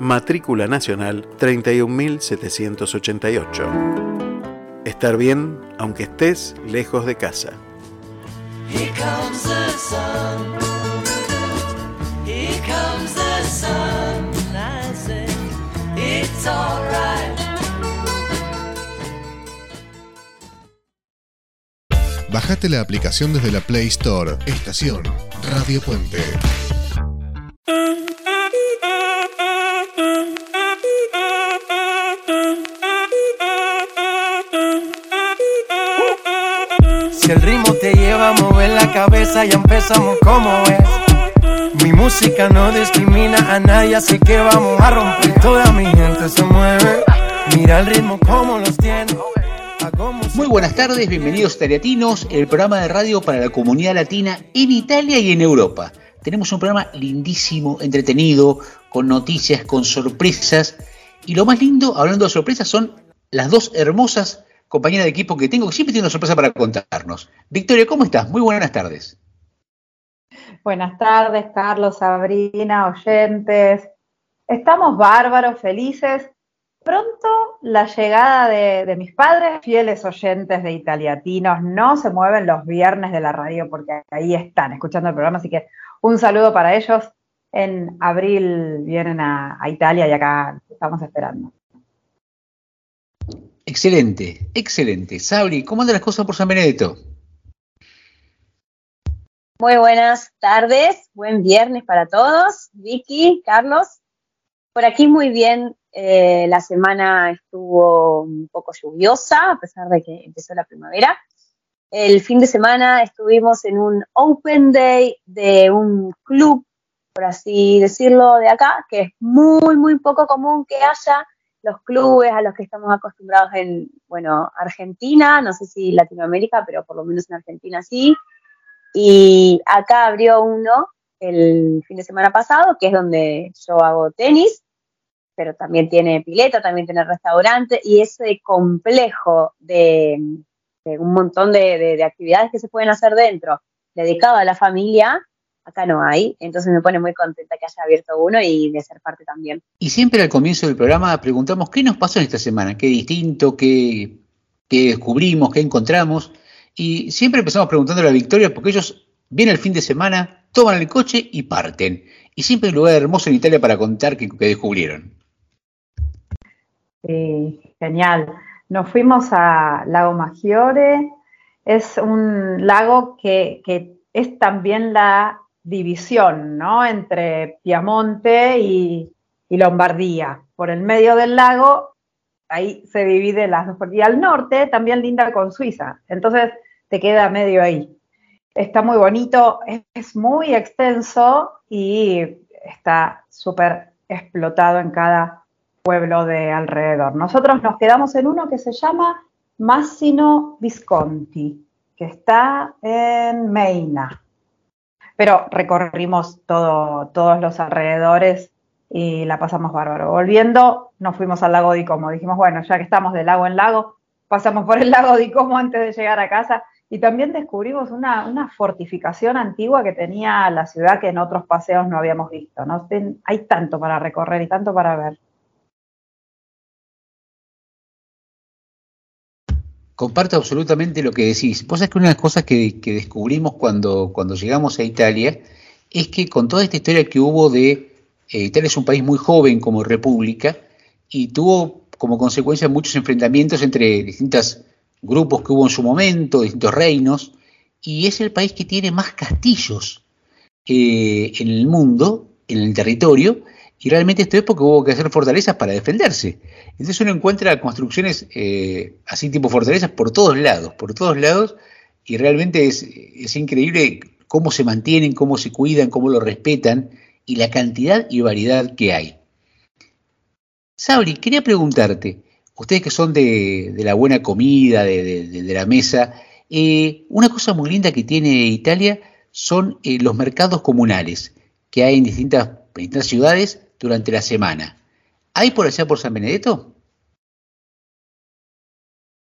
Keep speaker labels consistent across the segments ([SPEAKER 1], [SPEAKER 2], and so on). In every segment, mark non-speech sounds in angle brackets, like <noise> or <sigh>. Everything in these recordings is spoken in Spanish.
[SPEAKER 1] matrícula nacional 31788. Estar bien aunque estés lejos de casa.
[SPEAKER 2] Bajate la aplicación desde la Play Store. Estación Radio Puente.
[SPEAKER 3] El ritmo te lleva a mover la cabeza, ya empezamos como es. Mi música no discrimina a nadie, así que vamos a romper. Toda mi gente se mueve. Mira el ritmo como los tiene.
[SPEAKER 4] Muy buenas tardes, bienvenidos Tariatinos, el programa de radio para la comunidad latina en Italia y en Europa. Tenemos un programa lindísimo, entretenido, con noticias, con sorpresas. Y lo más lindo, hablando de sorpresas, son las dos hermosas compañera de equipo que tengo, que siempre tiene una sorpresa para contarnos. Victoria, ¿cómo estás? Muy buenas tardes.
[SPEAKER 5] Buenas tardes, Carlos, Sabrina, oyentes. Estamos bárbaros, felices. Pronto la llegada de, mis padres, fieles oyentes de Italiatinos, no se mueven los viernes de la radio porque ahí están escuchando el programa, así que un saludo para ellos. En abril vienen a Italia y acá estamos esperando.
[SPEAKER 4] Excelente, excelente. Sabri, ¿cómo andan las cosas por San Benedetto?
[SPEAKER 6] Muy buenas tardes, buen viernes para todos. Vicky, Carlos, por aquí muy bien. Eh, la semana estuvo un poco lluviosa, a pesar de que empezó la primavera. El fin de semana estuvimos en un Open Day de un club, por así decirlo, de acá, que es muy, muy poco común que haya los clubes a los que estamos acostumbrados en, bueno, Argentina, no sé si Latinoamérica, pero por lo menos en Argentina sí. Y acá abrió uno el fin de semana pasado, que es donde yo hago tenis, pero también tiene pileta, también tiene restaurante, y ese complejo de, un montón de actividades que se pueden hacer dentro, dedicado a la familia, acá no hay, entonces me pone muy contenta que haya abierto uno y de ser parte también.
[SPEAKER 4] Y siempre al comienzo del programa preguntamos qué nos pasó en esta semana, qué distinto, qué, descubrimos, qué encontramos, y siempre empezamos preguntando a la Victoria porque ellos vienen el fin de semana, toman el coche y parten. Y siempre hay un lugar hermoso en Italia para contar qué, descubrieron.
[SPEAKER 5] Sí, genial. Nos fuimos a Lago Maggiore, es un lago que, que es también la división ¿no? entre Piamonte y, Lombardía. Por el medio del lago, ahí se divide las dos. Y al norte también linda con Suiza. Entonces te queda medio ahí. Está muy bonito, es, muy extenso y está súper explotado en cada pueblo de alrededor. Nosotros nos quedamos en uno que se llama Massino Visconti, que está en Meina pero recorrimos todo, todos los alrededores y la pasamos bárbaro. Volviendo, nos fuimos al lago de Como. Dijimos, bueno, ya que estamos de lago en lago, pasamos por el lago de Como antes de llegar a casa y también descubrimos una, una, fortificación antigua que tenía la ciudad que en otros paseos no habíamos visto. ¿no? Hay tanto para recorrer y tanto para ver.
[SPEAKER 4] Comparto absolutamente lo que decís. Vos sabés que una de las cosas que, descubrimos cuando, cuando llegamos a Italia es que con toda esta historia que hubo de Eh, Italia es un país muy joven como república y tuvo como consecuencia muchos enfrentamientos entre distintos grupos que hubo en su momento, distintos reinos, y es el país que tiene más castillos eh, en el mundo, en el territorio, y realmente esto es porque hubo que hacer fortalezas para defenderse. Entonces uno encuentra construcciones eh, así tipo fortalezas por todos lados, por todos lados, y realmente es, es, increíble cómo se mantienen, cómo se cuidan, cómo lo respetan, y la cantidad y variedad que hay. Sabri, quería preguntarte, ustedes que son de, de la buena comida, de, de, la mesa, eh, una cosa muy linda que tiene Italia son eh, los mercados comunales que hay en distintas, en distintas ciudades durante la semana. ¿Hay por allá por San Benedetto?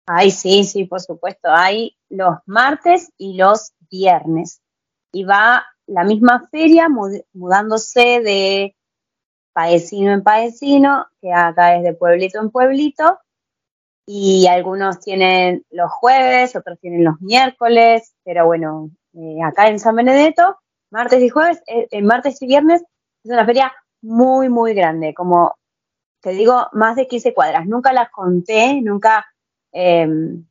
[SPEAKER 6] Ay, sí, sí, por supuesto. Hay los martes y los viernes. Y va la misma feria mudándose de paesino en paesino, que acá es de pueblito en pueblito. Y algunos tienen los jueves, otros tienen los miércoles, pero bueno, eh, acá en San Benedetto, martes y jueves, eh, eh, martes y viernes, es una feria muy, muy grande, como te digo, más de 15 cuadras. Nunca las conté, nunca em,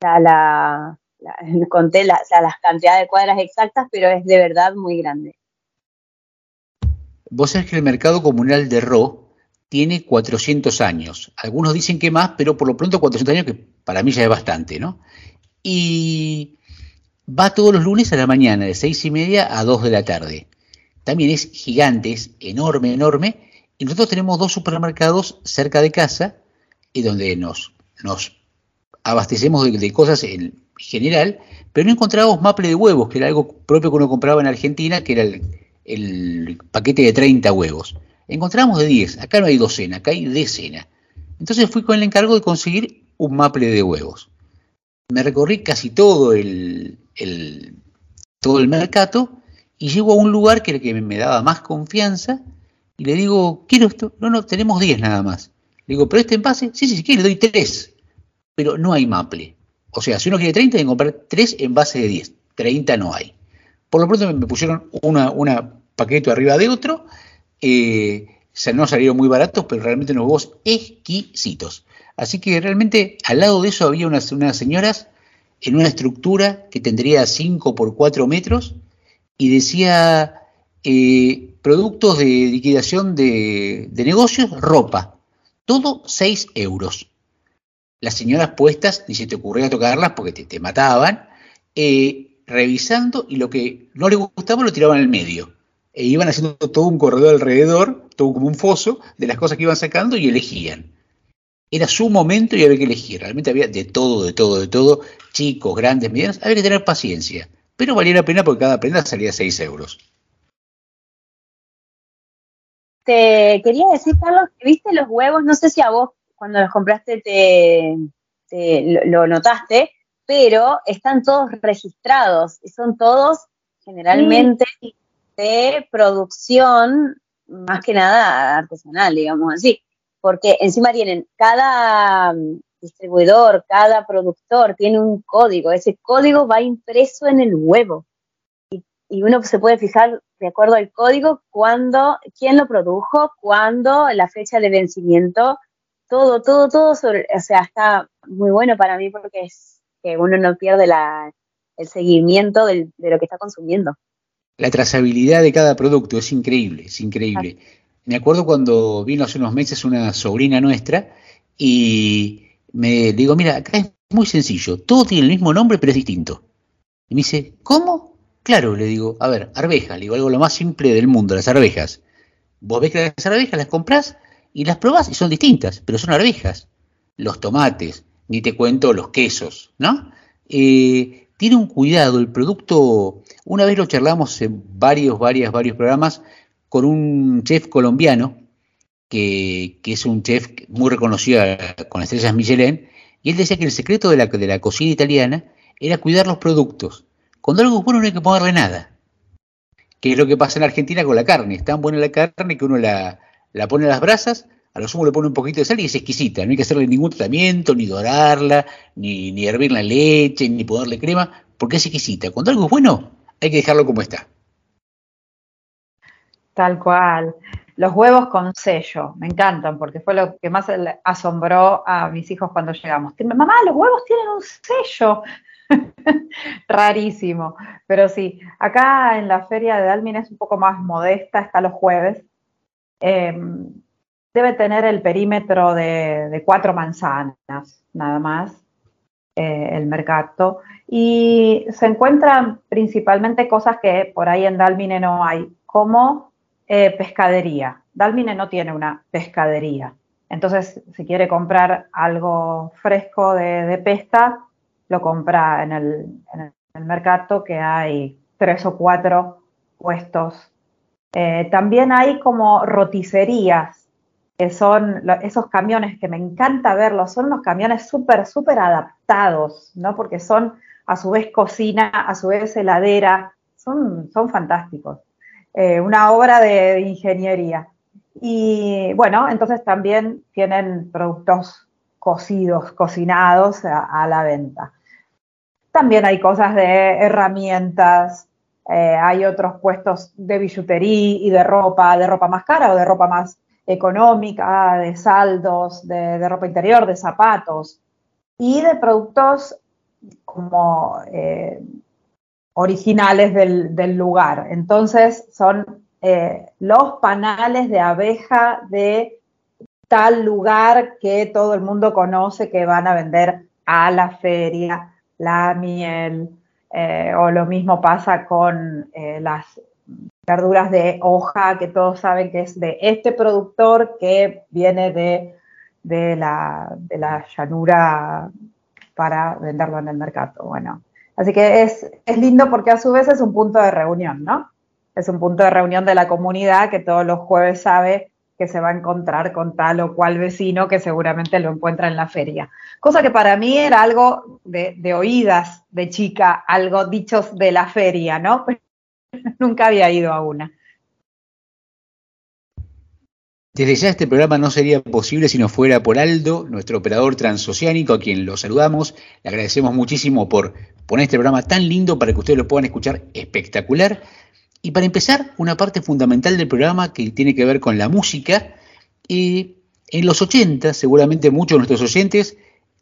[SPEAKER 6] la, <laughs> conté la, las cantidades de cuadras exactas, pero es de verdad muy grande.
[SPEAKER 4] Vos sabés que el mercado comunal de Ro tiene 400 años. Algunos dicen que más, pero por lo pronto 400 años, que para mí ya es bastante, ¿no? Y va todos los lunes a la mañana, de 6 y media a 2 de la tarde también es gigante, es enorme, enorme. Y nosotros tenemos dos supermercados cerca de casa, y donde nos, abastecemos de, cosas en general, pero no encontramos maple de huevos, que era algo propio que uno compraba en Argentina, que era el, el paquete de 30 huevos. Encontramos de 10, acá no hay docena, acá hay decena. Entonces fui con el encargo de conseguir un maple de huevos. Me recorrí casi todo el, el todo el mercado y llego a un lugar que, que me daba más confianza y le digo, quiero esto, no, no, tenemos 10 nada más. Le digo, pero este envase, sí, sí, sí, le doy 3, pero no hay maple. O sea, si uno quiere 30, tiene que comprar 3 envases de 10, 30 no hay. Por lo pronto me pusieron una, una paquete arriba de otro, eh, no salieron muy baratos, pero realmente unos huevos exquisitos. Así que realmente al lado de eso había unas, unas señoras en una estructura que tendría 5 por 4 metros, y decía eh, productos de liquidación de, de, negocios, ropa, todo 6 euros. Las señoras puestas, ni se te ocurría tocarlas porque te, te mataban, eh, revisando y lo que no les gustaba lo tiraban al medio. E iban haciendo todo un corredor alrededor, todo como un foso, de las cosas que iban sacando y elegían. Era su momento y había que elegir. Realmente había de todo, de todo, de todo, chicos, grandes, medianos. Había que tener paciencia pero valía la pena porque cada prenda salía 6 euros.
[SPEAKER 6] Te quería decir, Carlos, que viste los huevos, no sé si a vos cuando los compraste te, te lo, lo, notaste, pero están todos registrados y son todos generalmente sí. de producción, más que nada artesanal, digamos así, porque encima tienen cada distribuidor, cada productor tiene un código, ese código va impreso en el huevo. Y, y, uno se puede fijar de acuerdo al código cuándo, quién lo produjo, cuándo, la fecha de vencimiento, todo, todo, todo sobre, o sea, está muy bueno para mí porque es que uno no pierde la, el seguimiento del, de lo que está consumiendo.
[SPEAKER 4] La trazabilidad de cada producto es increíble, es increíble. Me acuerdo cuando vino hace unos meses una sobrina nuestra y me digo, mira, acá es muy sencillo, todo tiene el mismo nombre pero es distinto. Y me dice, ¿cómo? Claro, le digo, a ver, arvejas, le digo algo lo más simple del mundo, las arvejas. Vos ves que las arvejas las compras y las probás y son distintas, pero son arvejas. Los tomates, ni te cuento los quesos, ¿no? Eh, tiene un cuidado, el producto, una vez lo charlamos en varios, varios, varios programas con un chef colombiano que, que, es un chef muy reconocido con estrellas Michelin, y él decía que el secreto de la, de la cocina italiana era cuidar los productos. Cuando algo es bueno no hay que ponerle nada. Que es lo que pasa en Argentina con la carne. Es tan buena la carne que uno la, la pone a las brasas, a lo sumo le pone un poquito de sal y es exquisita. No hay que hacerle ningún tratamiento, ni dorarla, ni, ni hervir la leche, ni ponerle crema, porque es exquisita. Cuando algo es bueno, hay que dejarlo como está.
[SPEAKER 5] Tal cual. Los huevos con sello, me encantan porque fue lo que más asombró a mis hijos cuando llegamos. Mamá, los huevos tienen un sello. <laughs> Rarísimo. Pero sí, acá en la feria de Dalmin es un poco más modesta, está los jueves. Em, debe tener el perímetro de, cuatro manzanas, nada más, eh, el mercado. Y se encuentran principalmente cosas que por ahí en Dalmine no hay, como eh, pescadería. Dalmine no tiene una pescadería. Entonces, si quiere comprar algo fresco de, pesca, lo compra en el, mercado que hay tres o cuatro puestos. Eh, también hay como roticerías, que son esos camiones que me encanta verlos, son unos camiones súper, súper adaptados, ¿no? Porque son a su vez cocina, a su vez heladera, son, son fantásticos. Eh, una obra de, ingeniería. Y bueno, entonces también tienen productos cocidos, cocinados a, la venta. También hay cosas de herramientas, eh, hay otros puestos de billutería y de ropa, de ropa más cara o de ropa más económica, de saldos, de, ropa interior, de zapatos y de productos como eh, originales del, lugar. Entonces son eh, los panales de abeja de tal lugar que todo el mundo conoce que van a vender a la feria, la miel, eh, o lo mismo pasa con eh, las verduras de hoja, que todos saben que es de este productor que viene de, de, la, de la llanura para venderlo en el mercado. Bueno, Así que es, lindo porque a su vez es un punto de reunión, ¿no? Es un punto de reunión de la comunidad que todos los jueves sabe que se va a encontrar con tal o cual vecino que seguramente lo encuentra en la feria. Cosa que para mí era algo de, oídas de chica, algo dichos de la feria, ¿no? <laughs> nunca había ido a una.
[SPEAKER 4] Desde ya este programa no sería posible si no fuera por Aldo, nuestro operador transoceánico, a quien lo saludamos. Le agradecemos muchísimo por poner este programa tan lindo para que ustedes lo puedan escuchar espectacular. Y para empezar, una parte fundamental del programa que tiene que ver con la música. en los 80, seguramente muchos de nuestros oyentes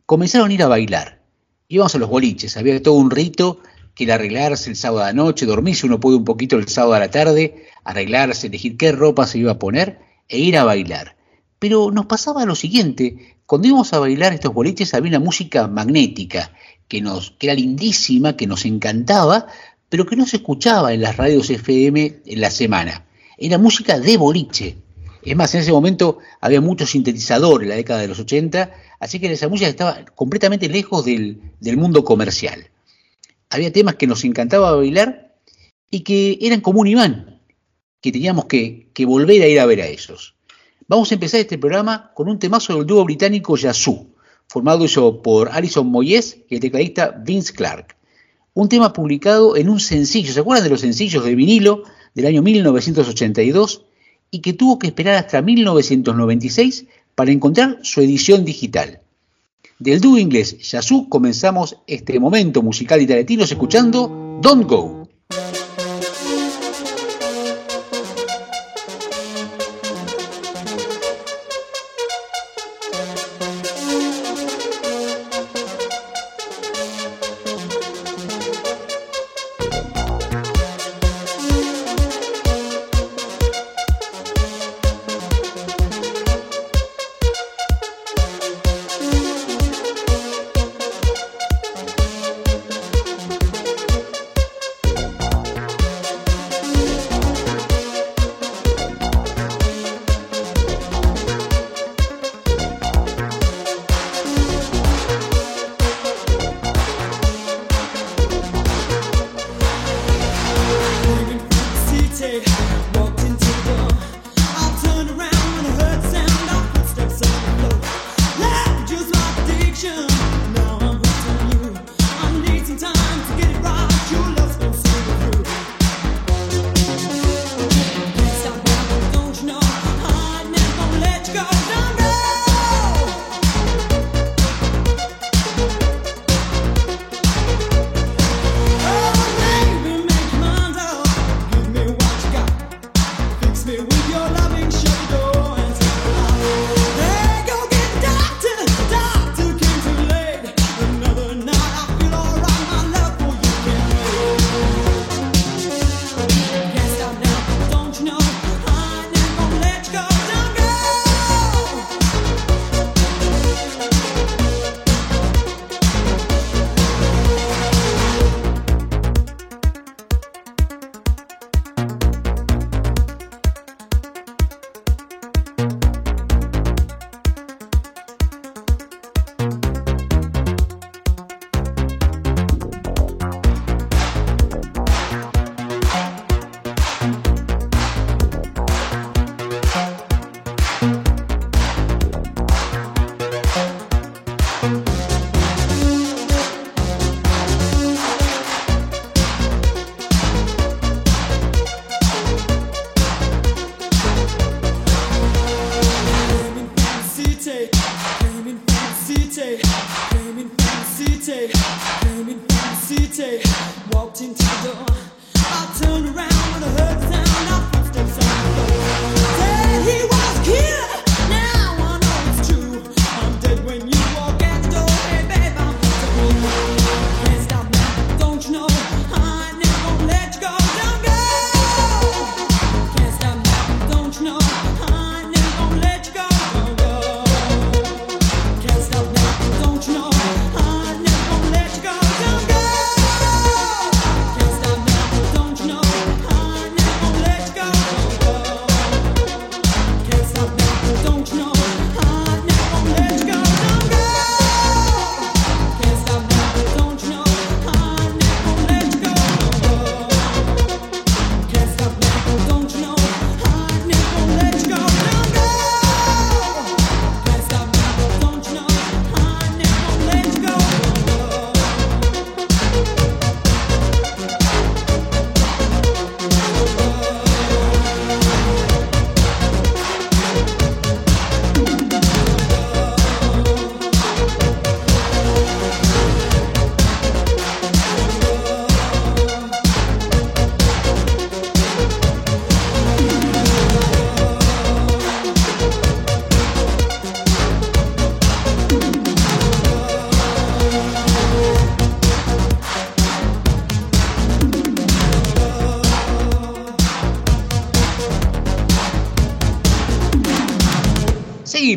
[SPEAKER 4] comenzaron a ir a bailar. Íbamos a los boliches, había todo un rito que era arreglarse el sábado a la noche, dormirse uno puede un poquito el sábado a la tarde, arreglarse, elegir qué ropa se iba a poner e ir a bailar. Pero nos pasaba lo siguiente, cuando íbamos a bailar estos boliches había una música magnética, que, nos, que era lindísima, que nos encantaba, pero que no se escuchaba en las radios FM en la semana. Era música de boliche. Es más, en ese momento había mucho sintetizador en la década de los 80, así que esa música estaba completamente lejos del, del mundo comercial. Había temas que nos encantaba bailar y que eran como un imán, que teníamos que, volver a ir a ver a esos. Vamos a empezar este programa con un temazo del dúo británico Yazoo, formado eso por Alison Moyes y el tecladista Vince Clark. Un tema publicado en un sencillo, ¿se acuerdan de los sencillos de vinilo del año 1982? Y que tuvo que esperar hasta 1996 para encontrar su edición digital. Del dúo inglés Yazoo comenzamos este momento musical italiano escuchando Don't Go.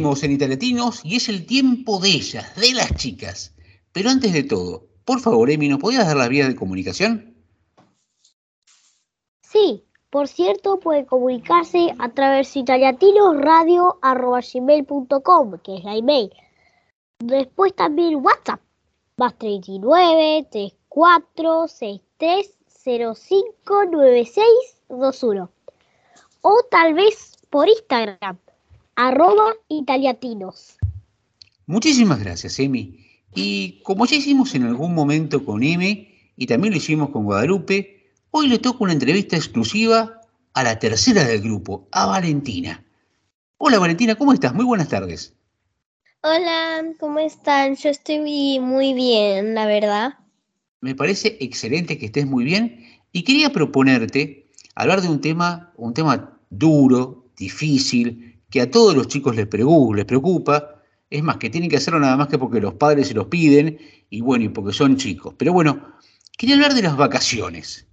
[SPEAKER 4] En Italiatinos y es el tiempo de ellas, de las chicas. Pero antes de todo, por favor, Emi, ¿nos podías dar las vías de comunicación?
[SPEAKER 7] Sí, por cierto, puede comunicarse a través de italiatinosradio.com, que es la email. Después también WhatsApp, más 39 34 63 05 96 21. O tal vez por Instagram, arroba italiatinos.
[SPEAKER 4] Muchísimas gracias, Emi. Y como ya hicimos en algún momento con Emi y también lo hicimos con Guadalupe, hoy le toca una entrevista exclusiva a la tercera del grupo, a Valentina. Hola Valentina, ¿cómo estás? Muy buenas tardes.
[SPEAKER 7] Hola, ¿cómo están? Yo estoy muy bien, la verdad.
[SPEAKER 4] Me parece excelente que estés muy bien y quería proponerte hablar de un tema, un tema duro, difícil, que a todos los chicos les, les preocupa. Es más, que tienen que hacerlo nada más que porque los padres se los piden y bueno, y porque son chicos. Pero bueno, quería hablar de las vacaciones.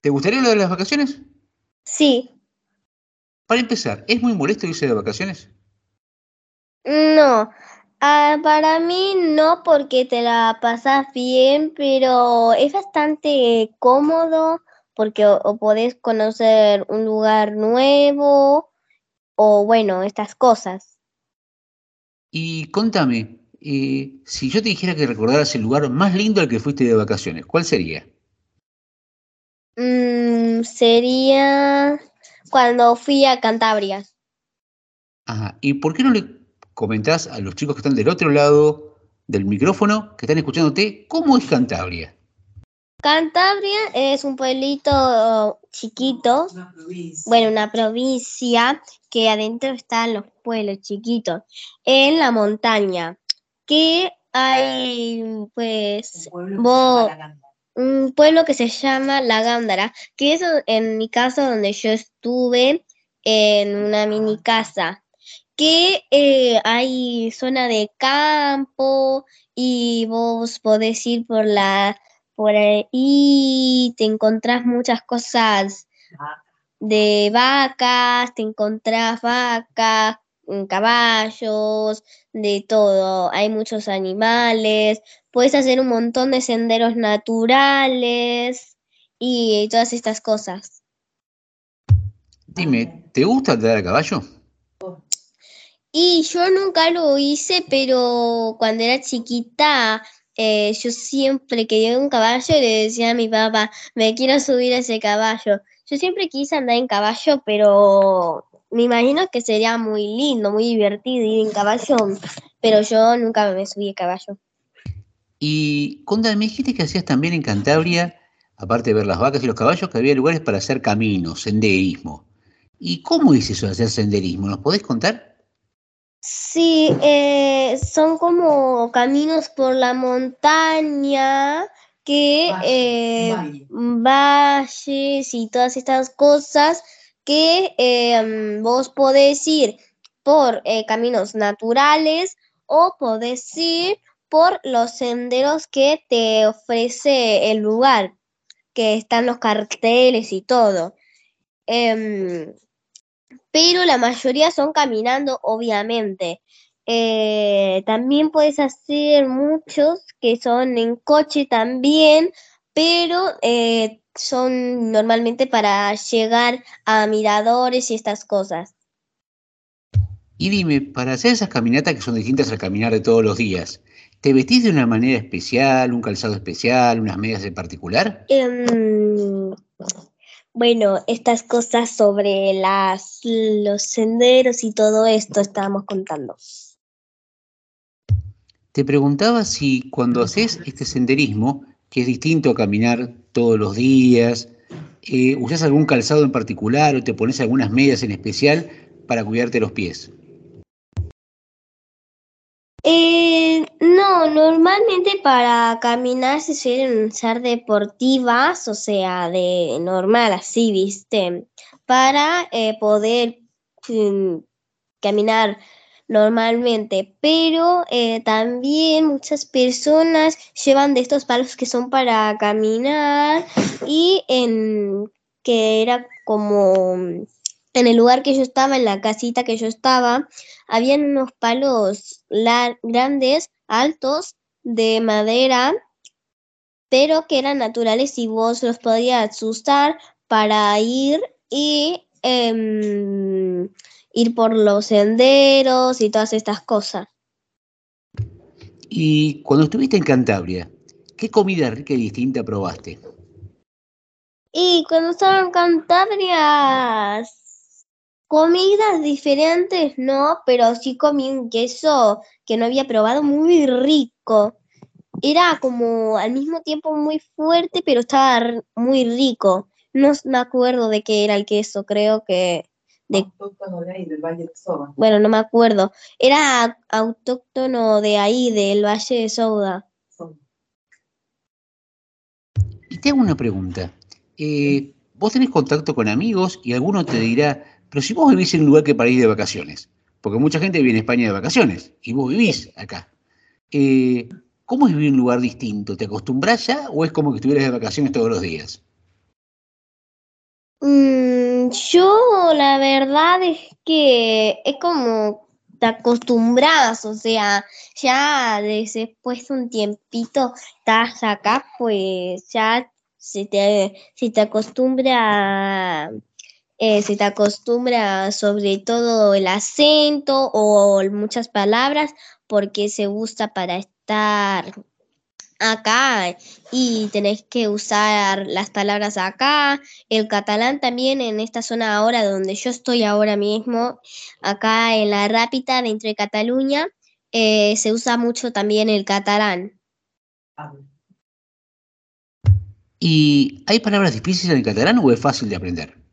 [SPEAKER 4] ¿Te gustaría hablar de las vacaciones?
[SPEAKER 7] Sí.
[SPEAKER 4] Para empezar, ¿es muy molesto irse de vacaciones?
[SPEAKER 7] No, ah, para mí no porque te la pasas bien, pero es bastante cómodo porque o, podés conocer un lugar nuevo o bueno, estas cosas.
[SPEAKER 4] Y contame, eh, si yo te dijera que recordaras el lugar más lindo al que fuiste de vacaciones, ¿cuál sería?
[SPEAKER 7] Mm, sería cuando fui a Cantabria.
[SPEAKER 4] Ajá, ¿y por qué no le comentás a los chicos que están del otro lado del micrófono, que están escuchándote, cómo es Cantabria?
[SPEAKER 7] Cantabria es un pueblito chiquito, bueno, una provincia que adentro están los pueblos chiquitos, en la montaña, que hay pues un pueblo que se llama La Gándara, que es en mi caso donde yo estuve en una mini casa, que eh, hay zona de campo y vos podés ir por la por ahí te encontrás muchas cosas de vacas, te encontrás vacas, mm, caballos, de todo. Hay muchos animales, puedes hacer un montón de senderos naturales y todas estas cosas.
[SPEAKER 4] Dime, ¿te gusta andar a caballo?
[SPEAKER 7] Y yo nunca lo hice, pero cuando era chiquita eh, yo siempre que quería un caballo le decía a mi papá, me quiero subir a ese caballo. Yo siempre quise andar en caballo, pero me imagino que sería muy lindo, muy divertido ir en caballo, pero yo nunca me subí a caballo.
[SPEAKER 4] Y cuando me dijiste que hacías también en Cantabria, aparte de ver las vacas y los caballos, que había lugares para hacer caminos, senderismo. ¿Y cómo es eso de hacer senderismo? ¿Nos podés contar?
[SPEAKER 7] Sí, eh, son como caminos por la montaña que eh, valles y todas estas cosas que eh, vos podés ir por caminos naturales o podés ir por los senderos que te ofrece el lugar, que están los carteles y todo. Em, pero la mayoría son caminando, obviamente. Eh, también puedes hacer muchos que son en coche también, pero eh, son normalmente para llegar a miradores y estas cosas.
[SPEAKER 4] Y dime, para hacer esas caminatas que son distintas al caminar de todos los días, ¿te vestís de una manera especial, un calzado especial, unas medias en particular?
[SPEAKER 7] Em, bueno, estas cosas sobre las, los senderos y todo esto estábamos contando.
[SPEAKER 4] Te preguntaba si cuando haces este senderismo, que es distinto a caminar todos los días, eh, ¿usas algún calzado en particular o te pones algunas medias en especial para cuidarte los pies?
[SPEAKER 7] Eh, no, normalmente para caminar se suelen usar deportivas, o sea, de normal, así, ¿viste? Para eh, poder mm, caminar normalmente, pero eh, también muchas personas llevan de estos palos que son para caminar y en que era como en el lugar que yo estaba, en la casita que yo estaba, habían unos palos grandes, altos, de madera, pero que eran naturales y vos los podías usar para ir y em, ir por los senderos y todas estas cosas.
[SPEAKER 4] Y cuando estuviste en Cantabria, ¿qué comida rica y distinta probaste?
[SPEAKER 7] Y cuando estaba en Cantabria, comidas diferentes no, pero sí comí un queso que no había probado muy rico. Era como al mismo tiempo muy fuerte, pero estaba muy rico. No me acuerdo de qué era el queso, creo que de... Bueno, no me acuerdo. Era autóctono de ahí, del Valle de Souda.
[SPEAKER 4] Y te hago una pregunta. Eh, vos tenés contacto con amigos y alguno te dirá, pero si vos vivís en un lugar que para ir de vacaciones, porque mucha gente viene a España de vacaciones y vos vivís acá. Eh, ¿Cómo es vivir en un lugar distinto? ¿Te acostumbras ya o es como que estuvieras de vacaciones todos los días?
[SPEAKER 7] Mm, yo la verdad es que es como te acostumbras, o sea, ya después de un tiempito estás acá, pues ya se te, se te acostumbra, eh, se te acostumbra sobre todo el acento o muchas palabras porque se usa para estar acá y tenés que usar las palabras acá. El catalán también en esta zona ahora donde yo estoy ahora mismo, acá en la Rápita dentro de Cataluña, eh, se usa mucho también el catalán.
[SPEAKER 4] ¿Y hay palabras difíciles en el catalán o es fácil de aprender?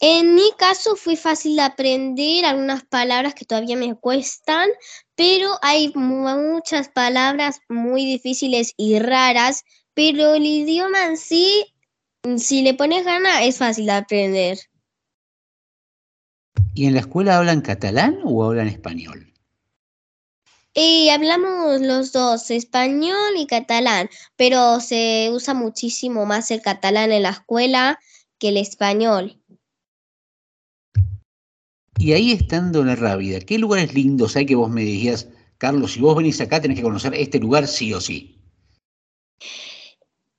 [SPEAKER 7] En mi caso fue fácil de aprender algunas palabras que todavía me cuestan, pero hay muchas palabras muy difíciles y raras, pero el idioma en sí, si le pones gana, es fácil de aprender.
[SPEAKER 4] ¿Y en la escuela hablan catalán o hablan español?
[SPEAKER 7] Y hablamos los dos, español y catalán, pero se usa muchísimo más el catalán en la escuela que el español.
[SPEAKER 4] Y ahí estando la Rábida, ¿qué lugares lindos hay que vos me dirías, Carlos, si vos venís acá tenés que conocer este lugar sí o sí?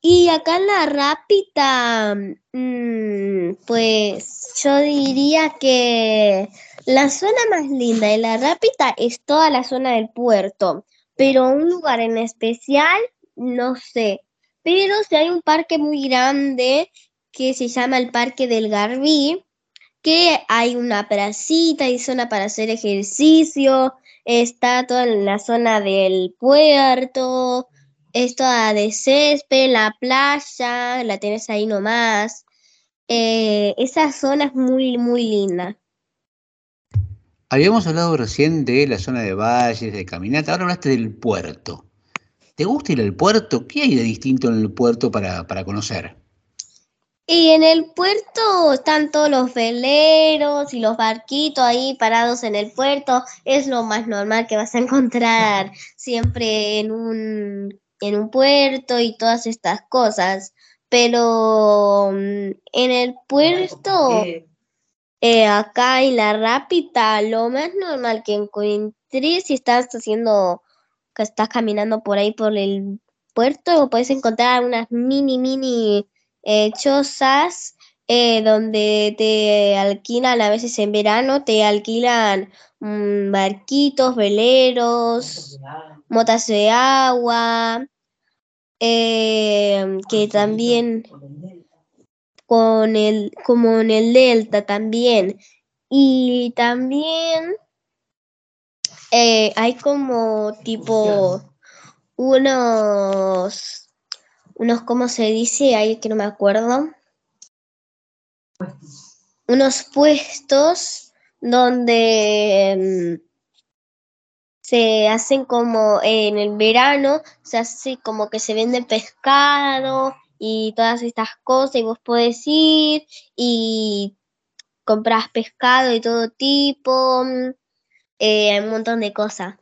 [SPEAKER 7] Y acá en la Rápida, mm, pues yo diría que la zona más linda de la Rápida es toda la zona del puerto, pero un lugar en especial, no sé. Pero si hay un parque muy grande que se llama el Parque del Garbí, que hay una placita y zona para hacer ejercicio, está toda la zona del puerto, es toda de césped, la playa, la tienes ahí nomás. Eh, esa zona es muy, muy linda.
[SPEAKER 4] Habíamos hablado recién de la zona de valles, de caminata, ahora hablaste del puerto. ¿Te gusta ir al puerto? ¿Qué hay de distinto en el puerto para, para conocer?
[SPEAKER 7] Y en el puerto están todos los veleros y los barquitos ahí parados en el puerto. Es lo más normal que vas a encontrar siempre en un, en un puerto y todas estas cosas. Pero mm, en el puerto, eh, acá en la Rápita, lo más normal que encuentres si estás haciendo, que estás caminando por ahí por el puerto, puedes encontrar unas mini, mini eh, chozas eh, donde te alquilan a veces en verano, te alquilan mm, barquitos, veleros, motas de agua, eh, que también con el, como en el delta también. Y también hay como tipo unos unos, ¿cómo se dice? Ahí que no me acuerdo. Unos puestos donde mm, se hacen como en el verano, se hace como que se vende pescado y todas estas cosas y vos podés ir y compras pescado y todo tipo, mm, eh, un montón de cosas.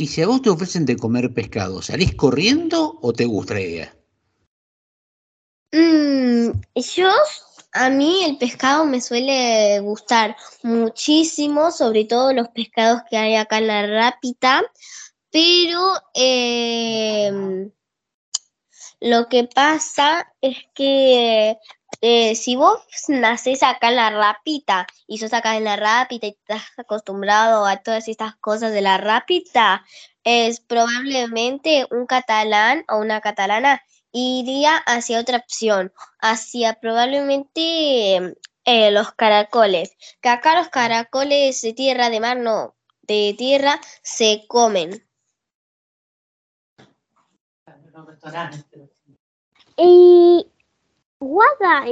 [SPEAKER 4] Y si a vos te ofrecen de comer pescado, ¿salís corriendo o te gusta?
[SPEAKER 7] Mm, yo a mí el pescado me suele gustar muchísimo, sobre todo los pescados que hay acá en la Rápita, pero em, lo que pasa es que eh, si vos nacés acá en la Rápita y sos acá en la Rápita y estás acostumbrado a todas estas cosas de la Rápita, es probablemente un catalán o una catalana iría hacia otra opción, hacia probablemente eh, los caracoles. Que acá los caracoles de tierra, de mar, no, de tierra, se comen.
[SPEAKER 8] Y Guada,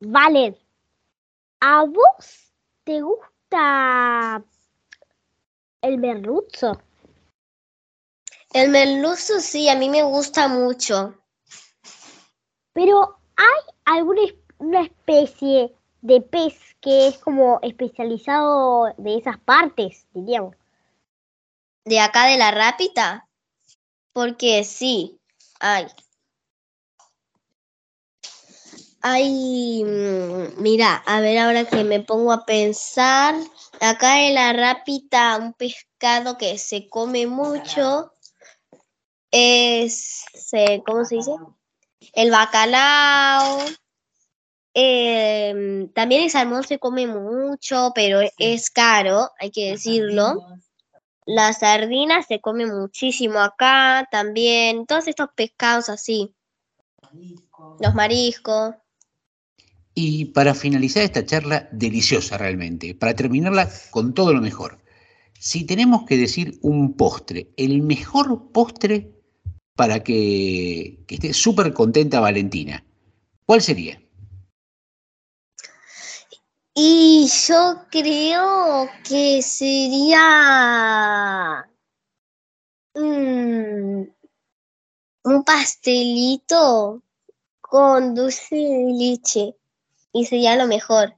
[SPEAKER 8] vale, ¿a vos te gusta el merluzo?
[SPEAKER 7] El merluzo sí, a mí me gusta mucho.
[SPEAKER 8] Pero ¿hay alguna una especie de pez que es como especializado de esas partes, diríamos?
[SPEAKER 7] ¿De acá de la rápita? Porque sí, hay. Hay, mm, mira, a ver ahora que me pongo a pensar, acá en la rápita un pescado que se come mucho es, ¿cómo se dice? El bacalao. Em, también el salmón se come mucho, pero es caro, hay que decirlo. La sardina se come muchísimo acá también. Todos estos pescados así. Los mariscos.
[SPEAKER 4] Y para finalizar esta charla deliciosa realmente, para terminarla con todo lo mejor, si tenemos que decir un postre, el mejor postre para que, esté súper contenta Valentina. ¿Cuál sería?
[SPEAKER 7] Y yo creo que sería mm, un pastelito con dulce de leche y sería lo mejor.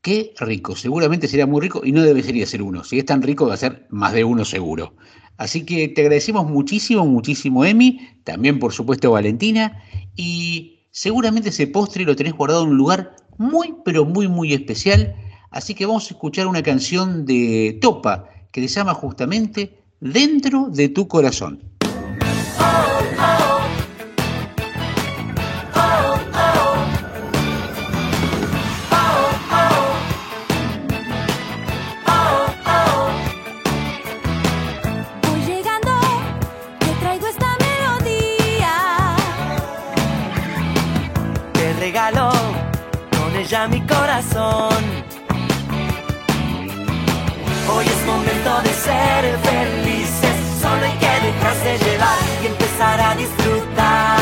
[SPEAKER 4] Qué rico, seguramente sería muy rico y no debería ser uno. Si es tan rico va a ser más de uno seguro. Así que te agradecemos muchísimo, muchísimo, Emi, también por supuesto Valentina, y seguramente ese postre lo tenés guardado en un lugar muy, pero muy, muy especial. Así que vamos a escuchar una canción de Topa que se llama justamente Dentro de tu corazón.
[SPEAKER 3] Mi corazón. Hoy es momento de ser felices, solo hay que dejarse llevar y empezar a disfrutar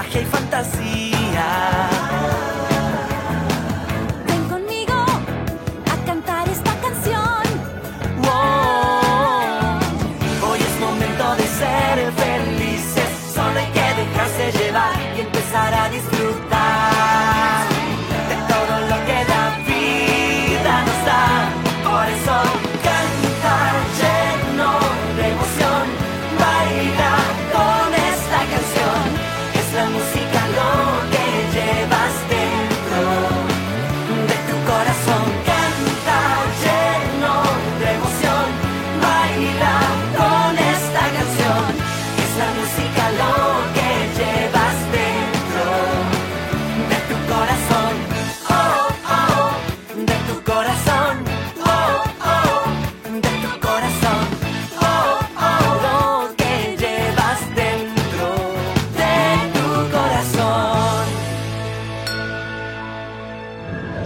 [SPEAKER 3] magia y fantasía.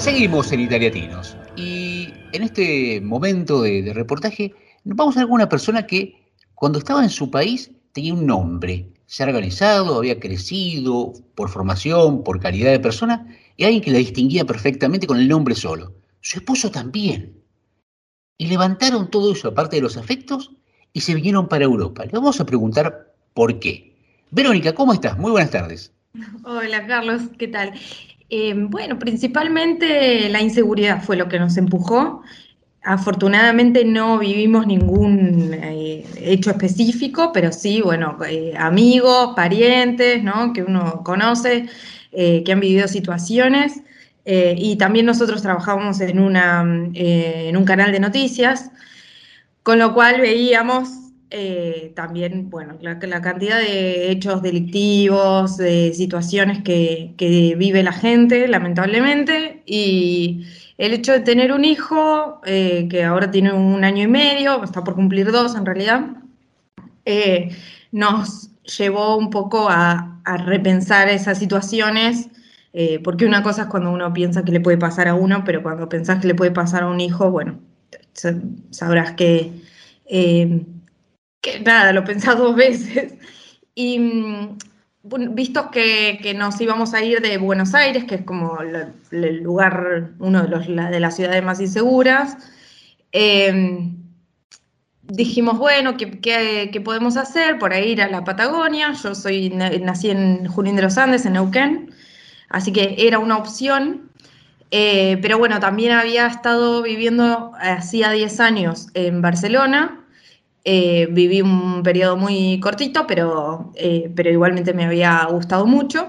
[SPEAKER 4] Seguimos en Italiatinos y en este momento de, de reportaje vamos a ver una persona que cuando estaba en su país tenía un nombre, se ha organizado, había crecido por formación, por calidad de persona, y alguien que la distinguía perfectamente con el nombre solo. Su esposo también. Y levantaron todo eso, aparte de los afectos, y se vinieron para Europa. Le vamos a preguntar por qué. Verónica, ¿cómo estás? Muy buenas tardes.
[SPEAKER 9] Hola Carlos, ¿qué tal? Eh, bueno, principalmente la inseguridad fue lo que nos empujó. Afortunadamente no vivimos ningún eh, hecho específico, pero sí, bueno, eh, amigos, parientes, ¿no? Que uno conoce, que han vivido situaciones. y también nosotros trabajábamos en, una, en un canal de noticias, con lo cual veíamos eh, también, bueno, la, la, cantidad de hechos delictivos, de situaciones que, vive la gente, lamentablemente, y el hecho de tener un hijo, eh, que ahora tiene un año y medio, está por cumplir dos en realidad, eh, nos llevó un poco a, repensar esas situaciones, porque una cosa es cuando uno piensa que le puede pasar a uno, pero cuando pensás que le puede pasar a un hijo, bueno, sabrás que nada, lo pensé dos veces. <laughs> Y mm, visto que, nos íbamos a ir de Buenos Aires, que es como el lugar, uno de, las ciudades más inseguras, eh, dijimos, bueno, ¿qué, ¿qué, qué, podemos hacer? Por ahí ir a la Patagonia. Yo soy, nací en Junín de los Andes, en Neuquén, así que era una opción. Eh, pero bueno, también había estado viviendo hacía 10 años en Barcelona, eh, viví un periodo muy cortito, pero, eh, pero igualmente me había gustado mucho.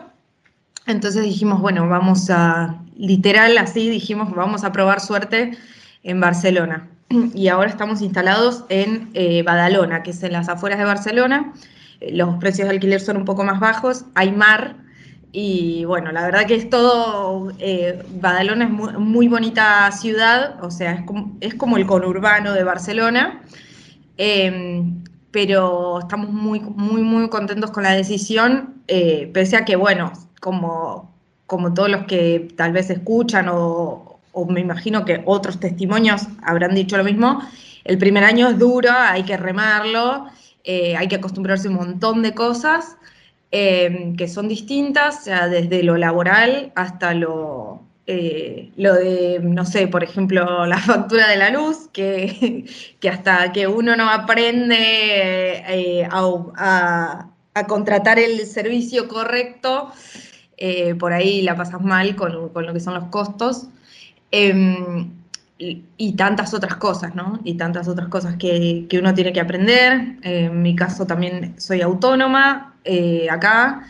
[SPEAKER 9] Entonces dijimos, bueno, vamos a, literal así, dijimos, vamos a probar suerte en Barcelona. <clears throat> Y ahora estamos instalados en eh, Badalona, que es en las afueras de Barcelona. Los precios de alquiler son un poco más bajos, hay mar. Y bueno, la verdad que es todo, Badalona es muy, muy, bonita ciudad, o sea, es como, es como el conurbano de Barcelona, eh, pero estamos muy, muy, muy contentos con la decisión, eh, pese a que, bueno, como, como todos los que tal vez escuchan o, o, me imagino que otros testimonios habrán dicho lo mismo, el primer año es duro, hay que remarlo, eh, hay que acostumbrarse a un montón de cosas eh, que son distintas, o sea, desde lo laboral hasta lo, eh, lo de, no sé, por ejemplo, <laughs> la factura de la luz, que, que hasta que uno no aprende eh, a, a, contratar el servicio correcto, eh, por ahí la pasas mal con, con, lo que son los costos. Em, y, y, tantas otras cosas, ¿no? Y tantas otras cosas que, que uno tiene que aprender. en mi caso también soy autónoma acá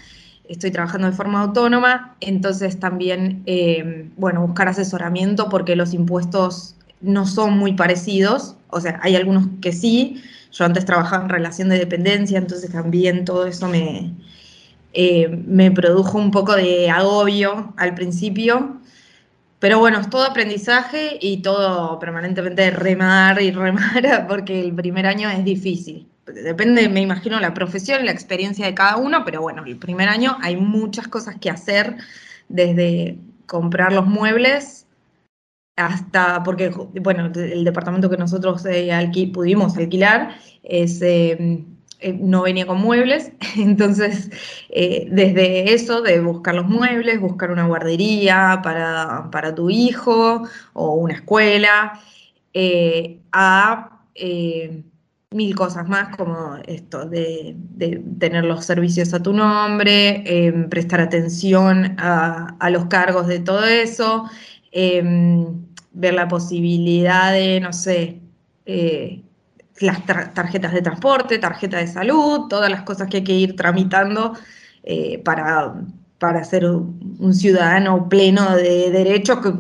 [SPEAKER 9] estoy trabajando de forma autónoma, entonces también, eh, bueno, buscar asesoramiento porque los impuestos no son muy parecidos, o sea, hay algunos que sí, yo antes trabajaba en relación de dependencia, entonces también todo eso me, eh, me produjo un poco de agobio al principio, pero bueno, es todo aprendizaje y todo permanentemente remar y remar, <laughs> porque el primer año es difícil depende, me imagino, la profesión y la experiencia de cada uno, pero bueno, el primer año hay muchas cosas que hacer, desde comprar los muebles hasta, porque, bueno, el departamento que nosotros eh, pudimos alquilar eh, eh, no venía con muebles, <laughs> entonces, eh, desde eso, de buscar los muebles, buscar una guardería para, para tu hijo o una escuela, eh, a mil cosas más como esto de, tener los servicios a tu nombre, eh, prestar atención a, los cargos de todo eso, eh, ver la posibilidad de, no sé, eh, las tarjetas de transporte, tarjeta de salud, todas las cosas que hay que ir tramitando eh, para para ser un ciudadano pleno de derechos, que,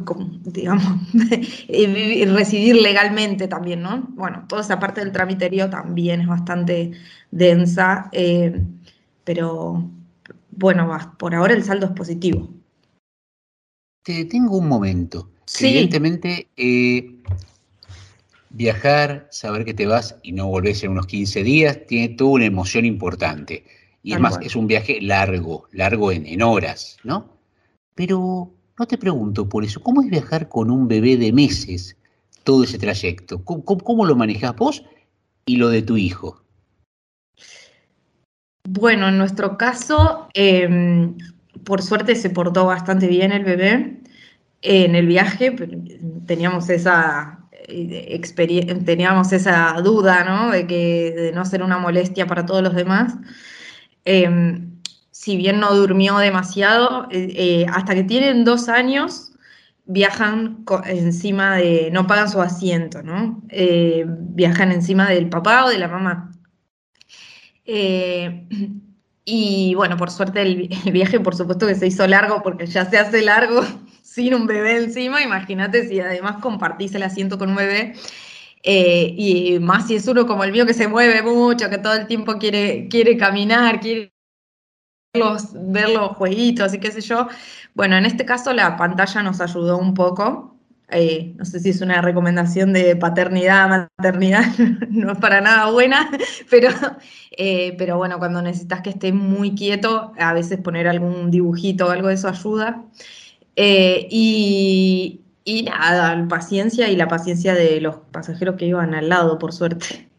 [SPEAKER 9] digamos, <laughs> y residir legalmente también, ¿no? Bueno, toda esa parte del tramiterio también es bastante densa, eh, pero bueno, por ahora el saldo es positivo.
[SPEAKER 4] Te tengo un momento. Sí. Evidentemente, eh, viajar, saber que te vas y no volvés en unos 15 días, tiene toda una emoción importante. Y es más, es un viaje largo, largo en, en, horas, ¿no? Pero, no te pregunto por eso, ¿cómo es viajar con un bebé de meses todo ese trayecto? ¿Cómo, cómo- cómo lo manejás vos y lo de tu hijo?
[SPEAKER 9] Bueno, en nuestro caso, eh, por suerte se portó bastante bien el bebé. En el viaje teníamos esa, eh, teníamos esa duda, ¿no? De que de no ser una molestia para todos los demás. Eh, si bien no durmió demasiado, eh, eh, hasta que tienen dos años viajan encima de, no pagan su asiento, ¿no? Eh, viajan encima del papá o de la mamá. <clears throat> Y bueno, por suerte el, <laughs> el viaje por supuesto que se hizo largo porque ya se hace largo <laughs> sin un bebé encima, imagínate si además compartís el asiento con un bebé. Eh, y más si es uno como el mío que se mueve mucho, que todo el tiempo quiere, quiere caminar, quiere ver los jueguitos y qué sé yo. Bueno, en este caso la pantalla nos ayudó un poco. Eh, no sé si es una recomendación de paternidad, maternidad, <laughs> no es para nada buena, <laughs> pero, eh, pero bueno, cuando necesitas que esté muy quieto, a veces poner algún dibujito o algo de eso ayuda. Y, y nada, paciencia y la paciencia de los pasajeros que iban al lado, por suerte.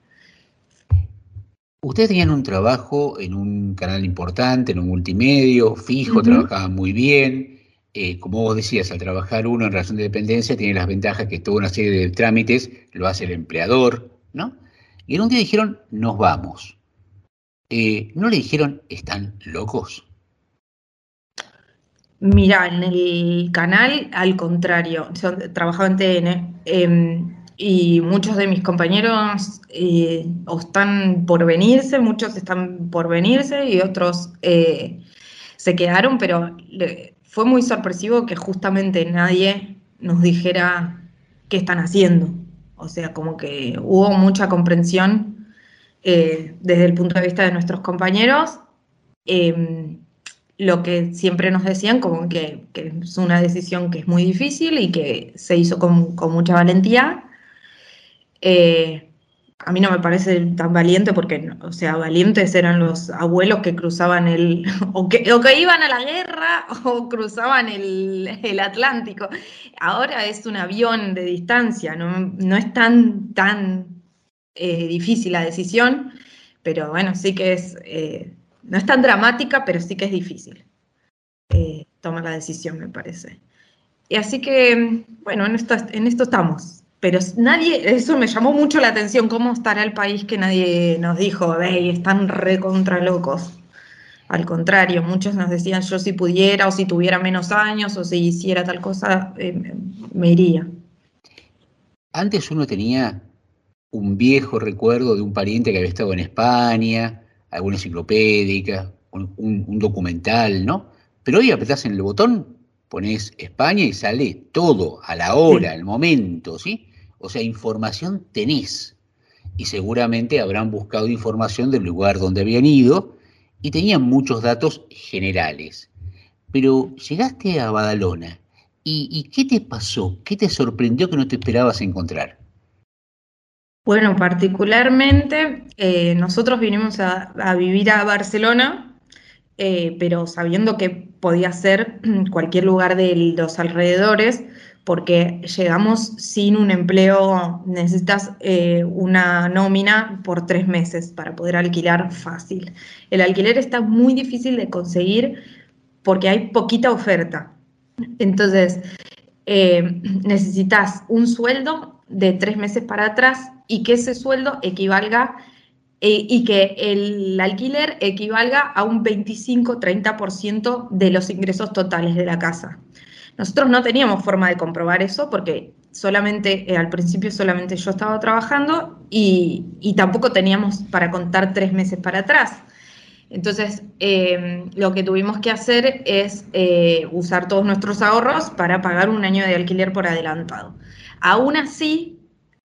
[SPEAKER 4] Ustedes tenían un trabajo en un canal importante, en un multimedio, fijo, trabajaban muy bien. Eh, como vos decías, al trabajar uno en relación de dependencia tiene las ventajas que toda una serie de trámites lo hace el empleador, ¿no? Y en un día dijeron, nos vamos. Eh, ¿No le dijeron, están locos?
[SPEAKER 9] Mira, en el canal, al contrario, yo trabajaba en TN em, y muchos de mis compañeros eh, están por venirse, muchos están por venirse y otros eh, se quedaron, pero fue muy sorpresivo que justamente nadie nos dijera qué están haciendo. O sea, como que hubo mucha comprensión eh, desde el punto de vista de nuestros compañeros. Lo que siempre nos decían como que, es una decisión que es muy difícil y que se hizo con, mucha valentía. Eh, a mí no me parece tan valiente porque, o sea, valientes eran los abuelos que cruzaban el, <laughs> o que, iban a la guerra <laughs> o cruzaban el, el Atlántico. Ahora es un avión de distancia, no, no es tan, tan eh, difícil la decisión, pero bueno, sí que es, eh, no es tan dramática, pero sí que es difícil eh, tomar la decisión, me parece. Y así que, bueno, en esto, estamos. Pero nadie, eso me llamó mucho la atención, cómo estará el país que nadie nos dijo, hey, están re contra locos. Al contrario, muchos nos decían, yo si pudiera, o si tuviera menos años, o si hiciera tal cosa, eh, me iría.
[SPEAKER 4] Antes uno tenía un viejo recuerdo de un pariente que había estado en España, alguna enciclopédica, un, documental, ¿no? Pero hoy apretás en el botón, pones España y sale todo, a la hora, al momento, ¿sí? O sea, información tenés. Y seguramente habrán buscado información del lugar donde habían ido y tenían muchos datos generales. Pero llegaste a Badalona ¿Y, y qué te pasó? ¿Qué te sorprendió que no te esperabas encontrar?
[SPEAKER 9] Bueno, particularmente eh, nosotros vinimos a, vivir a Barcelona, eh, pero sabiendo que podía ser <clears throat> cualquier lugar de los alrededores, porque llegamos sin un empleo, necesitas eh, una nómina por tres meses para poder alquilar fácil. El alquiler está muy difícil de conseguir porque hay poquita oferta. Entonces, <clears throat> necesitas un sueldo de tres meses para atrás y que ese sueldo equivalga eh, y que el alquiler equivalga a un 25-30% de los ingresos totales de la casa. Nosotros no teníamos forma de comprobar eso porque solamente, eh, al principio solamente yo estaba trabajando y, y tampoco teníamos para contar tres meses para atrás. Entonces, eh, lo que tuvimos que hacer es eh, usar todos nuestros ahorros para pagar un año de alquiler por adelantado. Aún así,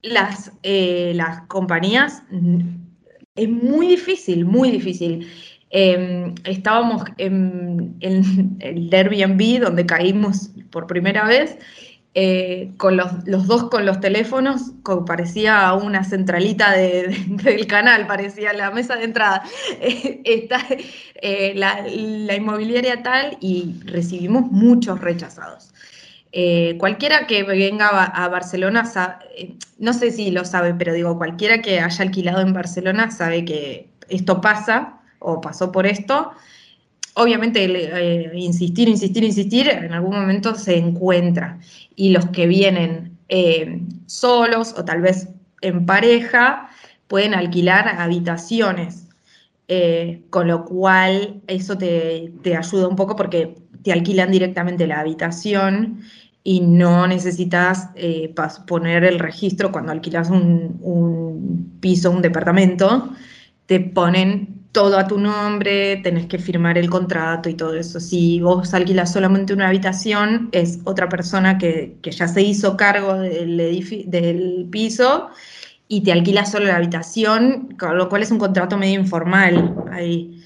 [SPEAKER 9] las, eh, las compañías, es muy difícil, muy difícil. Eh, estábamos en, en el Airbnb donde caímos por primera vez eh, con los, los, dos con los teléfonos, parecía una centralita de, del canal, parecía la mesa de entrada. <laughs> eh, la, la, inmobiliaria tal y recibimos muchos rechazados. Eh, cualquiera que venga a, Barcelona, sabe, no sé si lo sabe, pero digo, cualquiera que haya alquilado en Barcelona sabe que esto pasa o pasó por esto obviamente eh, insistir, insistir, insistir, en algún momento se encuentra. Y los que vienen eh, solos o tal vez en pareja pueden alquilar habitaciones, eh, con lo cual eso te, ayuda un poco porque te alquilan directamente la habitación y no necesitas poner el registro cuando alquilas un, un piso, un departamento, te ponen todo a tu nombre, tenés que firmar el contrato y todo eso. Si vos alquilas solamente una habitación, es otra persona que, ya se hizo cargo del, del piso y te alquila solo la habitación, con lo cual es un contrato medio informal ahí.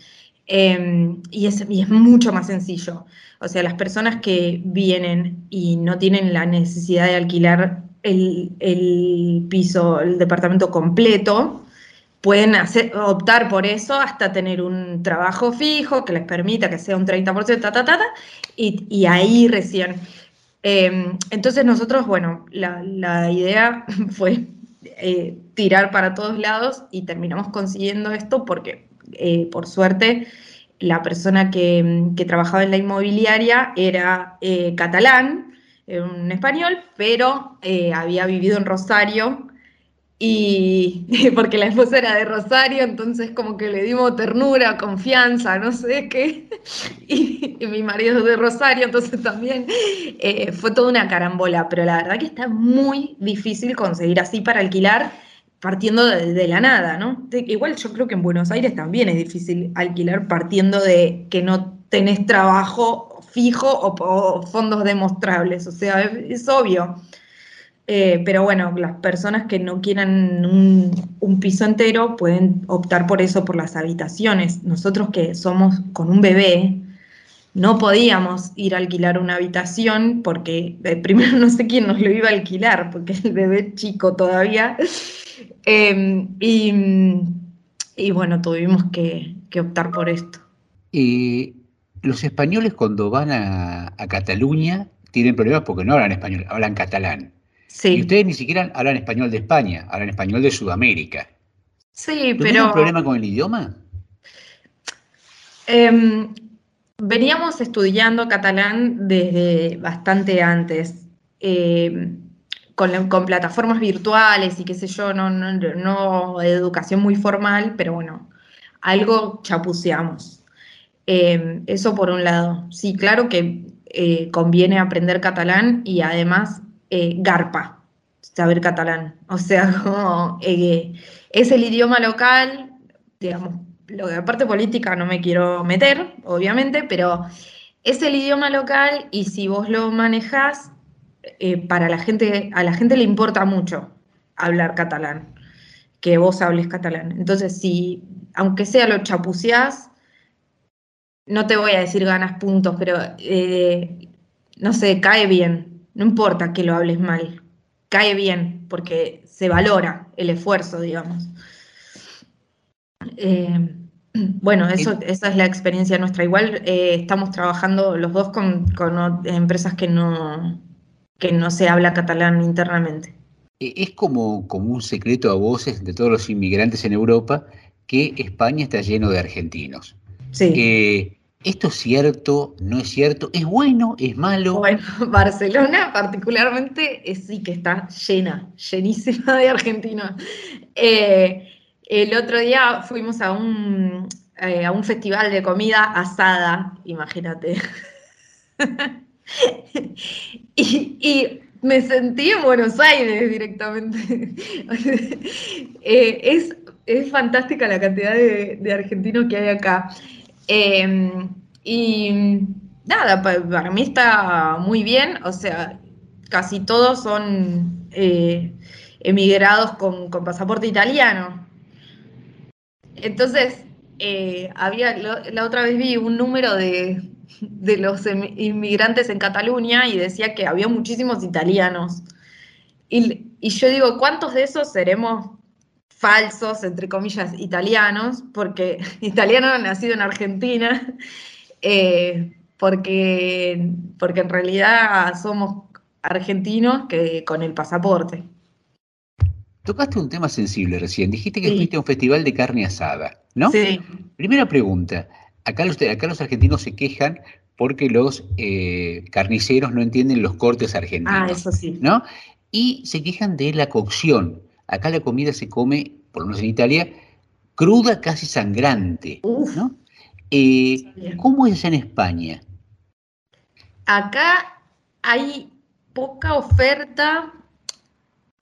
[SPEAKER 9] Em, y, es, mucho más sencillo. O sea, las personas que vienen y no tienen la necesidad de alquilar el, piso, el departamento completo, pueden optar por eso hasta tener un trabajo fijo que les permita que sea un 30%, ta, ta, y ahí recién. Em, entonces nosotros, bueno, la, idea <laughs> fue eh, tirar para todos lados y terminamos consiguiendo esto porque, eh, por suerte, la persona que, trabajaba en la inmobiliaria era eh, catalán, un español, pero había vivido en Rosario y <laughs> porque la esposa era de Rosario, entonces como que le dimos ternura, confianza, no sé qué, <laughs> y, mi marido es de Rosario, entonces también eh, fue toda una carambola, pero la verdad que está muy difícil conseguir así para alquilar partiendo de, la nada, ¿no? igual yo creo que en Buenos Aires también es difícil alquilar partiendo de que no tenés trabajo fijo o, fondos demostrables, o sea, es obvio. Eh, pero bueno, las personas que no quieran un, piso entero pueden optar por eso, por las habitaciones. Nosotros que somos con un bebé, no podíamos ir a alquilar una habitación porque eh, primero <laughs> no sé quién nos lo iba a alquilar, porque el bebé chico todavía. Em, y, bueno, tuvimos que, optar por esto.
[SPEAKER 4] Y los españoles cuando van a, a Cataluña tienen problemas porque no hablan español, hablan catalán. Y ustedes ni siquiera hablan español de España, hablan español de Sudamérica.
[SPEAKER 9] Sí, pero.
[SPEAKER 4] un problema con el idioma?
[SPEAKER 9] Veníamos estudiando catalán desde bastante antes. Em, con, plataformas virtuales y qué sé yo, no, no, no, educación muy formal, pero bueno, algo chapuceamos. Em, eso por un lado. Sí, claro que eh, conviene aprender catalán y además eh, garpa, saber catalán. O sea, <laughs> como, eh, es el idioma local, digamos, lo de la parte política no me quiero meter, obviamente, pero es el idioma local y si vos lo manejás, eh, para la gente, a la gente le importa mucho hablar catalán, que vos hables catalán. Entonces, si, aunque sea lo chapuceás, no te voy a decir ganas puntos, pero no sé, cae bien. No importa que lo hables mal, cae bien, porque se valora el esfuerzo, digamos. Eh, <clears throat> bueno, eso, esa es la experiencia nuestra. Igual eh, estamos trabajando los dos con, empresas que no, que no se habla catalán internamente.
[SPEAKER 4] E, es como, como un secreto a voces de todos los inmigrantes en Europa que España está lleno de argentinos.
[SPEAKER 9] Sí.
[SPEAKER 4] Eh, ¿Esto es cierto? ¿No es cierto? ¿Es bueno? ¿Es malo?
[SPEAKER 9] Bueno, <laughs> Barcelona particularmente sí que está llena, llenísima de argentinos. Eh, el otro día fuimos a un, eh, a un festival de comida asada, imagínate. <laughs> y, me sentí en Buenos Aires directamente. <laughs> Eh, es, es, fantástica la cantidad de, argentinos que hay acá. Em, y nada, para mí está muy bien, o sea, casi todos son eh, emigrados con, pasaporte italiano. Entonces, eh, había, la otra vez vi un número de de los em- inmigrantes en Cataluña y decía que había muchísimos italianos. Y, y yo digo, ¿cuántos de esos seremos falsos, entre comillas, italianos? Porque <laughs> italiano nacido en Argentina, <laughs> eh, porque, porque en realidad somos argentinos que con el pasaporte.
[SPEAKER 4] Tocaste un tema sensible recién. Dijiste que
[SPEAKER 9] Sí.
[SPEAKER 4] fuiste a un festival de carne asada, ¿no?
[SPEAKER 9] Sí.
[SPEAKER 4] Primera pregunta. Acá los, acá los argentinos se quejan porque los eh, carniceros no entienden los cortes argentinos.
[SPEAKER 9] Ah, eso sí.
[SPEAKER 4] ¿no? Y se quejan de la cocción. Acá la comida se come, por lo menos en Italia, cruda, casi sangrante.
[SPEAKER 9] Uf.
[SPEAKER 4] ¿no? Eh. ¿Cómo es en España?
[SPEAKER 9] Acá hay poca oferta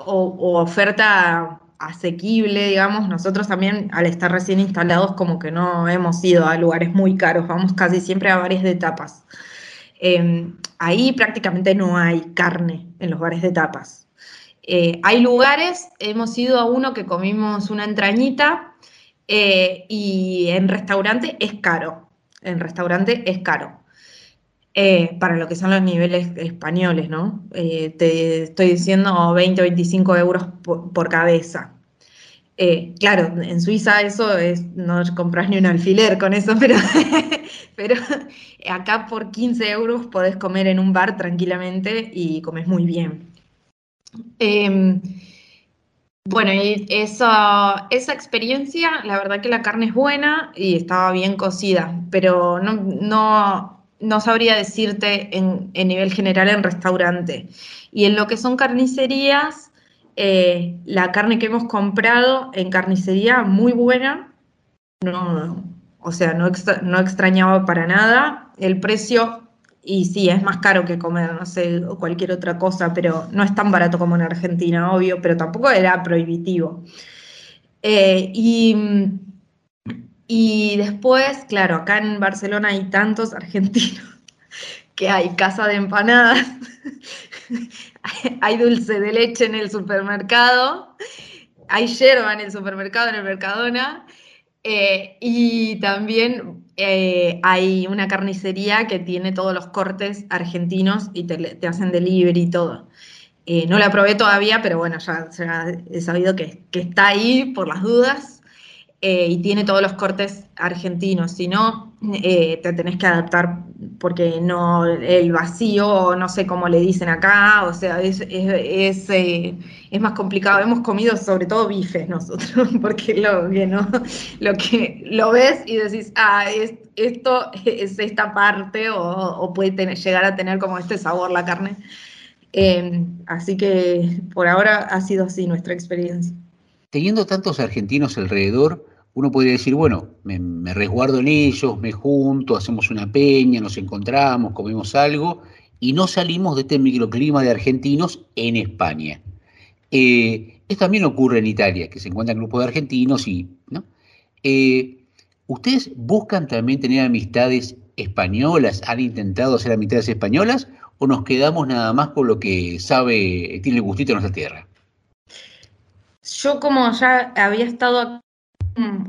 [SPEAKER 9] o, oferta asequible, digamos. Nosotros también, al estar recién instalados, como que no hemos ido a lugares muy caros, vamos casi siempre a bares de tapas. Eh, ahí prácticamente no hay carne en los bares de tapas. Eh, hay lugares, hemos ido a uno que comimos una entrañita eh, y en restaurante es caro. En restaurante es caro. Eh, para lo que son los niveles españoles, ¿no? Eh, te estoy diciendo 20 o 25 euros por, cabeza. Eh, claro, en Suiza eso es, no compras ni un alfiler con eso, <laughs> pero, pero acá por 15 euros podés comer en un bar tranquilamente y comes muy bien. Eh, bueno, y esa, esa experiencia, la verdad que la carne es buena y estaba bien cocida, pero no, no, no sabría decirte en, nivel general en restaurante. Y en lo que son carnicerías, eh, la carne que hemos comprado en carnicería, muy buena. No, o sea, no, no extrañaba para nada. El precio, y sí, es más caro que comer, no sé, o cualquier otra cosa, pero no es tan barato como en Argentina, obvio, pero tampoco era prohibitivo. Eh, y, y después, claro, acá en Barcelona hay tantos <laughs> argentinos que hay casa de empanadas, <laughs> hay dulce de leche en el supermercado, hay yerba en el supermercado, en el Mercadona, eh, y también eh, hay una carnicería que tiene todos los cortes argentinos y te, hacen delivery y todo. Eh, no la probé todavía, pero bueno, ya, ya he sabido que, que está ahí por las dudas eh, y tiene todos los cortes argentinos. Si no, eh, te tenés que adaptar porque no el vacío, no sé cómo le dicen acá, o sea, es, es, es, eh, más complicado. Hemos comido sobre todo bifes nosotros, <laughs> porque lo que no, lo que lo ves y decís, ah, es, esto es esta parte, o, puede tener- llegar a tener como este sabor la carne. Eh, así que por ahora ha sido así nuestra experiencia.
[SPEAKER 4] Teniendo tantos argentinos alrededor, uno podría decir, bueno, me, resguardo en ellos, me junto, hacemos una peña, nos encontramos, comemos algo y no salimos de este microclima de argentinos en España. Eh, esto también ocurre en Italia, que se encuentran grupos de argentinos y, ¿no? Eh, ¿Ustedes buscan también tener amistades españolas? ¿Han intentado hacer amistades españolas? ¿O nos quedamos nada más con lo que sabe, tiene gustito de nuestra tierra?
[SPEAKER 9] Yo como ya había estado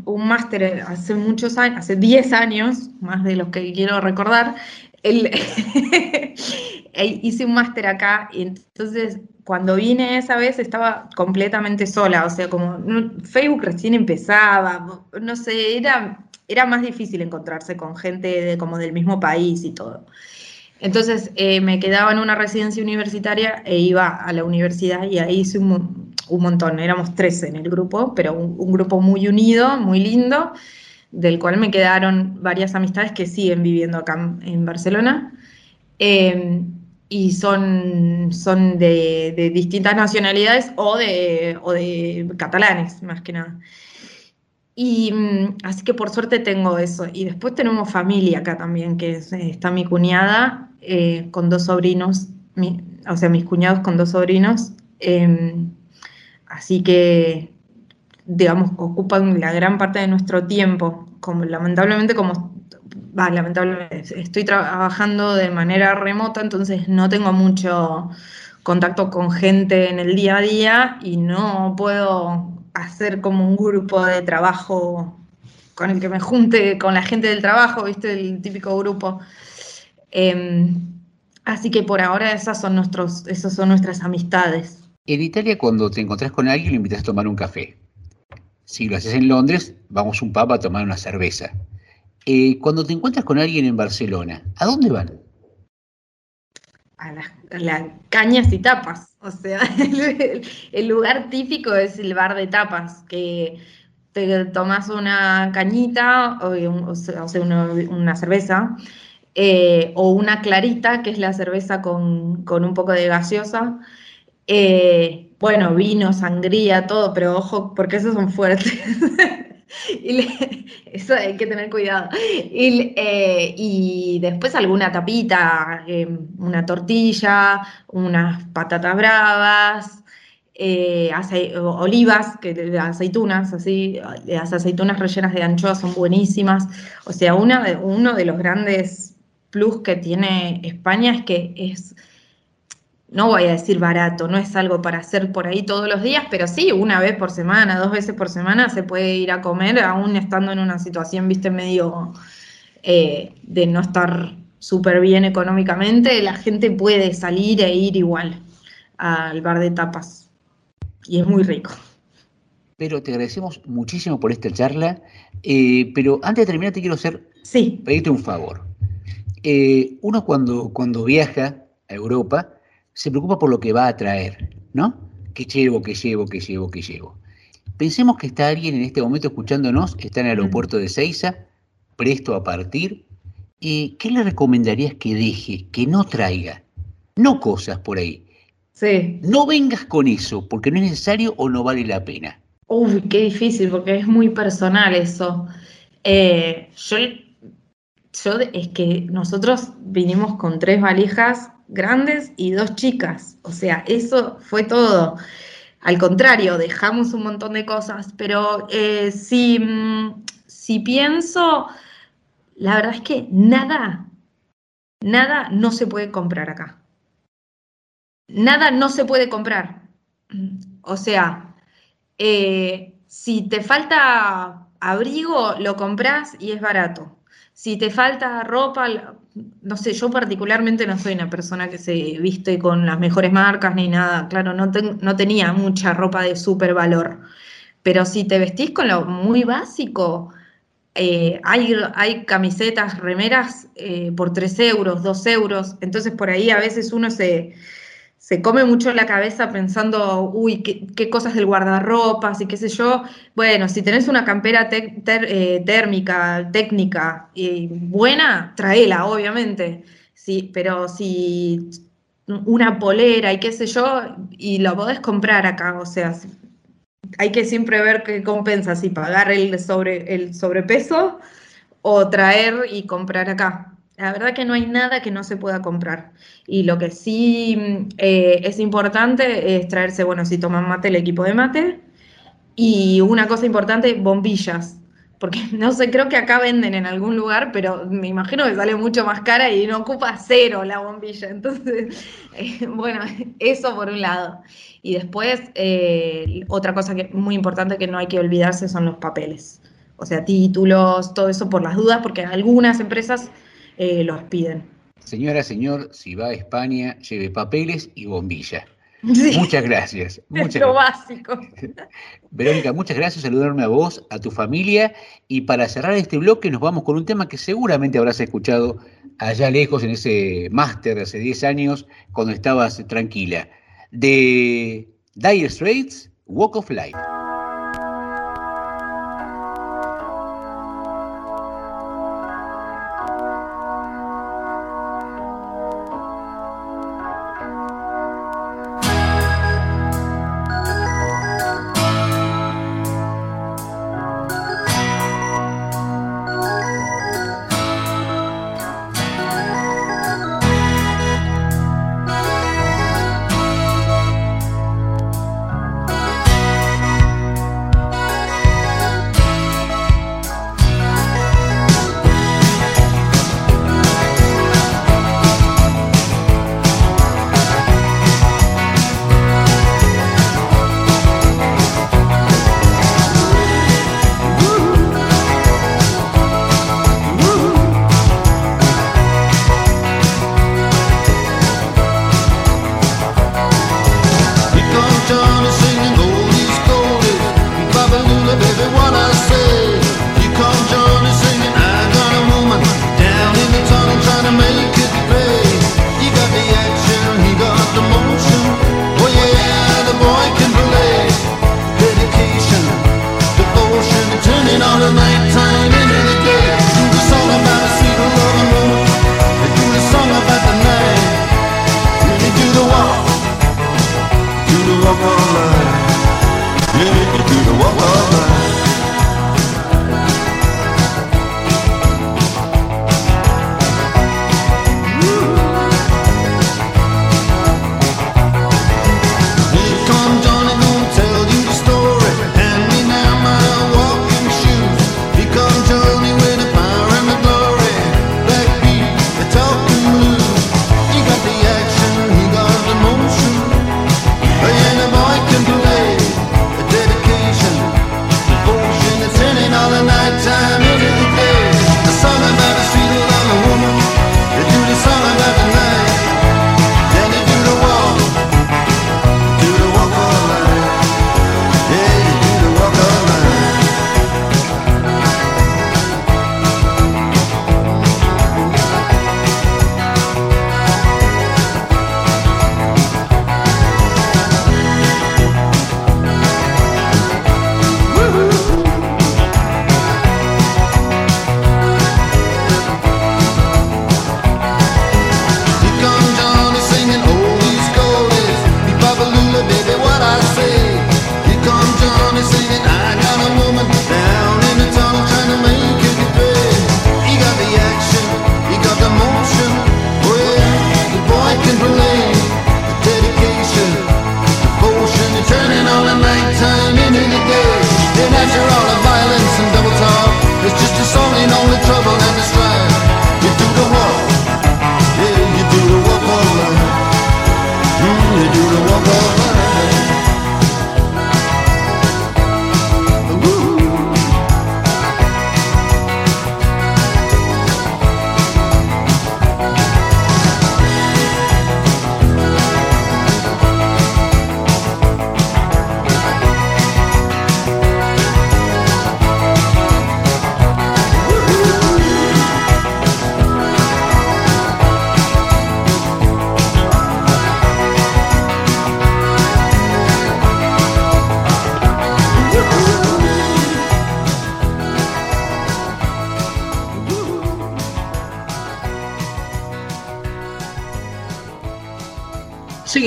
[SPEAKER 9] un, máster hace muchos años, hace 10 años, más de los que quiero recordar, el- <laughs> e- hice un máster acá y entonces cuando vine esa vez estaba completamente sola, o sea, como Facebook recién empezaba, no sé, era, era más difícil encontrarse con gente de- como del mismo país y todo. Entonces eh, me quedaba en una residencia universitaria e iba a la universidad y ahí hice un, un montón, éramos 13 en el grupo, pero un, un grupo muy unido, muy lindo, del cual me quedaron varias amistades que siguen viviendo acá en, Barcelona. Eh, y son, son de, de distintas nacionalidades o de, o de catalanes, más que nada. Y mm, así que por suerte tengo eso. Y después tenemos familia acá también, que es- está mi cuñada eh, con dos sobrinos, mi- o sea, mis cuñados con dos sobrinos. em, así que, digamos, ocupan la gran parte de nuestro tiempo. Como, lamentablemente, como lamentablemente, estoy trabajando de manera remota, entonces no tengo mucho contacto con gente en el día a día y no puedo hacer como un grupo de trabajo con el que me junte con la gente del trabajo, ¿viste? El típico grupo. Em, así que por ahora esas son, nuestros, esas son nuestras amistades.
[SPEAKER 4] En Italia, cuando te encontrás con alguien, lo invitas a tomar un café. Si lo haces en Londres, vamos un pub a tomar una cerveza. Eh, cuando te encuentras con alguien en Barcelona, ¿a dónde van?
[SPEAKER 9] A las cañas y tapas. O sea, <laughs> el, lugar típico es el bar de tapas, que te tomas una cañita o, sea, una, cerveza eh, o una clarita, que es la cerveza con, un poco de gaseosa. Eh, bueno, vino, sangría, todo, pero ojo, porque esos son fuertes. <laughs> y eso hay que tener cuidado. Y, eh, después alguna tapita, una tortilla, unas patatas bravas, eh, olivas, que, aceitunas, así, las aceitunas rellenas de anchoas son buenísimas. O sea, uno de los grandes plus que tiene España es que es, no voy a decir barato, no es algo para hacer por ahí todos los días, pero sí, una vez por semana, dos veces por semana se puede ir a comer, aún estando en una situación, viste, medio eh, de no estar súper bien económicamente, la gente puede salir e ir igual al bar de tapas y es muy rico.
[SPEAKER 4] Pero te agradecemos muchísimo por esta charla. Eh, pero antes de terminar, te quiero hacer
[SPEAKER 9] sí.
[SPEAKER 4] pedirte un favor. Eh, uno cuando, cuando viaja a Europa se preocupa por lo que va a traer, ¿no? ¿Qué llevo, qué llevo, qué llevo, qué llevo? Pensemos que está alguien en este momento escuchándonos, está en el aeropuerto de Ceiza, presto a partir. ¿Y ¿Qué le recomendarías que deje, que no traiga? No cosas por ahí, no vengas con eso, porque no es necesario o no vale la pena.
[SPEAKER 9] Uy, qué difícil, porque es muy personal eso. Eh, yo, yo, es que nosotros vinimos con tres valijas grandes y dos chicas. O sea, eso fue todo. Al contrario, dejamos un montón de cosas, pero eh, si, mm, si pienso, la verdad es que nada, nada no se puede comprar acá nada no se puede comprar. O sea, eh, si te falta abrigo, lo compras y es barato. Si te falta ropa, no sé, yo particularmente no soy una persona que se viste con las mejores marcas ni nada. Claro, no, no tenía mucha ropa de súper valor. Pero si te vestís con lo muy básico, eh, hay, hay, camisetas, remeras eh, por 3 euros, 2 euros. Entonces por ahí a veces uno se, se come mucho la cabeza pensando, uy, qué, cosas del guardarropas y qué sé yo. Bueno, si tenés una campera eh, térmica, técnica y buena, traela, obviamente. Sí, pero si una polera y qué sé yo, y lo podés comprar acá, o sea, hay que siempre ver qué compensa, si pagar el, sobre, el sobrepeso o traer y comprar acá. La verdad que no hay nada que no se pueda comprar. Y lo que sí eh, es importante es traerse, bueno, si toman mate, el equipo de mate. Y una cosa importante, bombillas. Porque <laughs> no sé, creo que acá venden en algún lugar, pero me imagino que sale mucho más cara y no ocupa cero la bombilla. <laughs> Entonces, eh, bueno, eso por un lado. Y después, eh, otra cosa que muy importante que no hay que olvidarse son los papeles. O sea, títulos, todo eso por las dudas, porque algunas empresas eh, los piden.
[SPEAKER 4] Señora, señor, si va a España, lleve papeles y bombilla. Muchas gracias. <laughs>
[SPEAKER 9] Muchas es lo básico. <laughs>
[SPEAKER 4] Verónica, muchas gracias. Saludarme a vos, a tu familia. Y para cerrar este bloque, nos vamos con un tema que seguramente habrás escuchado allá lejos en ese máster de hace 10 años, cuando estabas tranquila. De Dire Straits, Walk of Life.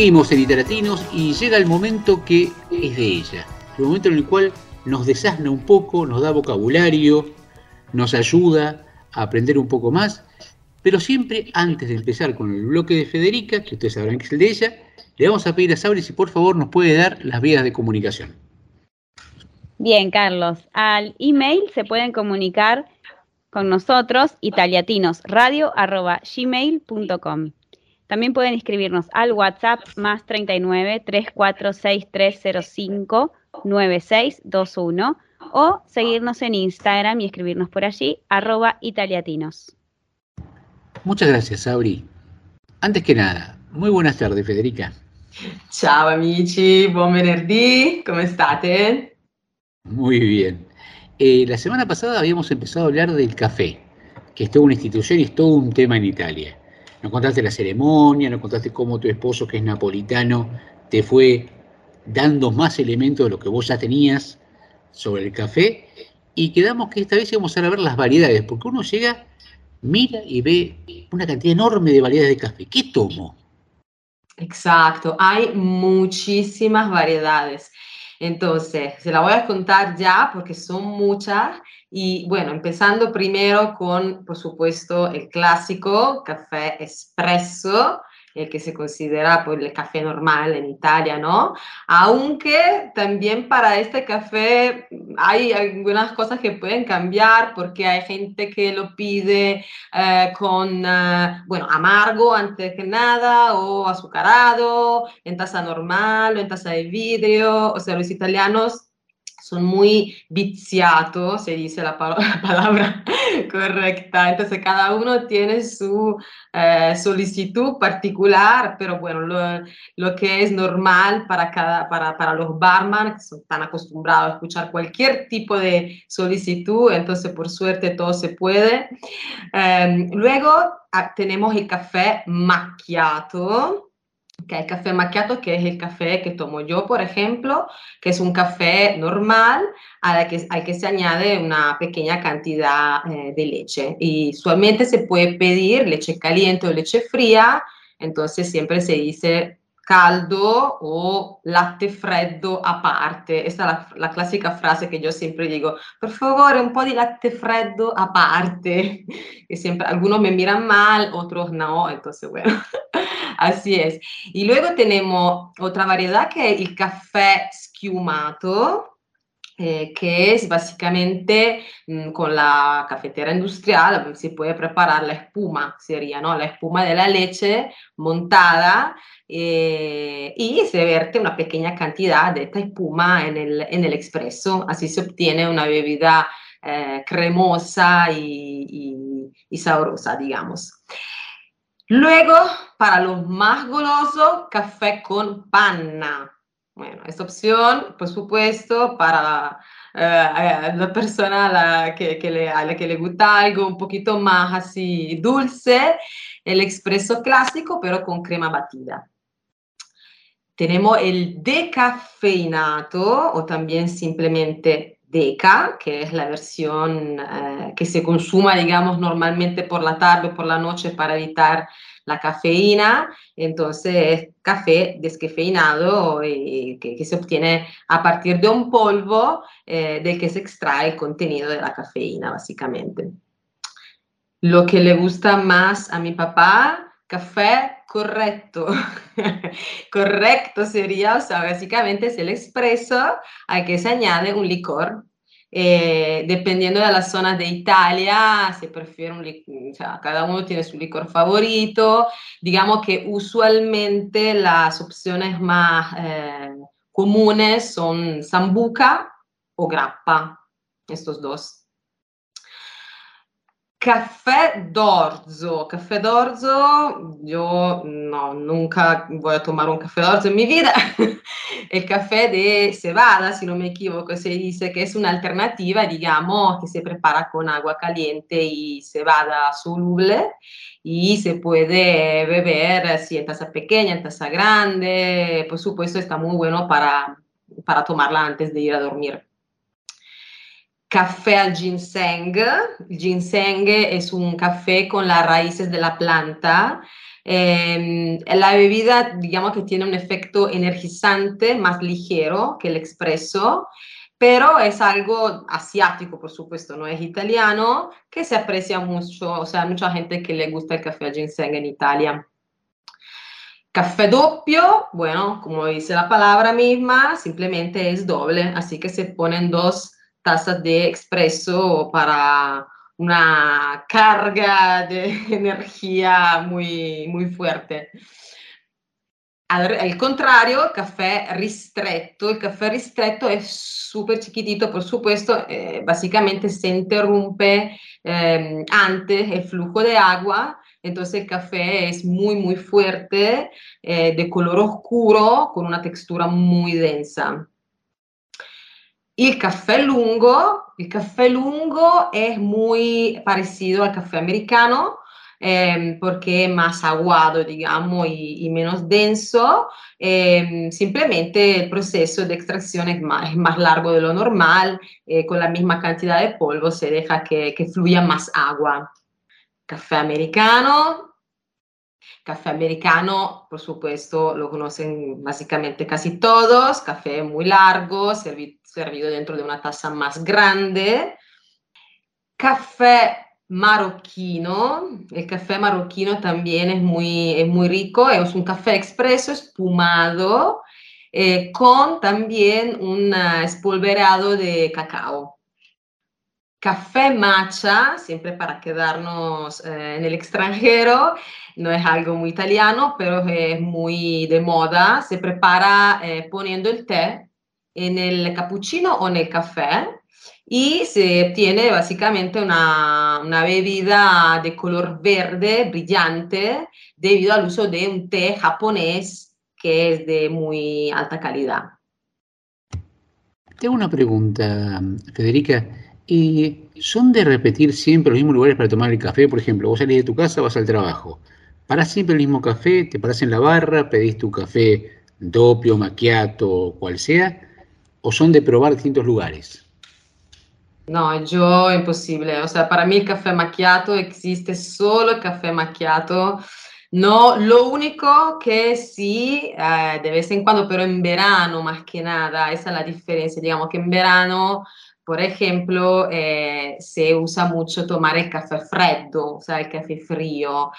[SPEAKER 4] Seguimos en Literatinos y llega el momento que es de ella, el momento en el cual nos desasna un poco, nos da vocabulario, nos ayuda a aprender un poco más, pero siempre antes de empezar con el bloque de Federica, que ustedes sabrán que es el de ella, le vamos a pedir a Sabri si por favor nos puede dar las vías de comunicación.
[SPEAKER 10] Bien, Carlos, al email se pueden comunicar con nosotros italiatinosradio.gmail.com. También pueden escribirnos al WhatsApp más 39 346305 9621 o seguirnos en Instagram y escribirnos por allí, arroba italiatinos.
[SPEAKER 4] Muchas gracias, Sabri. Antes que nada, muy buenas tardes, Federica.
[SPEAKER 11] Ciao amici, buon venerdì, come state?
[SPEAKER 4] Muy bien. Eh, la semana pasada habíamos empezado a hablar del café, que es toda una institución y es todo un tema en Italia. Nos contaste la ceremonia, nos contaste cómo tu esposo, que es napolitano, te fue dando más elementos de lo que vos ya tenías sobre el café. Y quedamos que esta vez íbamos a ver las variedades, porque uno llega, mira y ve una cantidad enorme de variedades de café. ¿Qué tomo?
[SPEAKER 11] Exacto, hay muchísimas variedades. Entonces, se la voy a contar ya porque son muchas. Y bueno, empezando primero con, por supuesto, el clásico café espresso, el que se considera pues, el café normal en Italia, ¿no? Aunque también para este café hay algunas cosas que pueden cambiar porque hay gente que lo pide eh, con, eh, bueno, amargo antes que nada o azucarado, en taza normal o en taza de vidrio, o sea, los italianos son muy viziatos, se dice <laughs> la, palabra correcta. Entonces, cada uno tiene su eh, solicitud particular, pero bueno, lo, que es normal para, cada, para, para los barman, que son tan acostumbrados a escuchar cualquier tipo de solicitud, entonces, por suerte, todo se puede. Em, luego ah, tenemos el café macchiato que el café macchiato, que es el café que tomo yo, por ejemplo, que es un café normal al que, al que se añade una pequeña cantidad eh, de leche. Y usualmente se puede pedir leche caliente o leche fría, entonces siempre se dice caldo o latte freddo a parte. Esa es la, clásica frase que yo siempre digo, por favor, un po' di latte freddo a parte. <laughs> Y siempre, algunos me miran mal, otros no, entonces bueno, así es. Y luego tenemos otra variedad que es el café schiumato, eh, que es básicamente mm, con la cafetera industrial, se puede preparar la espuma, sería ¿no? la espuma de la leche montada eh, y se vierte una pequeña cantidad de esta espuma en el, en el expreso, así se obtiene una bebida eh, cremosa y, y, y sabrosa, digamos. Luego, para los más golosos, café con panna. Bueno, esta opción, por supuesto, para eh, la persona a la que, le, a la que le gusta algo un poquito más así dulce, el expreso clásico, pero con crema batida. Tenemos el decafeinato o también simplemente deca, que es la versión eh, que se consuma, digamos, normalmente por la tarde o por la noche para evitar la cafeína, entonces es café descafeinado eh, que, se obtiene a partir de un polvo eh, del que se extrae el contenido de la cafeína, básicamente. Lo que le gusta más a mi papá, café correcto. <laughs> correcto sería, o sea, básicamente es el expreso al que se añade un licor eh, dependiendo de la zona de Italia, se prefiere un licor, o sea, cada uno tiene su licor favorito. Digamos que usualmente las opciones más eh, comunes son sambuca o grappa, estos dos. Café d'orzo. Café d'orzo, yo no, nunca voy a tomar un café d'orzo en <laughs> mi vida. El café de cebada, si no me equivoco, se dice que es una alternativa, digamos, que se prepara con agua caliente y cebada soluble y se puede beber así en taza pequeña, en taza grande. Por supuesto, está muy bueno para, para tomarla antes de ir a dormir café al ginseng. El ginseng es un café con las raíces de la planta. Eh, la bebida, digamos que tiene un efecto energizante más ligero que el expreso, pero es algo asiático, por supuesto, no es italiano, que se aprecia mucho, o sea, mucha gente que le gusta el café al ginseng en Italia. Café doppio, bueno, como dice la palabra misma, simplemente es doble, así que se ponen dos tazas de expreso para una carga de <laughs> energía muy, muy fuerte. Al, contrario, café ristretto. El café ristretto es súper chiquitito, por supuesto, eh, básicamente se interrumpe eh, antes el flujo de agua, entonces el café es muy, muy fuerte, eh, de color oscuro, con una textura muy densa. El café lungo, el café lungo es muy parecido al café americano em, porque es más aguado, digamos, y, menos denso. Em, simplemente el proceso de extracción es más, es más largo de lo normal, eh, con la misma cantidad de polvo se deja que, que fluya más agua. Café americano, Café americano, por supuesto, lo conocen básicamente casi todos. Café muy largo, servido dentro de una taza más grande. Café marroquino. El café marroquino también es muy, es muy rico. Es un café expreso, espumado, eh, con también un espolverado de cacao. Café matcha, siempre para quedarnos eh, en el extranjero, no es algo muy italiano, pero es muy de moda. Se prepara eh, poniendo el té en el cappuccino o en el café y se obtiene básicamente una, una, bebida de color verde brillante debido al uso de un té japonés que es de muy alta calidad.
[SPEAKER 4] Tengo una pregunta, Federica. ¿Y son de repetir siempre los mismos lugares para tomar el café? Por ejemplo, vos salís de tu casa, vas al trabajo. ¿Parás siempre el mismo café? ¿Te parás en la barra? ¿Pedís tu café doppio, macchiato, cual sea? ¿O son de probar distintos lugares?
[SPEAKER 11] No, yo imposible. O sea, para mí el café macchiato existe solo el café macchiato. No, lo único que sí, eh, de vez en cuando, pero en verano más que nada, esa es la diferencia. Digamos que en verano por ejemplo, eh, se usa mucho tomar el café freddo, sea, el café frío.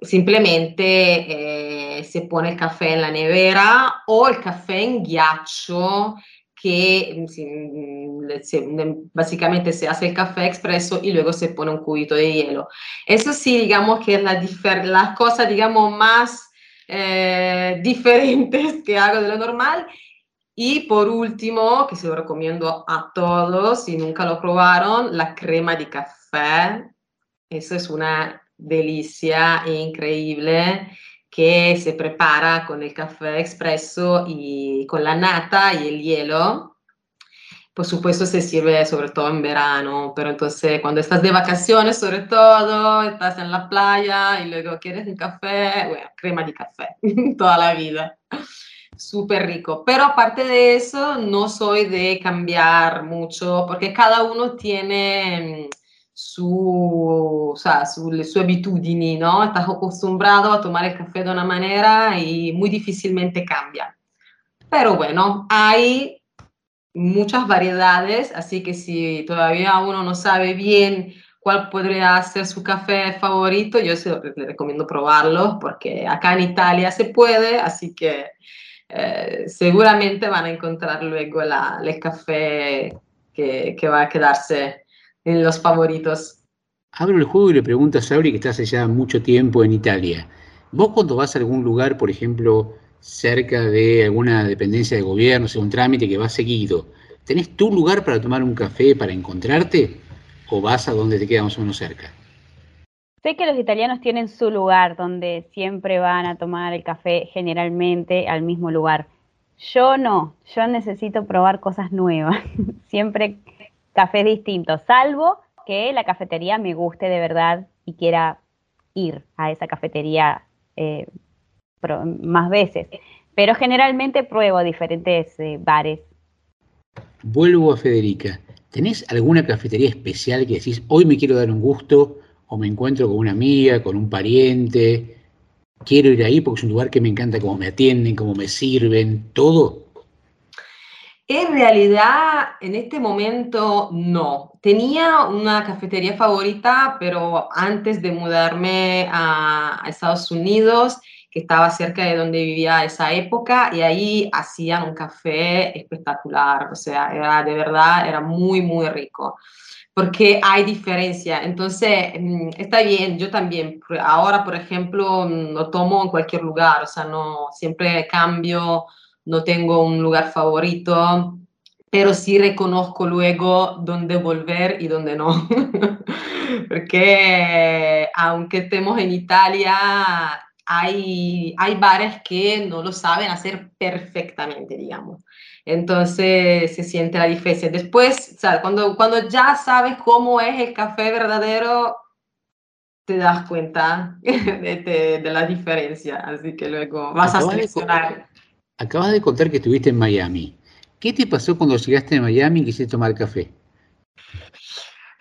[SPEAKER 11] Simplemente eh, se pone el café en la nevera o el café en ghiaccio, que mm, mm, básicamente se hace el café expreso y luego se pone un cubito de hielo. Eso sí, digamos que es la, las cosas, digamos, más eh, <laughs> que hago de lo normal y por último, que se lo recomiendo a todos, si nunca lo probaron, la crema de café. Eso es una delicia increíble que se prepara con el café expreso y con la nata y el hielo. Por supuesto se sirve sobre todo en verano, pero entonces cuando estás de vacaciones sobre todo, estás en la playa y luego quieres un café, bueno, crema de café <laughs> toda la vida súper rico. Pero aparte de eso, no soy de cambiar mucho porque cada uno tiene mm, su, o sea, su, le ¿no? Estás acostumbrado a tomar el café de una manera y muy difícilmente cambia. Pero bueno, hay muchas variedades, así que si todavía uno no sabe bien cuál podría ser su café favorito, yo le recomiendo probarlo porque acá en Italia se puede, así que eh, seguramente van a encontrar luego la, el café que, que va a quedarse en los favoritos.
[SPEAKER 4] Abro el juego y le pregunto a Sabri, que estás allá mucho tiempo en Italia. Vos cuando vas a algún lugar, por ejemplo, cerca de alguna dependencia de gobierno, o trámite que vas seguido, ¿tenés tu lugar para tomar un café, para encontrarte? ¿O vas a donde te queda más o menos cerca?
[SPEAKER 12] Sé que los italianos tienen su lugar donde siempre van a tomar el café generalmente al mismo lugar. Yo no, yo necesito probar cosas nuevas, <laughs> siempre café distinto, salvo que la cafetería me guste de verdad y quiera ir a esa cafetería eh, más veces. Pero generalmente pruebo diferentes eh, bares.
[SPEAKER 4] Vuelvo a Federica. ¿Tenés alguna cafetería especial que decís, hoy me quiero dar un gusto o me encuentro con una amiga, con un pariente? Quiero ir ahí porque es un lugar que me encanta cómo me atienden, cómo me sirven, todo.
[SPEAKER 11] En realidad, en este momento no. Tenía una cafetería favorita, pero antes de mudarme a, Estados Unidos, que estaba cerca de donde vivía esa época, y ahí hacían un café espectacular. O sea, era de verdad, era muy, muy rico. Porque hay diferencia. Entonces, mm, está bien, yo también. Ahora, por ejemplo, mm, lo tomo en cualquier lugar, o sea, no siempre cambio no tengo un lugar favorito, pero sí reconozco luego dónde volver y dónde no. <laughs> Porque aunque estemos en Italia, hay, hay bares que no lo saben hacer perfectamente, digamos. Entonces se siente la diferencia. Después, Cuando, cuando ya sabes cómo es el café verdadero, te das cuenta <laughs> de, de, la diferencia. Así que luego vas a seleccionar.
[SPEAKER 4] Acabas de contar que estuviste en Miami. ¿Qué te pasó cuando llegaste a Miami y quisiste tomar café?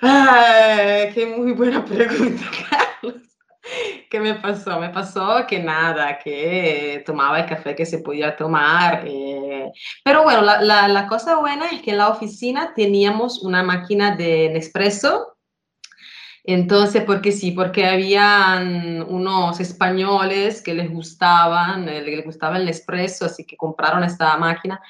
[SPEAKER 11] Qué muy buena pregunta. <laughs> <laughs> ¿Qué me pasó? Me pasó que nada, que tomaba el café que se podía tomar. Eh, pero bueno, la, la, cosa buena es que en la oficina teníamos una máquina de Nespresso entonces, porque sí, porque habían unos españoles que les gustaban, eh, les gustaba el espresso, así que compraron esta máquina.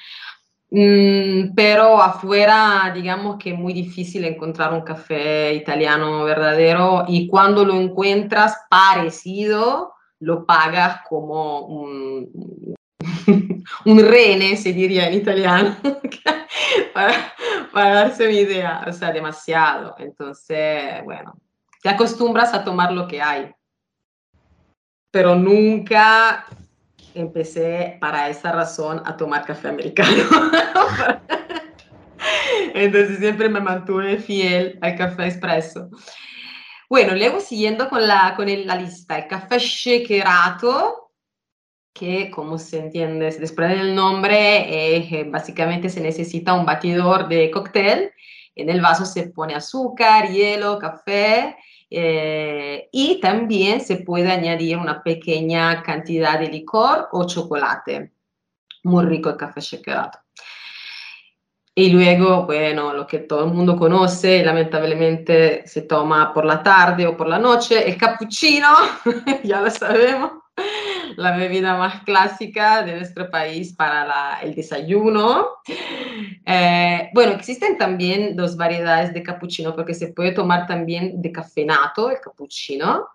[SPEAKER 11] Mm, pero afuera, digamos que es muy difícil encontrar un café italiano verdadero y cuando lo encuentras parecido, lo pagas como un, <laughs> rene, se diría en italiano, <laughs> para, para darse una idea, o sea, demasiado. Entonces, bueno, te acostumbras a tomar lo que hay. Pero nunca empecé para esa razón a tomar café americano. <laughs> Entonces siempre me mantuve fiel al café expreso. Bueno, luego siguiendo con la, con la lista, el café shakerato, que como se entiende, desprende del nombre, eh, básicamente se necesita un batidor de cóctel. En el vaso se pone azúcar, hielo, café eh, y también se puede añadir una pequeña cantidad de licor o chocolate. Muy rico el café shakerato. Y luego, bueno, lo que todo el mundo conoce, lamentablemente se toma por la tarde o por la noche, el cappuccino, <laughs> ya lo sabemos la bebida más clásica de nuestro país para el desayuno. Eh, bueno, existen también dos variedades de cappuccino porque se puede tomar también de cafenato el cappuccino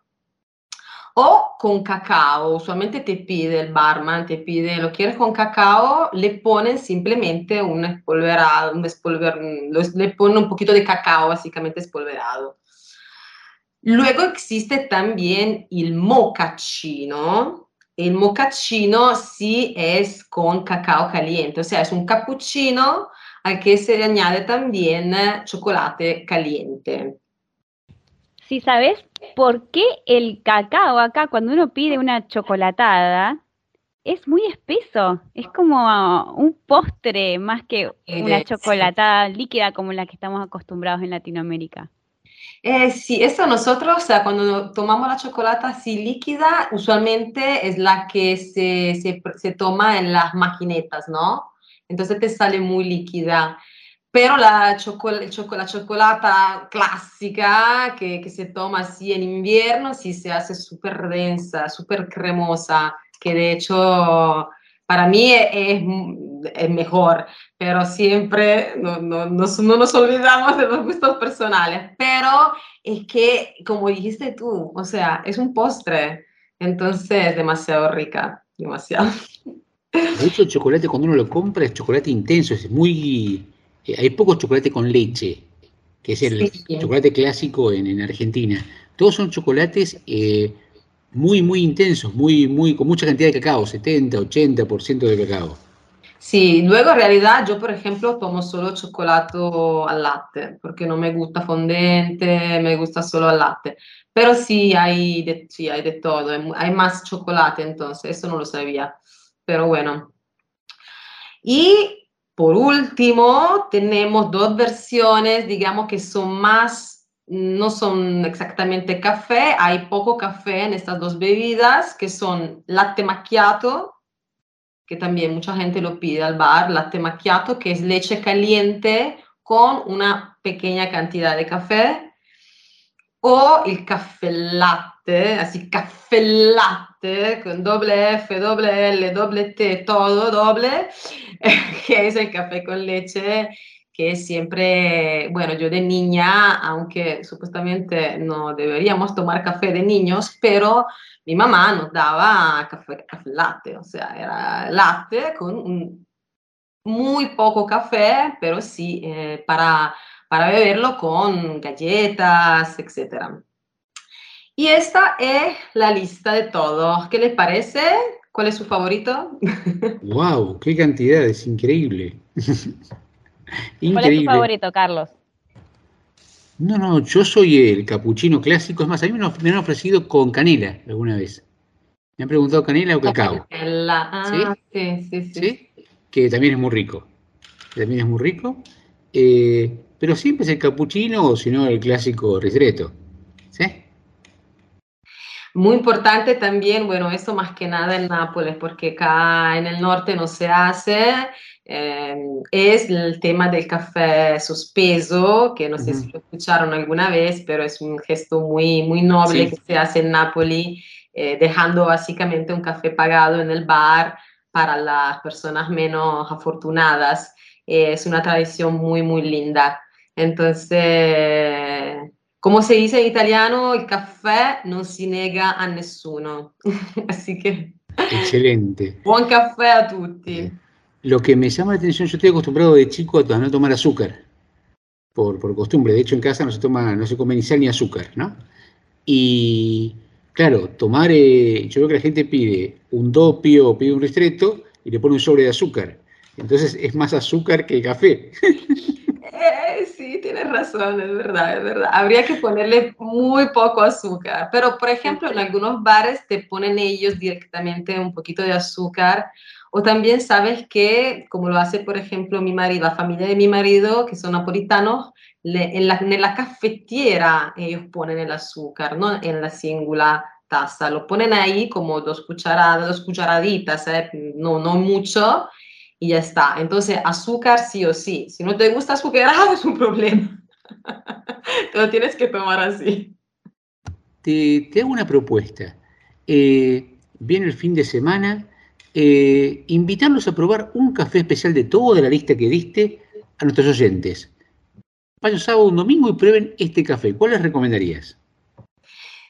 [SPEAKER 11] o con cacao. Usualmente te pide el barman, te pide, lo quieres con cacao, le ponen simplemente un espolverado, un espolver, le ponen un poquito de cacao básicamente espolverado. Luego existe también el mocaccino, el mocaccino sí es con cacao caliente, o sea, es un cappuccino al que se le añade también chocolate caliente.
[SPEAKER 12] Sí, ¿sabes por qué el cacao acá, cuando uno pide una chocolatada, es muy espeso? Es como un postre más que una chocolatada líquida como la que estamos acostumbrados en Latinoamérica.
[SPEAKER 11] Eh, sí, eso nosotros, cuando tomamos la chocolate así líquida, usualmente es la que se, se, se toma en las maquinetas, ¿no? Entonces te sale muy líquida. Pero la, chocol la chocolata clásica que, que, se toma así en invierno, sí se hace súper densa, súper cremosa, que de hecho para mí es, es mejor, pero siempre no, no, no, no nos olvidamos de los gustos personales. Pero es que, como dijiste tú, o sea, es un postre, entonces demasiado rica, demasiado.
[SPEAKER 4] De hecho, el chocolate cuando uno lo compra es chocolate intenso, es muy... eh, hay poco chocolate con leche, que es el
[SPEAKER 11] Sí.
[SPEAKER 4] chocolate clásico en, en Argentina. Todos son chocolates eh, muy, muy intensos, muy, muy, con mucha cantidad de cacao, 70, 80% de cacao.
[SPEAKER 11] Sí, luego en realidad yo, por ejemplo, tomo solo chocolate al latte, porque no me gusta fondente, me gusta solo al latte. Pero sí hay de, sí, hay de todo, hay más chocolate entonces, eso no lo sabía. Pero bueno. Y por último, tenemos dos versiones, digamos que son más, no son exactamente café, hay poco café en estas dos bebidas, que son latte macchiato, que también mucha gente lo pide al bar, latte macchiato, que es leche caliente con una pequeña cantidad de café, o el café latte, así café latte con doble F, doble L, doble T, todo doble, <laughs> que es el café con leche que siempre, bueno, yo de niña, aunque supuestamente no deberíamos tomar café de niños, pero mi mamá nos daba café, café latte, o sea, era latte con muy poco café, pero sí eh, para, para beberlo con galletas, etc. Y esta es la lista de todos. ¿Qué les parece? ¿Cuál es su favorito? <laughs>
[SPEAKER 4] ¡Wow! ¡Qué cantidad! Es increíble. <laughs>
[SPEAKER 12] ¿Cuál es tu favorito, Carlos?
[SPEAKER 4] No, no, yo soy el capuchino clásico. Es más, a mí me, han ofrecido con canela alguna vez. Me han preguntado canela o cacao,
[SPEAKER 11] La- ah, sí, sí, sí.
[SPEAKER 4] ¿sí? que también es muy rico. que También es muy rico. Eh, pero siempre es el capuchino o si no el clásico ristretto. ¿Sí?
[SPEAKER 11] Muy importante también, bueno, eso más que nada en Nápoles, porque acá en el norte no se hace, eh, es el tema del café suspeso, que no sé si lo escucharon alguna vez, pero es un gesto muy, muy noble
[SPEAKER 4] Sí.
[SPEAKER 11] que se hace en Nápoles, eh, dejando básicamente un café pagado en el bar para las personas menos afortunadas. Eh, es una tradición muy, muy linda. Entonces, como se dice en italiano, il caffè non si nega a nessuno. <laughs> Así que
[SPEAKER 4] Excelente.
[SPEAKER 11] buon caffè a tutti.
[SPEAKER 4] Lo que me llama la atención, yo estoy acostumbrado de chico a no tomar azúcar, por, por costumbre. De hecho, en casa no se toma, no se come ni sal ni azúcar, ¿no? Y claro, tomar, eh, yo veo que la gente pide un doppio, pide un ristretto y le pone un sobre de azúcar. Entonces es más azúcar que el café.
[SPEAKER 11] Eh, sí, tienes razón, es verdad, es verdad. Habría que ponerle muy poco azúcar, pero por ejemplo en algunos bares te ponen ellos directamente un poquito de azúcar o también sabes que, como lo hace por ejemplo mi marido, la familia de mi marido, que son napolitanos, le- en, la, en la cafetiera ellos ponen el azúcar, no en la singular taza, lo ponen ahí como dos cucharadas, dos cucharaditas, ¿eh? no, no mucho, y ya está. Entonces, azúcar sí o sí. Si no te gusta azucarado <laughs> es un problema. Te lo tienes que tomar así.
[SPEAKER 4] Te, te hago una propuesta. Eh, viene el fin de semana, eh, invitarlos a probar un café especial de toda la lista que diste a nuestros oyentes. Vayan sábado o un domingo y prueben este café. ¿Cuál les recomendarías?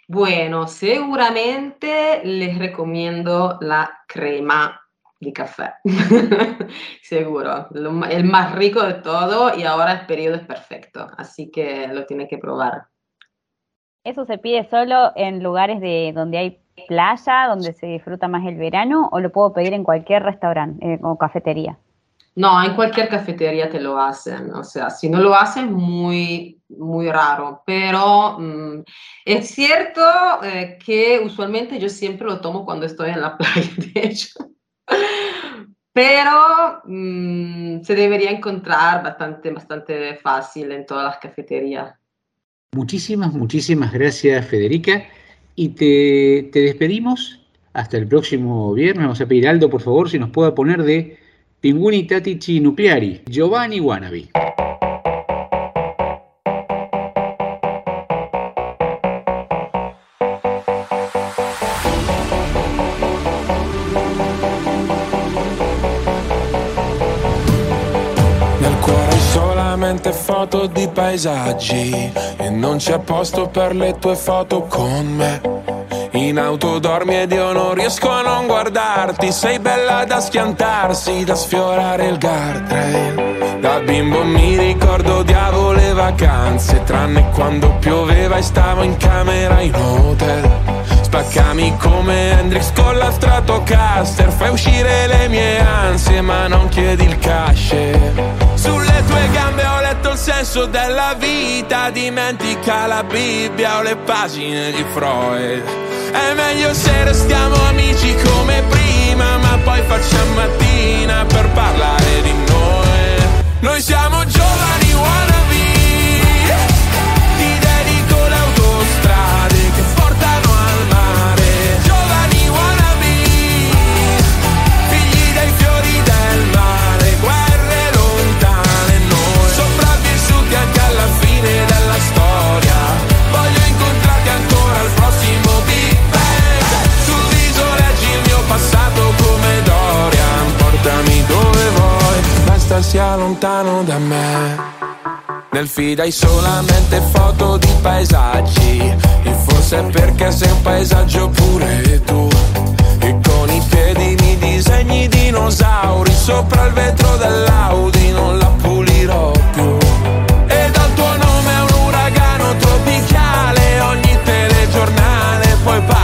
[SPEAKER 11] Bueno, seguramente les recomiendo la crema de café. <laughs> Seguro. Lo el más rico de todo y ahora el periodo es perfecto. Así que lo tienen que probar.
[SPEAKER 12] ¿Eso se pide solo en lugares de donde hay playa, donde se disfruta más el verano, o lo puedo pedir en cualquier restaurante eh, o cafetería?
[SPEAKER 11] No, en cualquier cafetería te lo hacen, o sea, si no lo hacen, muy, muy raro, pero mm, es cierto eh, que usualmente yo siempre lo tomo cuando estoy en la <laughs> playa, de hecho, pero mm, se debería encontrar bastante, bastante fácil en todas las cafeterías.
[SPEAKER 4] Muchísimas, muchísimas gracias, Federica. Y te, te despedimos hasta el próximo viernes. Vamos a pedir Aldo, por favor, si nos pueda poner de Pinguini Tatici Nucleari, Giovanni Wannabe.
[SPEAKER 13] Solamente foto di paesaggi. E non c'è posto per le tue foto con me. In auto dormi ed io non riesco a non guardarti. Sei bella da schiantarsi, da sfiorare il guardrail. Da bimbo mi ricordo odiavo le vacanze Tranne quando pioveva e stavo in camera in hotel. Spaccami come Hendrix con la Stratocaster Fai uscire le mie ansie ma non chiedi il cash Sulle tue gambe ho letto il senso della vita. Dimentica la Bibbia o le pagine di Freud. È meglio se restiamo amici come prima Ma poi facciamo mattina per parlare di noi. Noi siamo giovani wannabe sia lontano da me. Nel feed hai solamente foto di paesaggi. E forse perché sei un paesaggio pure tu. E con i piedi mi disegni dinosauri. Sopra il vetro dell'Audi non la pulirò più. E dal tuo nome è un uragano tropicale. Ogni telegiornale poi parlerà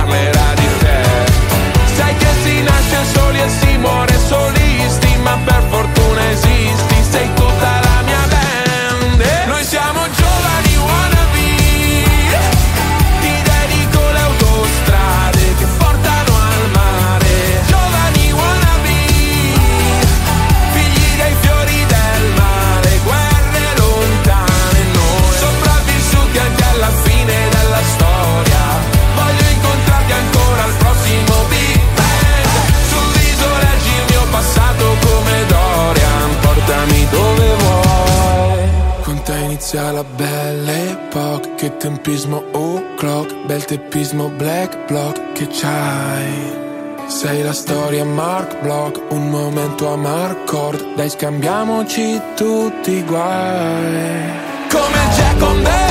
[SPEAKER 13] inizia la belle epoca Che tempismo o'clock. Bel teppismo black block Che c'hai. Sei la storia Mark Block, un momento a Marcord, dai scambiamoci tutti i guai. Come Jack on the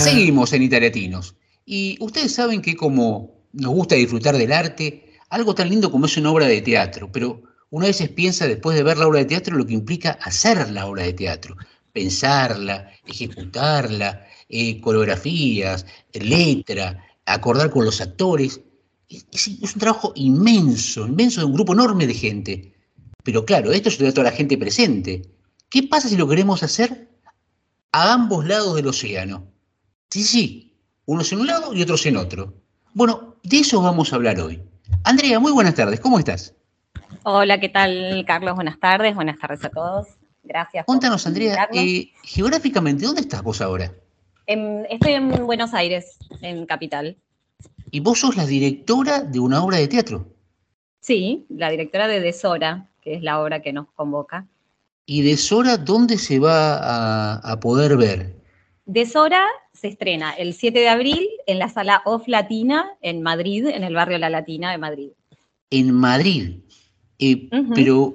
[SPEAKER 4] Seguimos en Italiatinos. Y ustedes saben que como nos gusta disfrutar del arte, algo tan lindo como es una obra de teatro, pero una veces piensa después de ver la obra de teatro lo que implica hacer la obra de teatro, pensarla, ejecutarla, eh, coreografías, letra, acordar con los actores. Es, un trabajo inmenso, inmenso de un grupo enorme de gente. Pero claro, esto es de toda la gente presente. ¿Qué pasa si lo queremos hacer a ambos lados del océano? Sí, sí, unos en un lado y otros en otro. Bueno, de eso vamos a hablar hoy. Andrea, muy buenas tardes, ¿cómo estás?
[SPEAKER 10] Hola, ¿qué tal, Carlos? Buenas tardes, buenas tardes a todos. Gracias. por
[SPEAKER 4] Cuéntanos, Andrea, eh, geográficamente, ¿dónde estás vos ahora?
[SPEAKER 10] Em, estoy en Buenos Aires, en Capital.
[SPEAKER 4] Y vos sos la directora de una obra de teatro.
[SPEAKER 10] Sí, la directora de Desora, que es la obra que nos convoca.
[SPEAKER 4] ¿Y de Sora dónde se va a, a poder ver?
[SPEAKER 10] Desora se estrena el 7 de abril en la sala Off Latina en Madrid, en el barrio La Latina de Madrid.
[SPEAKER 4] En Madrid. Eh. Pero,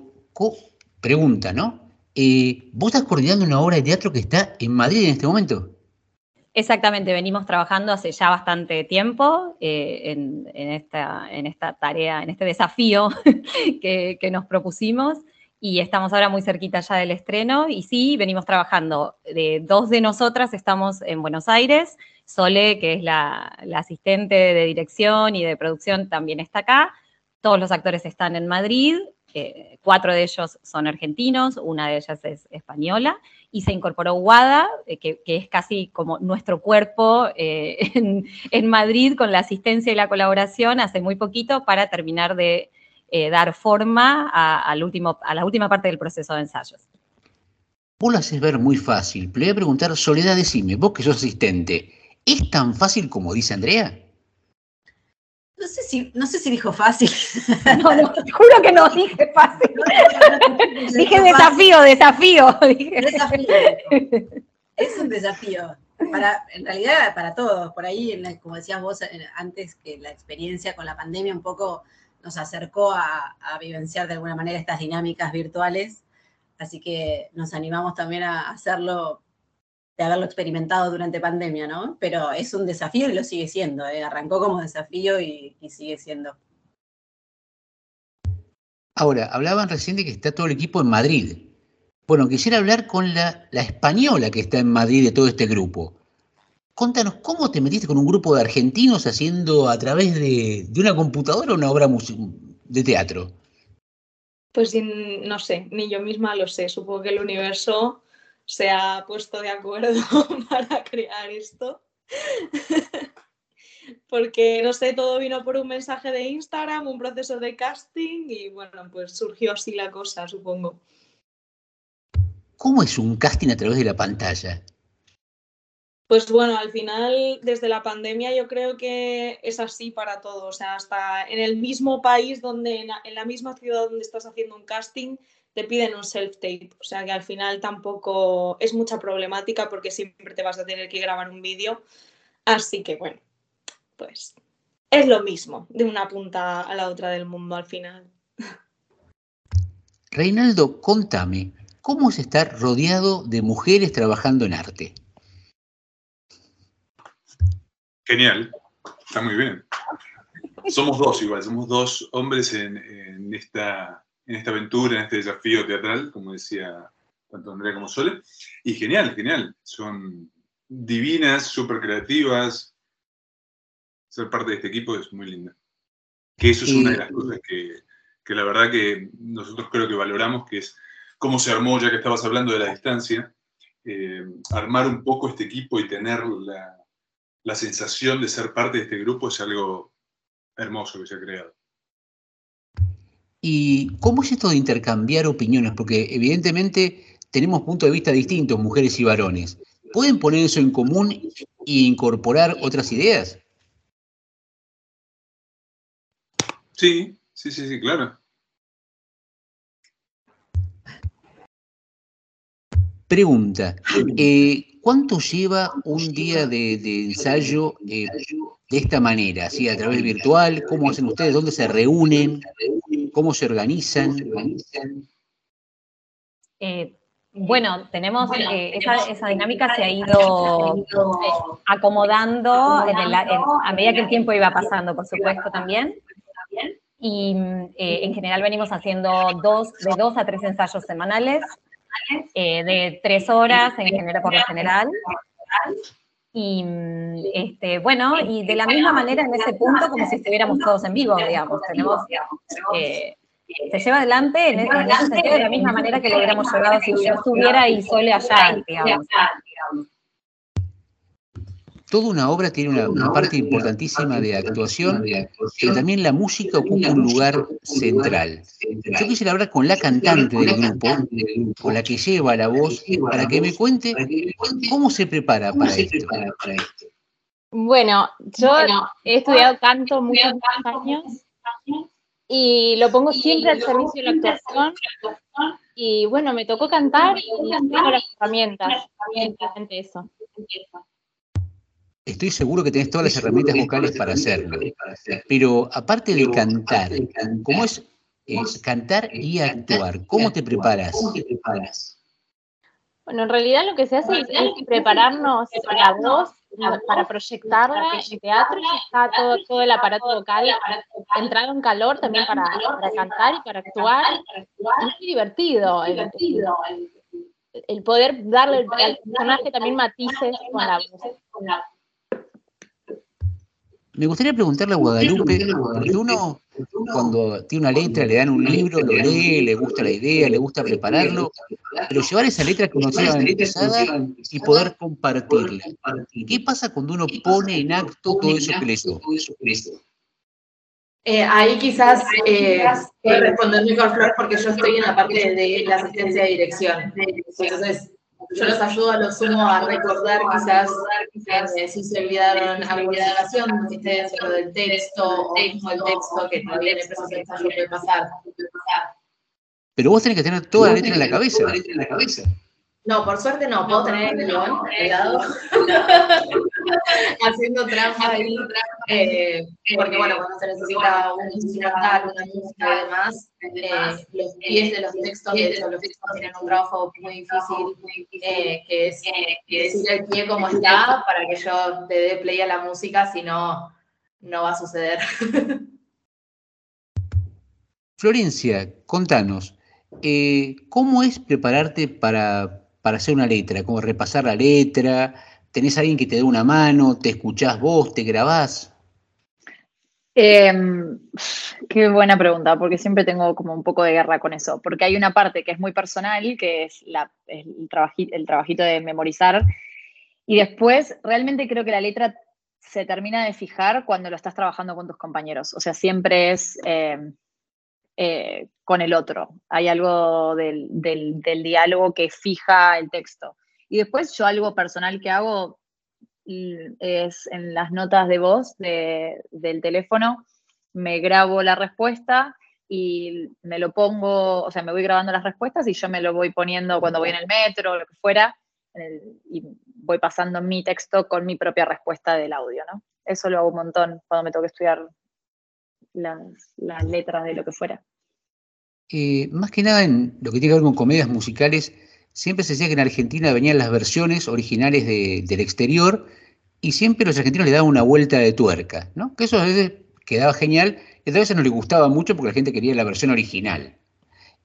[SPEAKER 4] pregunta, ¿no? Eh, ¿Vos estás coordinando una obra de teatro que está en Madrid en este momento?
[SPEAKER 10] Exactamente, venimos trabajando hace ya bastante tiempo eh, en, en esta, en esta tarea, en este desafío <laughs> que, que nos propusimos y estamos ahora muy cerquita ya del estreno y sí, venimos trabajando. De, dos de nosotras estamos en Buenos Aires, Sole, que es la, asistente de dirección y de producción, también está acá. Todos los actores están en Madrid
[SPEAKER 14] eh, cuatro de ellos son argentinos, una de ellas es española, y se incorporó WADA, eh, que, es casi como nuestro cuerpo eh, <laughs> en Madrid con la asistencia y la colaboración hace muy poquito para terminar de eh, dar forma a, al último, a la última parte del proceso de ensayos.
[SPEAKER 4] Vos lo haces ver muy fácil, pero le voy a preguntar, Soledad, decime, vos que sos asistente, ¿es tan fácil como dice Andrea?
[SPEAKER 15] No sé si, no sé si dijo fácil.
[SPEAKER 14] No, no, te juro que no dije fácil. Dije
[SPEAKER 15] Fácil.
[SPEAKER 14] desafío, desafío. dije.
[SPEAKER 15] Desafío. Es un desafío. Para, en realidad para todos. Por ahí, como decías vos eh, antes, que la experiencia con la pandemia un poco nos acercó a, vivenciar de alguna manera estas dinámicas virtuales. Así que nos animamos también a hacerlo, de haberlo experimentado durante pandemia, ¿no? Pero es un desafío y lo sigue siendo. ¿eh? Arrancó como desafío y, sigue siendo.
[SPEAKER 4] Ahora, hablaban recién de que está todo el equipo en Madrid. Bueno, quisiera hablar con la española que está en Madrid de todo este grupo. Contanos, ¿cómo te metiste con un grupo de argentinos haciendo a través de, de una computadora una obra de teatro?
[SPEAKER 16] Pues no sé, ni yo misma lo sé. Supongo que el universo se ha puesto de acuerdo <laughs> para crear esto. <laughs> Porque, no sé, todo vino por un mensaje de Instagram, un proceso de casting y bueno, pues surgió así la cosa, supongo.
[SPEAKER 4] ¿Cómo es un casting a través de la pantalla?
[SPEAKER 16] Pues bueno, al final, desde la pandemia yo creo que es así para todos. O sea, hasta en el mismo país donde, en la, en la misma ciudad donde estás haciendo un casting, te piden un self-tape. O sea, que al final tampoco es mucha problemática porque siempre te vas a tener que grabar un vídeo. Así que bueno, pues es lo mismo, de una punta a la otra del mundo al final.
[SPEAKER 4] Reinaldo, contame, ¿cómo es estar rodeado de mujeres trabajando en arte?
[SPEAKER 17] Genial, está muy bien. Somos dos igual, somos dos hombres en, en esta, en esta aventura, en este desafío teatral, como decía tanto Andrea como Sole. Y genial, genial. Son divinas, súper creativas. Ser parte de este equipo es muy lindo. Que eso es una de las cosas que, que la verdad que nosotros creo que valoramos, que es cómo se armó, ya que estabas hablando de la distancia, eh, armar un poco este equipo y tener la, la sensación de ser parte de este grupo es algo hermoso que se ha creado.
[SPEAKER 4] ¿Y cómo es esto de intercambiar opiniones? Porque evidentemente tenemos puntos de vista distintos, mujeres y varones. ¿Pueden poner eso en común e incorporar otras ideas?
[SPEAKER 17] Sí, sí, sí, sí, claro.
[SPEAKER 4] Pregunta, eh, ¿cuánto lleva un día de, de ensayo eh, de esta manera? ¿Así a través virtual? ¿Cómo hacen ustedes? ¿Dónde se reúnen? ¿Cómo se organizan?
[SPEAKER 14] Eh, bueno, tenemos eh, esa, esa dinámica se ha ido acomodando en el- en- a medida que el tiempo iba pasando, por supuesto, también. Y eh, en general venimos haciendo dos, de dos a tres ensayos semanales, eh, de tres horas en general, por lo general. Y mm, este, bueno, y de la misma manera en ese punto como si estuviéramos todos en vivo, digamos. Tenemos, eh, se lleva adelante en, en ese sentido de la misma manera que lo hubiéramos llevado si yo estuviera y Sole allá, digamos.
[SPEAKER 4] Toda una obra tiene una, una parte importantísima de actuación, pero también la música ocupa un lugar central. Yo quisiera hablar con la cantante del grupo, con la que lleva la voz, para que me cuente cómo se prepara para esto.
[SPEAKER 10] Bueno, yo he estudiado canto muchos años y lo pongo siempre al servicio de la actuación. Y bueno, me tocó cantar y tengo las herramientas. Eso.
[SPEAKER 4] Estoy seguro que tenés todas las herramientas vocales para hacerlo. Pero aparte de cantar, ¿cómo es, es cantar y actuar? ¿Cómo te preparas?
[SPEAKER 10] Bueno, en realidad lo que se hace es prepararnos la voz para proyectarla en teatro y está todo, todo el aparato vocal entrado en calor también para, para cantar y para actuar. Es muy divertido el, el poder darle al personaje también matices con la voz.
[SPEAKER 4] Me gustaría preguntarle a Guadalupe, porque uno cuando tiene una letra, le dan un libro, lo lee, le gusta la idea, le gusta prepararlo, pero llevar esa letra que uno lleva empezada y poder compartirla. ¿Qué pasa cuando uno pone en acto todo eso que leyó?
[SPEAKER 9] Eh, ahí quizás eh, puedo responder mejor Flor porque yo estoy en la parte de la asistencia de dirección. Entonces, yo los ayudo a lo sumo a recordar quizás eh, si se olvidaron alguna si esté dentro del texto o mismo el texto que también de ensayo puede pasar.
[SPEAKER 4] Pero vos tenés que tener toda la letra en la cabeza.
[SPEAKER 9] No, por suerte no, puedo tener el guion pegado, <laughs> <laughs> haciendo trampa ahí, eh, porque bueno, cuando se necesita un instrumental, una música y demás, eh, los pies de los textos, de hecho los textos tienen un trabajo muy difícil, eh, que es decir el pie como <laughs> está para que yo te dé play a la música, si no, no va a suceder. <laughs>
[SPEAKER 4] Florencia, contanos, ¿cómo es prepararte para para hacer una letra? como repasar la letra? ¿Tenés a alguien que te dé una mano? ¿Te escuchás vos? ¿Te grabás?
[SPEAKER 18] Em, qué buena pregunta, porque siempre tengo como un poco de guerra con eso, porque hay una parte que es muy personal, que es el, trabajito, de memorizar, y después realmente creo que la letra se termina de fijar cuando lo estás trabajando con tus compañeros, o sea, siempre es... Em, eh, con el otro. Hay algo del, diálogo que fija el texto. Y después yo algo personal que hago es en las notas de voz del teléfono, me grabo la respuesta y me lo pongo, o sea, me voy grabando las respuestas y yo me lo voy poniendo cuando voy en el metro o lo que fuera, y voy pasando mi texto con mi propia respuesta del audio, ¿no? Eso lo hago un montón cuando me toca estudiar las, las letras de lo que fuera.
[SPEAKER 4] Eh, más que nada en lo que tiene que ver con comedias musicales, siempre se decía que en Argentina venían las versiones originales del exterior y siempre los argentinos le daban una vuelta de tuerca, ¿no? Que eso a veces quedaba genial y a veces no le gustaba mucho porque la gente quería la versión original.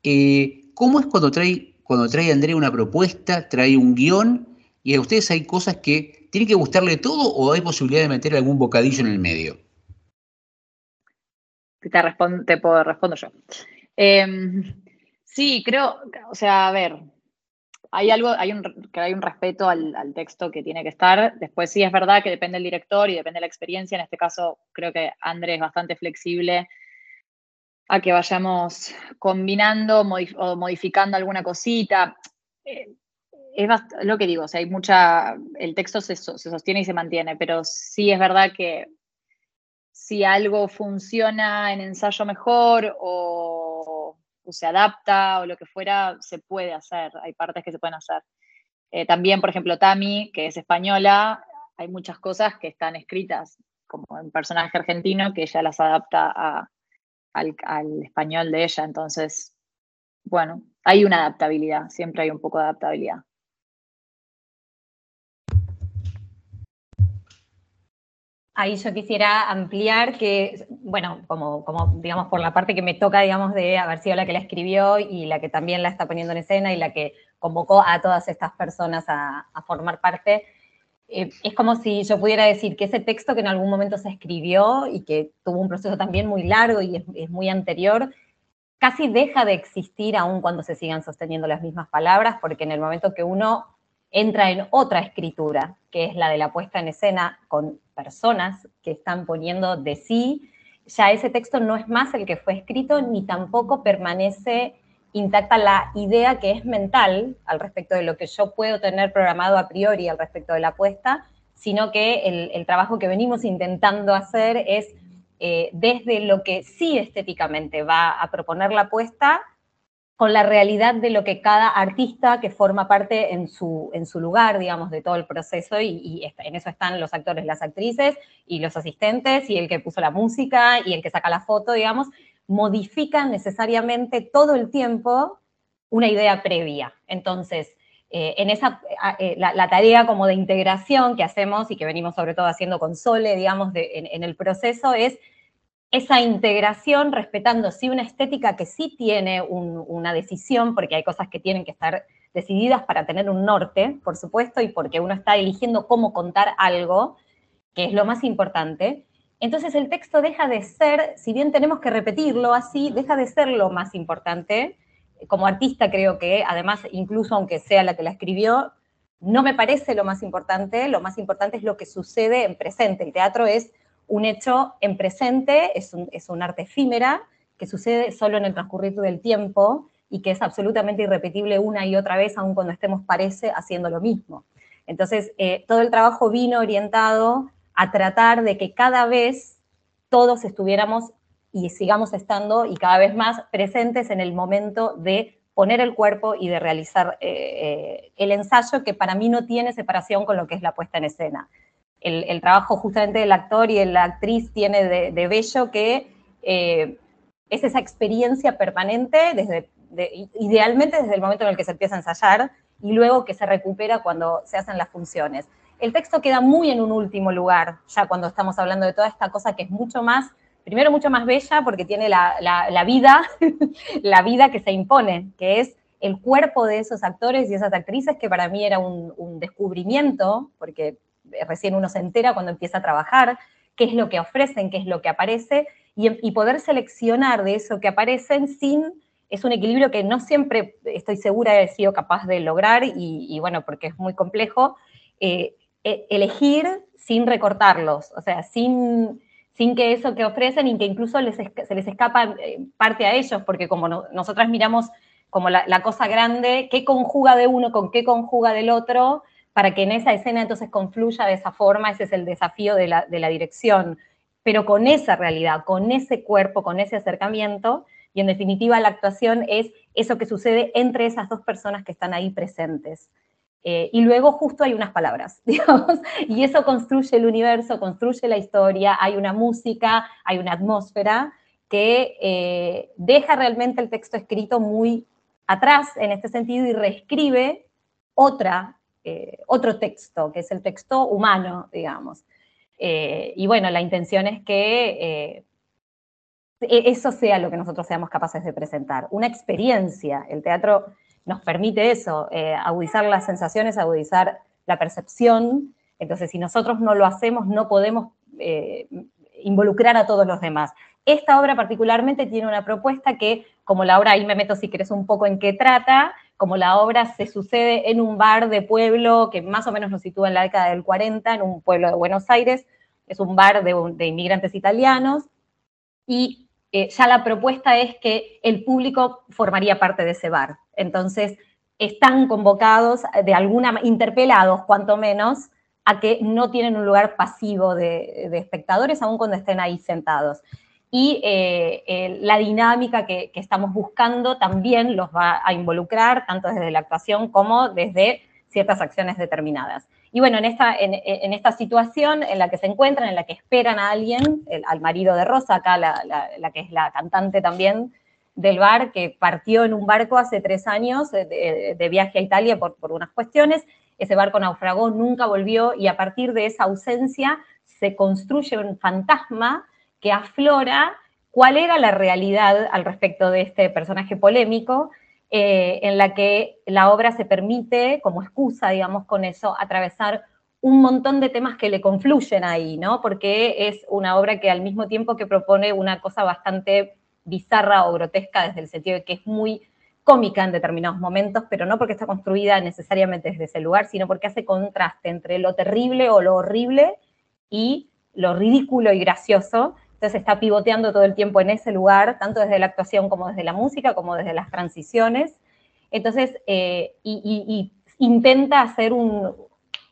[SPEAKER 4] Eh, ¿Cómo es cuando trae, cuando trae Andrea una propuesta, trae un guion y a ustedes hay cosas que tienen que gustarle todo o hay posibilidad de meter algún bocadillo en el medio?
[SPEAKER 18] Te, te puedo responder yo. Em, sí, creo, o sea, a ver, hay algo, hay un, que hay un respeto al, texto que tiene que estar. Después sí es verdad que depende del director y depende de la experiencia. En este caso, creo que Andrés es bastante flexible a que vayamos combinando o modificando alguna cosita. Eh, es lo que digo, o sea, hay mucha, el texto se, se, sostiene y se mantiene, pero sí es verdad que si algo funciona en ensayo mejor o se adapta o lo que fuera, se puede hacer, hay partes que se pueden hacer. Eh, también, por ejemplo, Tami, que es española, hay muchas cosas que están escritas como un personaje argentino que ella las adapta al español de ella. Entonces, bueno, hay una adaptabilidad, siempre hay un poco de adaptabilidad.
[SPEAKER 14] Ahí yo quisiera ampliar que, bueno, como, digamos, por la parte que me toca, digamos, de haber sido la que la escribió y la que también la está poniendo en escena y la que convocó a todas estas personas a, formar parte, eh, es como si yo pudiera decir que ese texto que en algún momento se escribió y que tuvo un proceso también muy largo y es, es muy anterior, casi deja de existir aún cuando se sigan sosteniendo las mismas palabras, porque en el momento que uno entra en otra escritura, que es la de la puesta en escena con personas que están poniendo de sí, ya ese texto no es más el que fue escrito ni tampoco permanece intacta la idea que es mental al respecto de lo que yo puedo tener programado a priori al respecto de la puesta, sino que el, trabajo que venimos intentando hacer es eh, desde lo que sí estéticamente va a proponer la puesta, con la realidad de lo que cada artista que forma parte en su, en su lugar, digamos, de todo el proceso, y, en eso están los actores, las actrices, y los asistentes, y el que puso la música, y el que saca la foto, digamos, modifican necesariamente todo el tiempo una idea previa. Entonces, eh, en esa, eh, la, tarea como de integración que hacemos y que venimos sobre todo haciendo con Sole, digamos, en el proceso es esa integración respetando sí una estética que sí tiene una decisión, porque hay cosas que tienen que estar decididas para tener un norte, por supuesto, y porque uno está eligiendo cómo contar algo, que es lo más importante, Entonces el texto deja de ser, si bien tenemos que repetirlo así, deja de ser lo más importante. Como artista creo que, además, incluso aunque sea la que la escribió, no me parece lo más importante, lo más importante es lo que sucede en presente. El teatro es un hecho en presente, es un, arte efímera que sucede solo en el transcurrir del tiempo y que es absolutamente irrepetible una y otra vez, aun cuando estemos, parece, haciendo lo mismo. Entonces, eh, todo el trabajo vino orientado a tratar de que cada vez todos estuviéramos y sigamos estando y cada vez más presentes en el momento de poner el cuerpo y de realizar eh, eh, el ensayo que para mí no tiene separación con lo que es la puesta en escena. El, trabajo justamente del actor y de la actriz tiene de, bello que eh, es esa experiencia permanente, desde, idealmente desde el momento en el que se empieza a ensayar y luego que se recupera cuando se hacen las funciones. El texto queda muy en un último lugar, ya cuando estamos hablando de toda esta cosa que es mucho más primero mucho más bella porque tiene la, vida, <laughs> la vida que se impone, que es el cuerpo de esos actores y esas actrices, que para mí era un, descubrimiento, porque recién uno se entera cuando empieza a trabajar, qué es lo que ofrecen, qué es lo que aparece, y, poder seleccionar de eso que aparecen sin, es un equilibrio que no siempre estoy segura de haber sido capaz de lograr, y, bueno, porque es muy complejo, eh, e, elegir sin recortarlos, o sea, sin sin que eso que ofrecen y que incluso se les escapa eh, parte a ellos, porque como nosotras miramos como la, cosa grande, qué conjuga de uno con qué conjuga del otro, para que en esa escena entonces confluya de esa forma, ese es el desafío de la, de la dirección, pero con esa realidad, con ese cuerpo, con ese acercamiento, y en definitiva la actuación es eso que sucede entre esas dos personas que están ahí presentes. Eh, y luego justo hay unas palabras, <laughs> digamos, y eso construye el universo, construye la historia, hay una música, hay una atmósfera que eh, deja realmente el texto escrito muy atrás en este sentido y reescribe otra, eh, otro texto, que es el texto humano, digamos. y bueno, la intención es que e-, eso sea lo que nosotros seamos capaces de presentar, una experiencia. El teatro nos permite eso, eh, agudizar las sensaciones, agudizar la percepción. Entonces, si nosotros no lo hacemos, no podemos eh, involucrar a todos los demás. Esta obra particularmente tiene una propuesta que, como la obra, ahí me meto si querés un poco en qué trata, como la obra se sucede en un bar de pueblo que más o menos nos sitúa en la década del 40, en un pueblo de Buenos Aires, es un bar de, de inmigrantes italianos, y eh, ya la propuesta es que el público formaría parte de ese bar. Entonces, están convocados, de alguna interpelados cuanto menos, a que no tienen un lugar pasivo de, espectadores, aun cuando estén ahí sentados. Y eh, la dinámica que, estamos buscando también los va a involucrar, tanto desde la actuación como desde ciertas acciones determinadas. Y bueno, en esta, en, esta situación en la que se encuentran, en la que esperan a alguien, al marido de Rosa, acá la, que es la cantante también del bar, que partió en un barco hace tres años de, viaje a Italia por, por unas cuestiones, ese barco naufragó, nunca volvió y a partir de esa ausencia se construye un fantasma que aflora cuál era la realidad al respecto de este personaje polémico eh, en la que la obra se permite, como excusa, digamos, con eso, atravesar un montón de temas que le confluyen ahí, ¿no? Porque es una obra que al mismo tiempo que propone una cosa bastante bizarra o grotesca desde el sentido de que es muy cómica en determinados momentos, pero no porque está construida necesariamente desde ese lugar, sino porque hace contraste entre lo terrible o lo horrible y lo ridículo y gracioso, entonces está pivoteando todo el tiempo en ese lugar, tanto desde la actuación como desde la música, como desde las transiciones. Entonces, eh, y, intenta hacer un,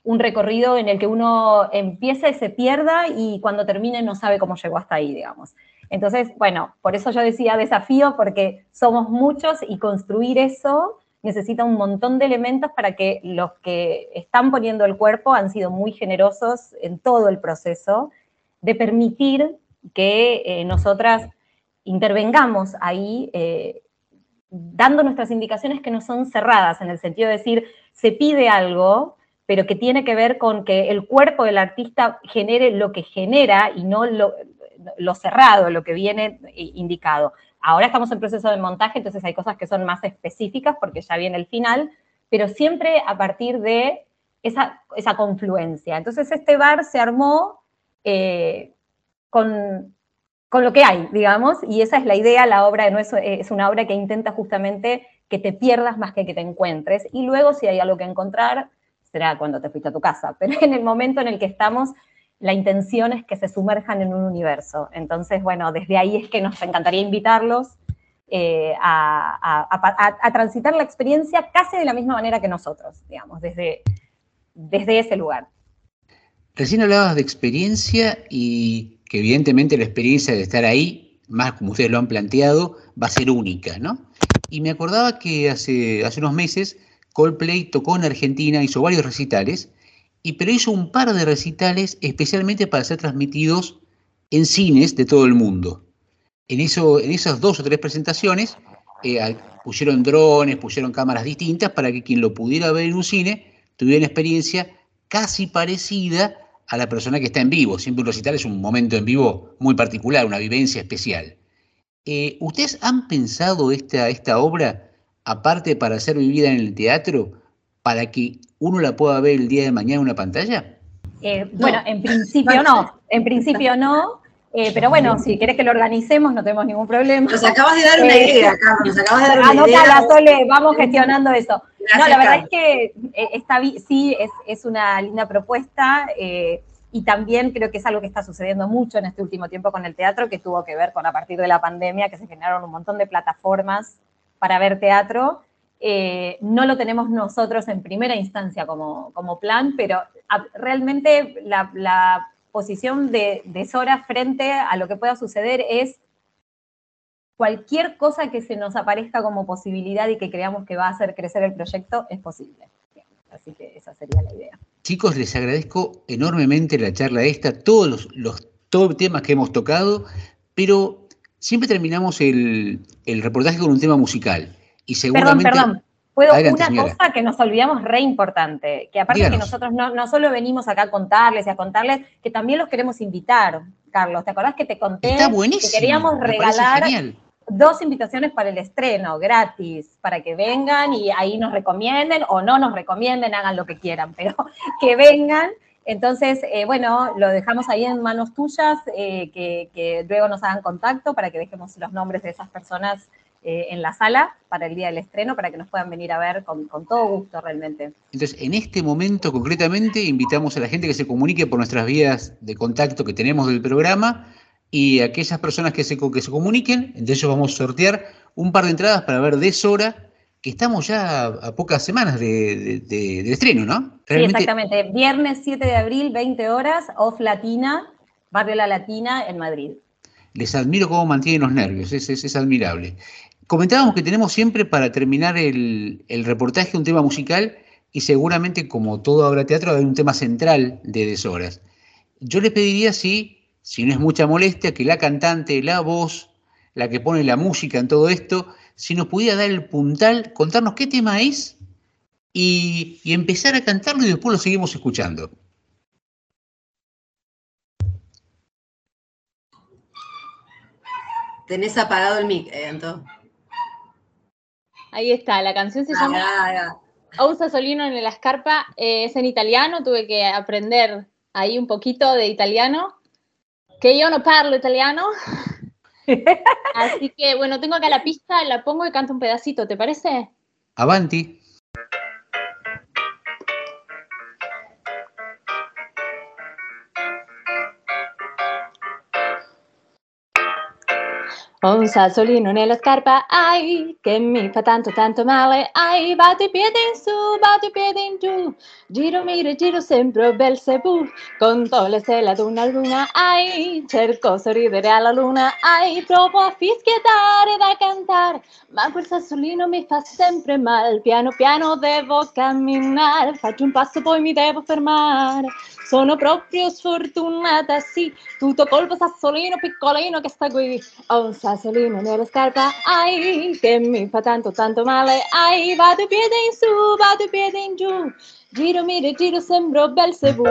[SPEAKER 14] recorrido en el que uno empiece y se pierda y cuando termine no sabe cómo llegó hasta ahí, digamos. Entonces, bueno, por eso yo decía desafío, porque somos muchos y construir eso necesita un montón de elementos para que los que están poniendo el cuerpo han sido muy generosos en todo el proceso de permitir que eh, nosotras intervengamos ahí eh, dando nuestras indicaciones que no son cerradas, en el sentido de decir, se pide algo, pero que tiene que ver con que el cuerpo del artista genere lo que genera y no lo, cerrado, lo que viene indicado. Ahora estamos en proceso de montaje, entonces hay cosas que son más específicas porque ya viene el final, pero siempre a partir de esa, esa confluencia. Entonces este bar se armó eh, con, con lo que hay, digamos, y esa es la idea, la obra no es, una obra que intenta justamente que te pierdas más que que te encuentres, y luego si hay algo que encontrar, será cuando te fuiste a tu casa, <laughs> pero en el momento en el que estamos, la intención es que se sumerjan en un universo. Entonces, bueno, desde ahí es que nos encantaría invitarlos eh, a, a, a, transitar la experiencia casi de la misma manera que nosotros, digamos, desde, desde ese lugar.
[SPEAKER 4] Recién hablabas de experiencia y que evidentemente la experiencia de estar ahí, más como ustedes lo han planteado, va a ser única, ¿no? Y me acordaba que hace, hace unos meses Coldplay tocó en Argentina, hizo varios recitales, y, pero hizo un par de recitales especialmente para ser transmitidos en cines de todo el mundo. En, eso, en esas dos o tres presentaciones eh, pusieron drones, pusieron cámaras distintas para que quien lo pudiera ver en un cine tuviera una experiencia casi parecida a la persona que está en vivo. Siempre un recital es un momento en vivo muy particular, una vivencia especial. Eh, ¿Ustedes han pensado esta, esta obra aparte para ser vivida en el teatro, para que uno la pueda ver el día de mañana en una pantalla?
[SPEAKER 14] Eh, bueno, en principio no, en principio no, eh, pero bueno, si quieres que lo organicemos no tenemos ningún problema.
[SPEAKER 15] Nos acabas de dar una
[SPEAKER 14] Eh,
[SPEAKER 15] idea, Carlos, nos acabas de dar una
[SPEAKER 14] Anótala,
[SPEAKER 15] idea.
[SPEAKER 14] Sole, vamos gestionando eso. No,
[SPEAKER 15] Gracias,
[SPEAKER 14] la verdad
[SPEAKER 15] Carlos.
[SPEAKER 14] es que eh, está, sí, es, es una linda propuesta eh, y también creo que es algo que está sucediendo mucho en este último tiempo con el teatro, que tuvo que ver con a partir de la pandemia, que se generaron un montón de plataformas para ver teatro. Eh, no lo tenemos nosotros en primera instancia como, como plan, pero realmente la, la posición de, de Sora frente a lo que pueda suceder es cualquier cosa que se nos aparezca como posibilidad y que creamos que va a hacer crecer el proyecto es posible. Así que esa sería la idea.
[SPEAKER 4] Chicos, les agradezco enormemente la charla esta, todos los, los todo temas que hemos tocado, pero siempre terminamos el, el reportaje con un tema musical. Y
[SPEAKER 14] Perdón,
[SPEAKER 4] seguramente.
[SPEAKER 14] perdón. Puedo
[SPEAKER 4] Adelante,
[SPEAKER 14] una
[SPEAKER 4] señora.
[SPEAKER 14] cosa que nos olvidamos re importante, que aparte
[SPEAKER 4] Díganos.
[SPEAKER 14] que nosotros no, no solo venimos acá a contarles y a contarles, que también los queremos invitar, Carlos. ¿Te acordás que te conté
[SPEAKER 4] Está buenísimo,
[SPEAKER 14] que queríamos regalar. Dos invitaciones para el estreno, gratis, para que vengan y ahí nos recomienden o no nos recomienden, hagan lo que quieran, pero <laughs> que vengan. Entonces, eh, bueno, lo dejamos ahí en manos tuyas, eh, que, luego nos hagan contacto para que dejemos los nombres de esas personas eh, en la sala para el día del estreno, para que nos puedan venir a ver con, con todo gusto realmente.
[SPEAKER 4] Entonces, en este momento concretamente, invitamos a la gente que se comunique por nuestras vías de contacto que tenemos del programa y aquellas personas que se, que se comuniquen, de ellos vamos a sortear un par de entradas para ver Deshora, que estamos ya a, a pocas semanas de, de- de- del estreno, ¿no?
[SPEAKER 14] Sí, exactamente. Viernes 7 de abril, 20 horas, Off Latina, Barrio La Latina en Madrid.
[SPEAKER 4] Les admiro cómo mantienen los nervios, es, es- es admirable. Comentábamos que tenemos siempre para terminar el, el reportaje un tema musical y seguramente como todo habrá teatro va a haber un tema central de Deshoras. Yo les pediría si, si no es mucha molestia, que la cantante, la voz, la que pone la música en todo esto, si nos pudiera dar el puntal, contarnos qué tema es y, y empezar a cantarlo y después lo seguimos escuchando.
[SPEAKER 15] Tenés apagado el mic, eh, Anto.
[SPEAKER 10] Ahí está, la canción se
[SPEAKER 15] Ah,
[SPEAKER 10] llama
[SPEAKER 15] ah, ah.
[SPEAKER 10] Ausa Solino en la escarpa, eh, es en italiano, tuve que aprender ahí un poquito de italiano, que yo no parlo italiano. <laughs> Así que bueno, tengo acá la pista, la pongo y canto un pedacito, ¿te parece?
[SPEAKER 4] Avanti.
[SPEAKER 10] Ho un sassolino nella scarpa, ai, che mi fa tanto tanto male, ai, batto i piedi in su, batto i piedi in giù, giro, miro, giro sempre bel sebù, conto le stelle ad una luna, ai, cerco sorridere alla luna, ai, provo a fischiettare da cantare, ma quel sassolino mi fa sempre mal, piano piano devo camminare, faccio un passo poi mi devo fermare, sono proprio sfortunata, sì, tutto colpo sassolino piccolino che sta qui. Ho un sassolino nella scarpa, ai, che mi fa tanto tanto male, ai, vado i piedi in su, vado i piedi in giù, giro, miro, giro, sembro bel sebù.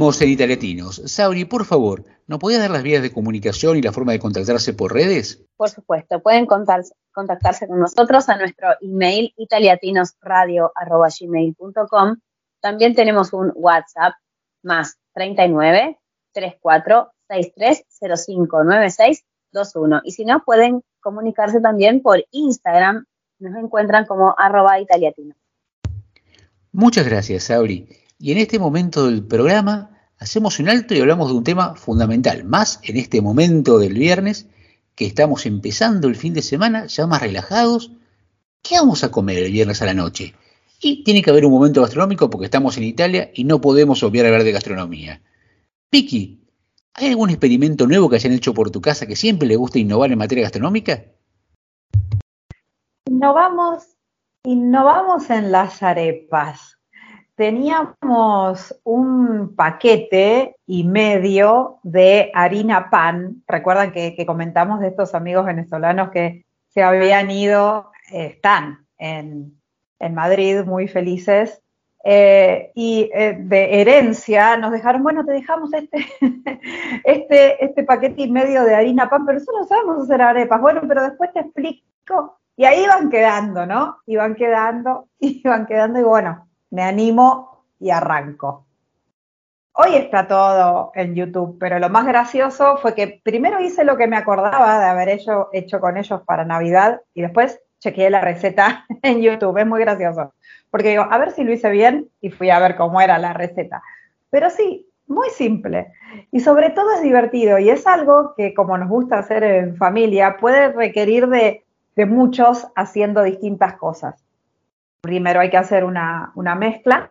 [SPEAKER 4] Seguimos en Italiatinos. Sauri, por favor, ¿nos podías dar las vías de comunicación y la forma de contactarse por redes?
[SPEAKER 6] Por supuesto, pueden contactarse con nosotros a nuestro email italiatinosradio.gmail.com. También tenemos un WhatsApp más 39 34 63 05 96 21. Y si no, pueden comunicarse también por Instagram. Nos encuentran como arroba italiatino.
[SPEAKER 4] Muchas gracias, Sauri. Y en este momento del programa hacemos un alto y hablamos de un tema fundamental, más en este momento del viernes, que estamos empezando el fin de semana, ya más relajados. ¿Qué vamos a comer el viernes a la noche? Y tiene que haber un momento gastronómico porque estamos en Italia y no podemos obviar hablar de gastronomía. Vicky, ¿hay algún experimento nuevo que hayan hecho por tu casa que siempre le gusta innovar en materia gastronómica?
[SPEAKER 5] Innovamos, innovamos en las arepas. Teníamos un paquete y medio de harina pan. Recuerdan que, comentamos de estos amigos venezolanos que se habían ido, eh, están en, en Madrid muy felices. eh, y eh, de herencia nos dejaron, bueno, te dejamos este, <laughs> este, este paquete y medio de harina pan, pero nosotros no sabemos hacer arepas. Bueno, pero después te explico. Y ahí iban quedando, ¿no? Iban quedando, <laughs> iban quedando y bueno, me animo y arranco. Hoy está todo en YouTube, pero lo más gracioso fue que primero hice lo que me acordaba de haber hecho, hecho con ellos para Navidad y después chequeé la receta <laughs> en YouTube. Es muy gracioso. Porque digo, a ver si lo hice bien y fui a ver cómo era la receta. Pero sí, muy simple. Y sobre todo es divertido y es algo que como nos gusta hacer en familia, puede requerir de, de muchos haciendo distintas cosas. Primero hay que hacer una, una mezcla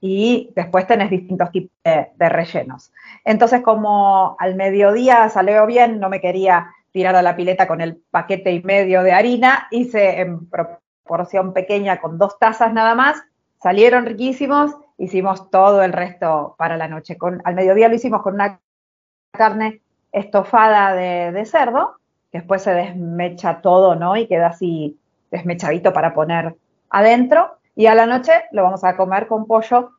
[SPEAKER 5] y después tenés distintos tipos de, rellenos. Entonces, como al mediodía salió bien, no me quería tirar a la pileta con el paquete y medio de harina, hice en proporción pequeña con dos tazas nada más, salieron riquísimos, hicimos todo el resto para la noche. Con, al mediodía lo hicimos con una carne estofada de, de cerdo, que después se desmecha todo, ¿no? Y queda así desmechadito para poner adentro. Y a la noche lo vamos a comer con pollo,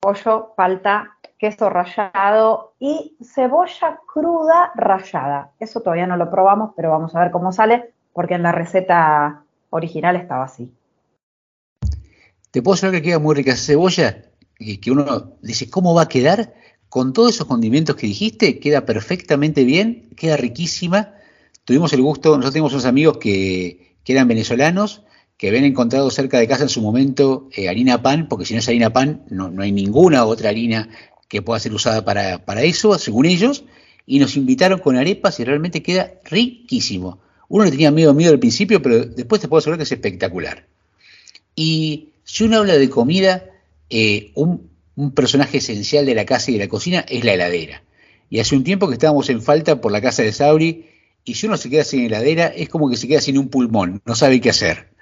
[SPEAKER 5] pollo, palta, queso rallado y cebolla cruda rallada. Eso todavía no lo probamos, pero vamos a ver cómo sale, porque en la receta original estaba así.
[SPEAKER 4] Te puedo asegurar que queda muy rica esa cebolla, y que uno dice, ¿cómo va a quedar? Con todos esos condimentos que dijiste, queda perfectamente bien, queda riquísima. Tuvimos el gusto, nosotros tenemos unos amigos que, que eran venezolanos, que habían encontrado cerca de casa en su momento eh, harina pan, porque si no es harina pan, no, no hay ninguna otra harina que pueda ser usada para, para eso, según ellos, y nos invitaron con arepas y realmente queda riquísimo. Uno le tenía miedo miedo al principio, pero después te puedo asegurar que es espectacular. Y si uno habla de comida, eh, un, un personaje esencial de la casa y de la cocina es la heladera. Y hace un tiempo que estábamos en falta por la casa de Sauri, y si uno se queda sin heladera, es como que se queda sin un pulmón, no sabe qué hacer.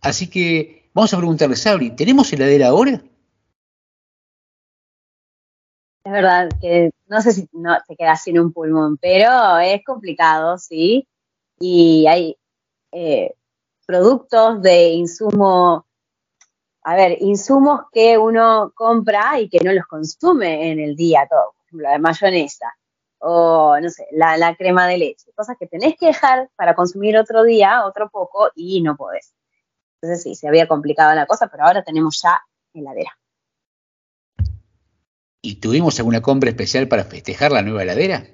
[SPEAKER 4] Así que vamos a preguntarle, Sauri, ¿tenemos heladera ahora?
[SPEAKER 6] Es verdad que no sé si no te quedas sin un pulmón, pero es complicado, sí. Y hay eh, productos de insumo, a ver, insumos que uno compra y que no los consume en el día todo. Por ejemplo, la mayonesa o, no sé, la, la crema de leche. Cosas que tenés que dejar para consumir otro día, otro poco, y no podés. Entonces sí, se había complicado la cosa, pero ahora tenemos ya heladera.
[SPEAKER 4] ¿Y tuvimos alguna compra especial para festejar la nueva heladera?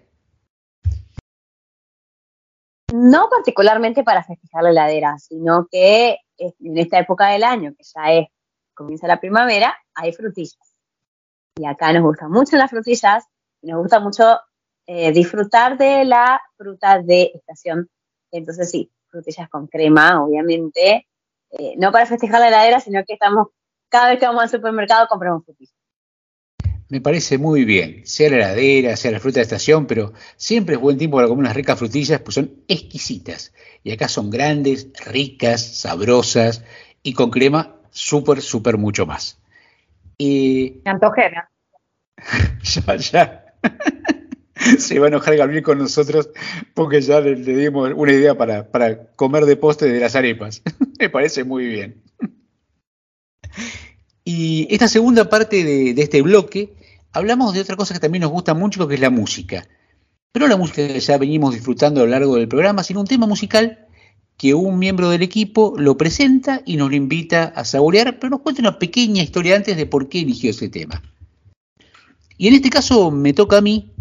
[SPEAKER 6] No particularmente para festejar la heladera, sino que es- en esta época del año, que ya es, comienza la primavera, hay frutillas. Y acá nos gustan mucho las frutillas y nos gusta mucho eh, disfrutar de la fruta de estación. Entonces sí, frutillas con crema, obviamente. eh, no para festejar la heladera, sino que estamos, cada vez que vamos al supermercado compramos frutillas.
[SPEAKER 4] Me parece muy bien, sea la heladera, sea la fruta de estación, pero siempre es buen tiempo para comer unas ricas frutillas, pues son exquisitas. Y acá son grandes, ricas, sabrosas y con crema súper, súper mucho más. Y
[SPEAKER 5] Me antojé, me <laughs>
[SPEAKER 4] ya, ya. <laughs> <laughs> Se va a enojar Gabriel con nosotros porque ya le, dimos una idea para, para comer de postre de las arepas. <laughs> Me parece muy bien. Y esta segunda parte de, de este bloque hablamos de otra cosa que también nos gusta mucho, que es la música. Pero la música que ya venimos disfrutando a lo largo del programa, sino un tema musical que un miembro del equipo lo presenta y nos lo invita a saborear, pero nos cuenta una pequeña historia antes de por qué eligió ese tema. Y en este caso me toca a mí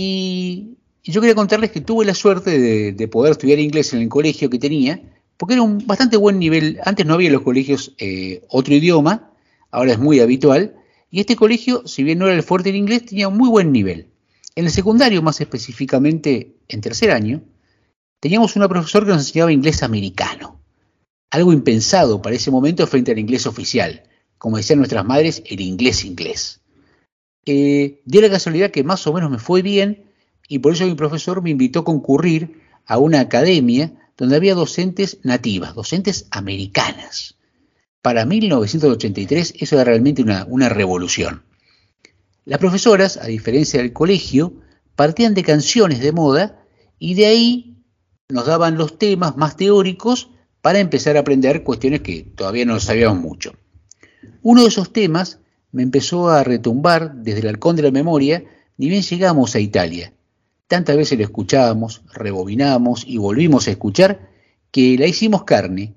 [SPEAKER 4] y yo quería contarles que tuve la suerte de, poder estudiar inglés en el colegio que tenía, porque era un bastante buen nivel. Antes no había en los colegios eh, otro idioma, ahora es muy habitual, y este colegio, si bien no era el fuerte en inglés, tenía un muy buen nivel. En el secundario, más específicamente en tercer año, teníamos una profesora que nos enseñaba inglés americano, algo impensado para ese momento frente al inglés oficial, como decían nuestras madres, el inglés inglés. Eh, dio la casualidad que más o menos me fue bien y por eso mi profesor me invitó a concurrir a una academia donde había docentes nativas, docentes americanas. Para 1983 eso era realmente una, una revolución. Las profesoras, a diferencia del colegio, partían de canciones de moda y de ahí nos daban los temas más teóricos para empezar a aprender cuestiones que todavía no sabíamos mucho. Uno de esos temas me empezó a retumbar desde el halcón de la memoria, ni bien llegamos a Italia. Tantas veces lo escuchábamos, rebobinamos y volvimos a escuchar que la hicimos carne.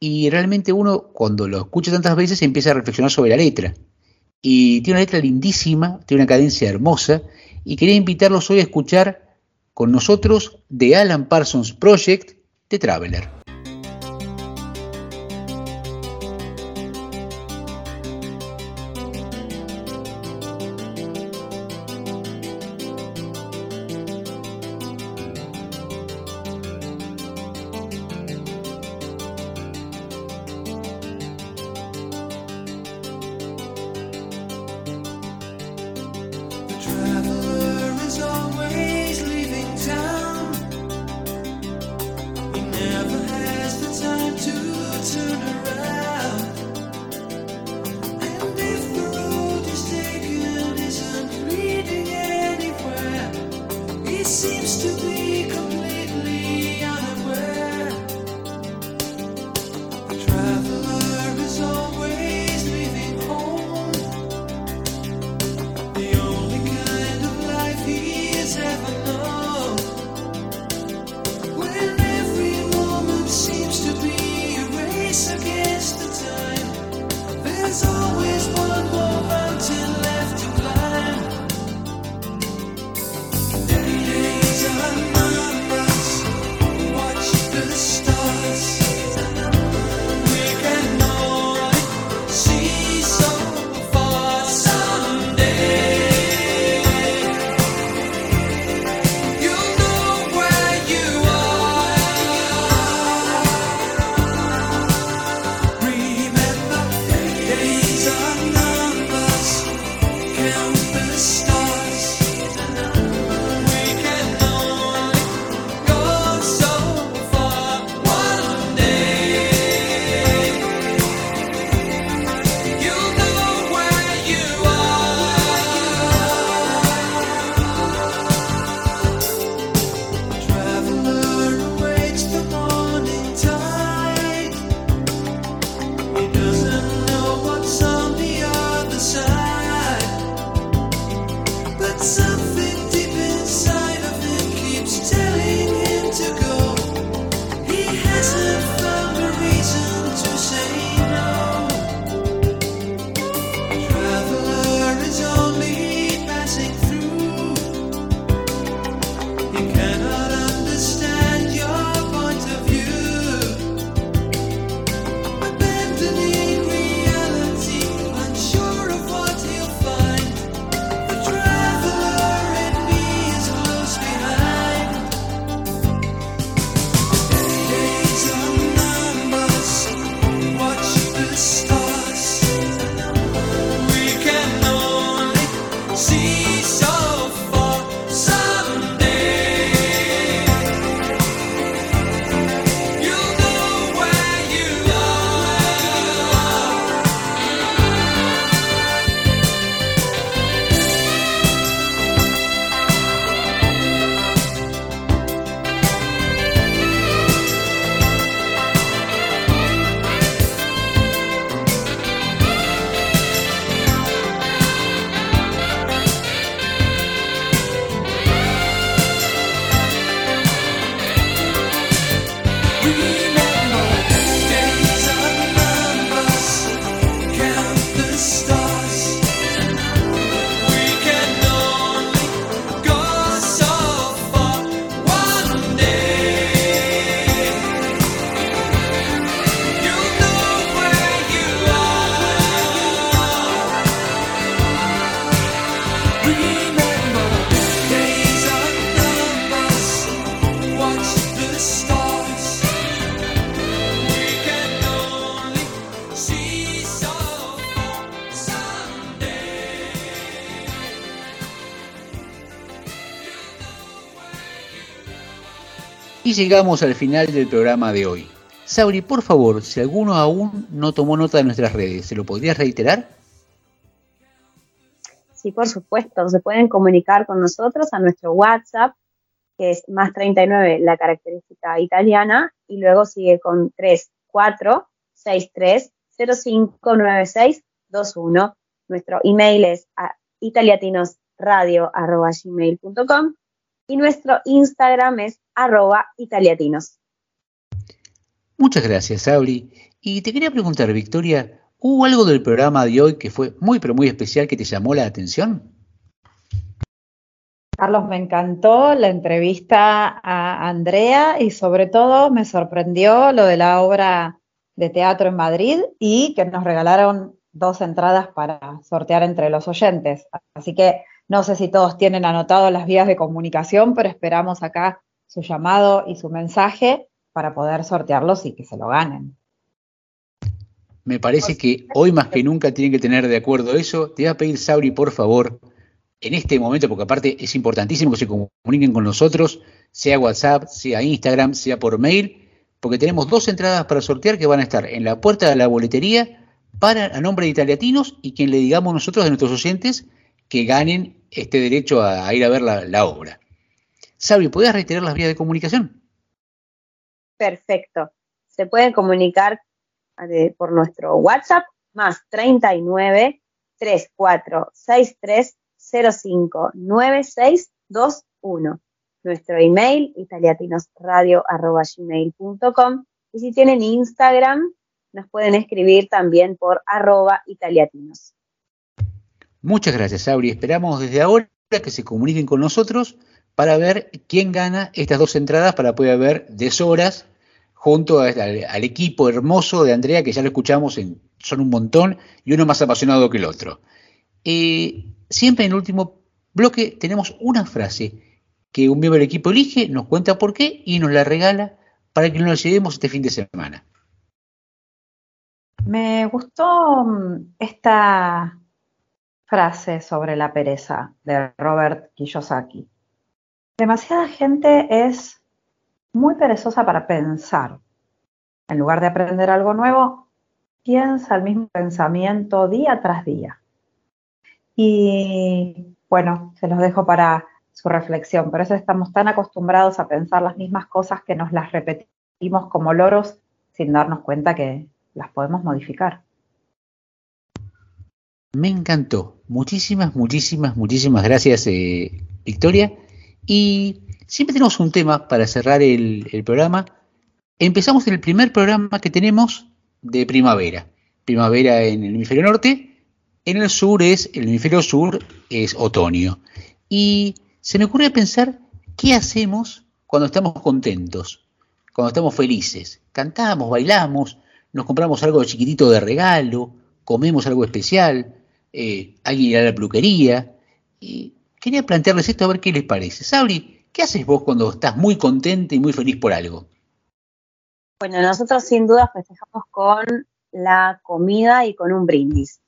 [SPEAKER 4] Y realmente uno, cuando lo escucha tantas veces, empieza a reflexionar sobre la letra. Y tiene una letra lindísima, tiene una cadencia hermosa, y quería invitarlos hoy a escuchar con nosotros The Alan Parsons Project de Traveler. Llegamos al final del programa de hoy. Sabri, por favor, si alguno aún no tomó nota de nuestras redes, ¿se lo podrías reiterar?
[SPEAKER 6] Sí, por supuesto, se pueden comunicar con nosotros a nuestro WhatsApp, que es más 39, la característica italiana, y luego sigue con 3463059621. Nuestro email es a italiatinosradio.gmail.com y nuestro Instagram es arroba italiatinos.
[SPEAKER 4] Muchas gracias, Sabri. Y te quería preguntar, Victoria, ¿hubo algo del programa de hoy que fue muy, pero muy especial que te llamó la atención?
[SPEAKER 5] Carlos, me encantó la entrevista a Andrea y sobre todo me sorprendió lo de la obra de teatro en Madrid y que nos regalaron dos entradas para sortear entre los oyentes. Así que no sé si todos tienen anotado las vías de comunicación, pero esperamos acá su llamado y su mensaje para poder sortearlos y que se lo ganen.
[SPEAKER 4] Me parece que hoy más que nunca tienen que tener de acuerdo eso. Te voy a pedir, Sauri, por favor, en este momento, porque aparte es importantísimo que se comuniquen con nosotros, sea WhatsApp, sea Instagram, sea por mail, porque tenemos dos entradas para sortear que van a estar en la puerta de la boletería para a nombre de Italiatinos y quien le digamos nosotros de nuestros oyentes que ganen este derecho a, ir a ver la, obra. Sabri, ¿podrías reiterar las vías de comunicación?
[SPEAKER 6] Perfecto. Se pueden comunicar eh, por nuestro WhatsApp más 39 34 63 05 9621. Nuestro email italiatinosradio.gmail.com y si tienen Instagram nos pueden escribir también por arroba italiatinos.
[SPEAKER 4] Muchas gracias, Sabri. Esperamos desde ahora que se comuniquen con nosotros para ver quién gana estas dos entradas para poder ver deshoras junto al, equipo hermoso de Andrea, que ya lo escuchamos, en, son un montón y uno más apasionado que el otro. Eh, siempre en el último bloque tenemos una frase que un miembro del equipo elige, nos cuenta por qué y nos la regala para que nos llevemos este fin de semana.
[SPEAKER 5] Me gustó mm, esta frase sobre la pereza de Robert Kiyosaki. Demasiada gente es muy perezosa para pensar. En lugar de aprender algo nuevo, piensa el mismo pensamiento día tras día. Y bueno, se los dejo para su reflexión. Por eso estamos tan acostumbrados a pensar las mismas cosas que nos las repetimos como loros sin darnos cuenta que las podemos modificar.
[SPEAKER 4] Me encantó. Muchísimas, muchísimas, muchísimas gracias, eh, Victoria. Y siempre tenemos un tema para cerrar el, programa. Empezamos en el primer programa que tenemos de primavera. Primavera en el hemisferio norte. En el sur es, el hemisferio sur es otoño. Y se me ocurre pensar qué hacemos cuando estamos contentos, cuando estamos felices. Cantamos, bailamos, nos compramos algo chiquitito de regalo, comemos algo especial, eh, alguien irá a la peluquería. Y quería plantearles esto a ver qué les parece. Sabri, ¿qué haces vos cuando estás muy contenta y muy feliz por algo?
[SPEAKER 6] Bueno, nosotros sin duda festejamos con la comida y con un brindis.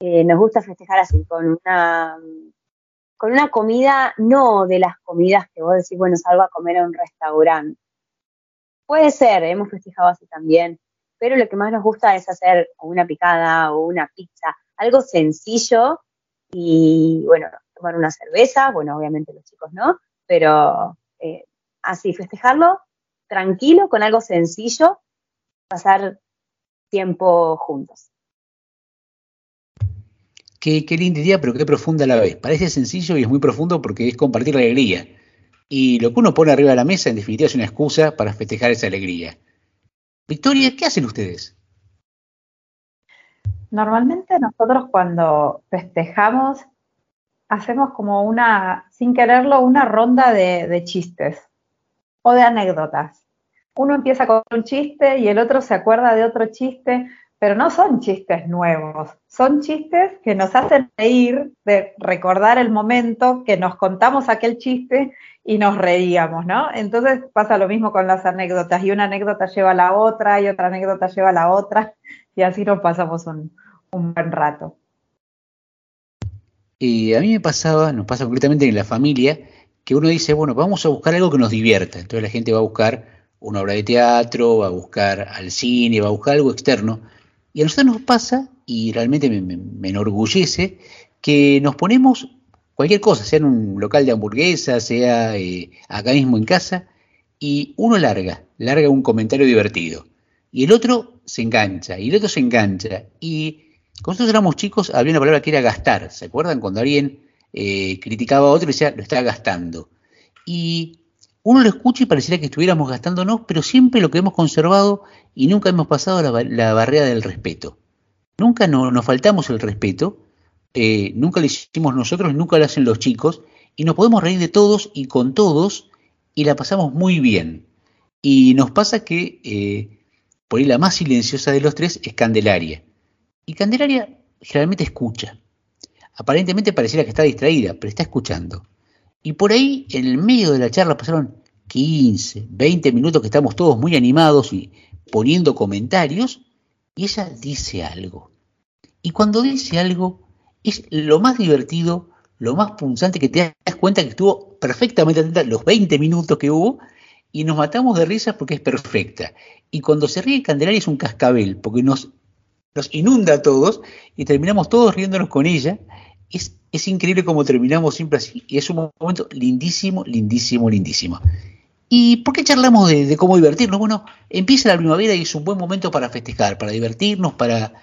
[SPEAKER 6] Eh, nos gusta festejar así, con una, con una comida, no de las comidas que vos decís, bueno, salgo a comer a un restaurante. Puede ser, hemos festejado así también, pero lo que más nos gusta es hacer una picada o una pizza, algo sencillo y bueno, tomar una cerveza, bueno, obviamente los chicos no, pero eh, así festejarlo tranquilo, con algo sencillo, pasar tiempo juntos.
[SPEAKER 4] Qué, qué linda idea, pero qué profunda a la vez. Parece sencillo y es muy profundo porque es compartir la alegría. Y lo que uno pone arriba de la mesa, en definitiva, es una excusa para festejar esa alegría. Victoria, ¿qué hacen ustedes?
[SPEAKER 5] Normalmente nosotros cuando festejamos hacemos como una, sin quererlo, una ronda de, chistes o de anécdotas. Uno empieza con un chiste y el otro se acuerda de otro chiste, pero no son chistes nuevos, son chistes que nos hacen reír de recordar el momento que nos contamos aquel chiste y nos reíamos, ¿no? Entonces pasa lo mismo con las anécdotas, y una anécdota lleva a la otra, y otra anécdota lleva a la otra, y así nos pasamos un, buen rato.
[SPEAKER 4] Y a mí me pasaba, nos pasa concretamente en la familia, que uno dice, bueno, vamos a buscar algo que nos divierta. Entonces la gente va a buscar una obra de teatro, va a buscar al cine, va a buscar algo externo. Y a nosotros nos pasa, y realmente me, me- enorgullece, que nos ponemos cualquier cosa, sea en un local de hamburguesa, sea eh, acá mismo en casa, y uno larga, larga un comentario divertido. Y el otro se engancha, y el otro se engancha. Y cuando nosotros éramos chicos había una palabra que era gastar. ¿Se acuerdan? Cuando alguien eh, criticaba a otro y decía, lo está gastando. Y uno lo escucha y pareciera que estuviéramos gastándonos, pero siempre lo que hemos conservado y nunca hemos pasado la barrera del respeto. Nunca no- nos faltamos el respeto, eh, nunca lo hicimos nosotros, nunca lo hacen los chicos, y nos podemos reír de todos y con todos, y la pasamos muy bien. Y nos pasa que eh, por ahí la más silenciosa de los tres es Candelaria. Y Candelaria generalmente escucha. Aparentemente pareciera que está distraída, pero está escuchando. Y por ahí, en el medio de la charla, pasaron 15, 20 minutos que estamos todos muy animados y poniendo comentarios, y ella dice algo. Y cuando dice algo, es lo más divertido, lo más punzante, que te das cuenta que estuvo perfectamente atenta los 20 minutos que hubo, y nos matamos de risas porque es perfecta. Y cuando se ríe Candelaria es un cascabel, porque nos, nos inunda a todos y terminamos todos riéndonos con ella. Es, es increíble como terminamos siempre así, y es un momento lindísimo, lindísimo, lindísimo. ¿Y por qué charlamos de, cómo divertirnos? Bueno, empieza la primavera y es un buen momento para festejar, para divertirnos, para,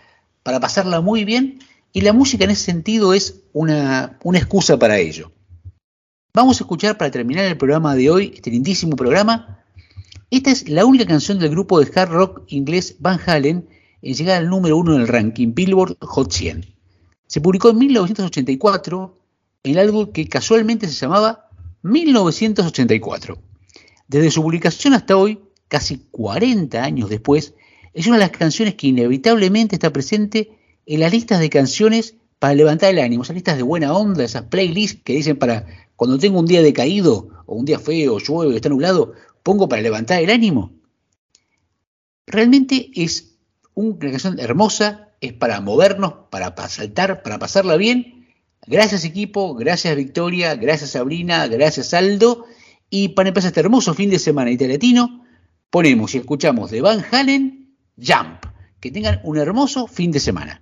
[SPEAKER 4] para pasarla muy bien, y la música en ese sentido es una, una excusa para ello. Vamos a escuchar para terminar el programa de hoy, este lindísimo programa. Esta es la única canción del grupo de hard rock inglés Van Halen en llegar al número uno en el ranking Billboard Hot 100. Se publicó en 1984 en álbum que casualmente se llamaba 1984. Desde su publicación hasta hoy, casi 40 años después, es una de las canciones que inevitablemente está presente en las listas de canciones para levantar el ánimo, esas listas de buena onda, esas playlists que dicen para cuando tengo un día decaído o un día feo, llueve, está nublado, pongo para levantar el ánimo. Realmente es una canción hermosa, es para movernos, para saltar, para pasarla bien. Gracias equipo, gracias Victoria, gracias Sabrina, gracias Aldo. Y para empezar este hermoso fin de semana italiatino, ponemos y escuchamos de Van Halen Jump. Que tengan un hermoso fin de semana.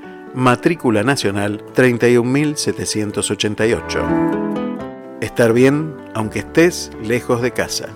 [SPEAKER 1] matrícula nacional 31788. Estar bien aunque estés lejos de casa.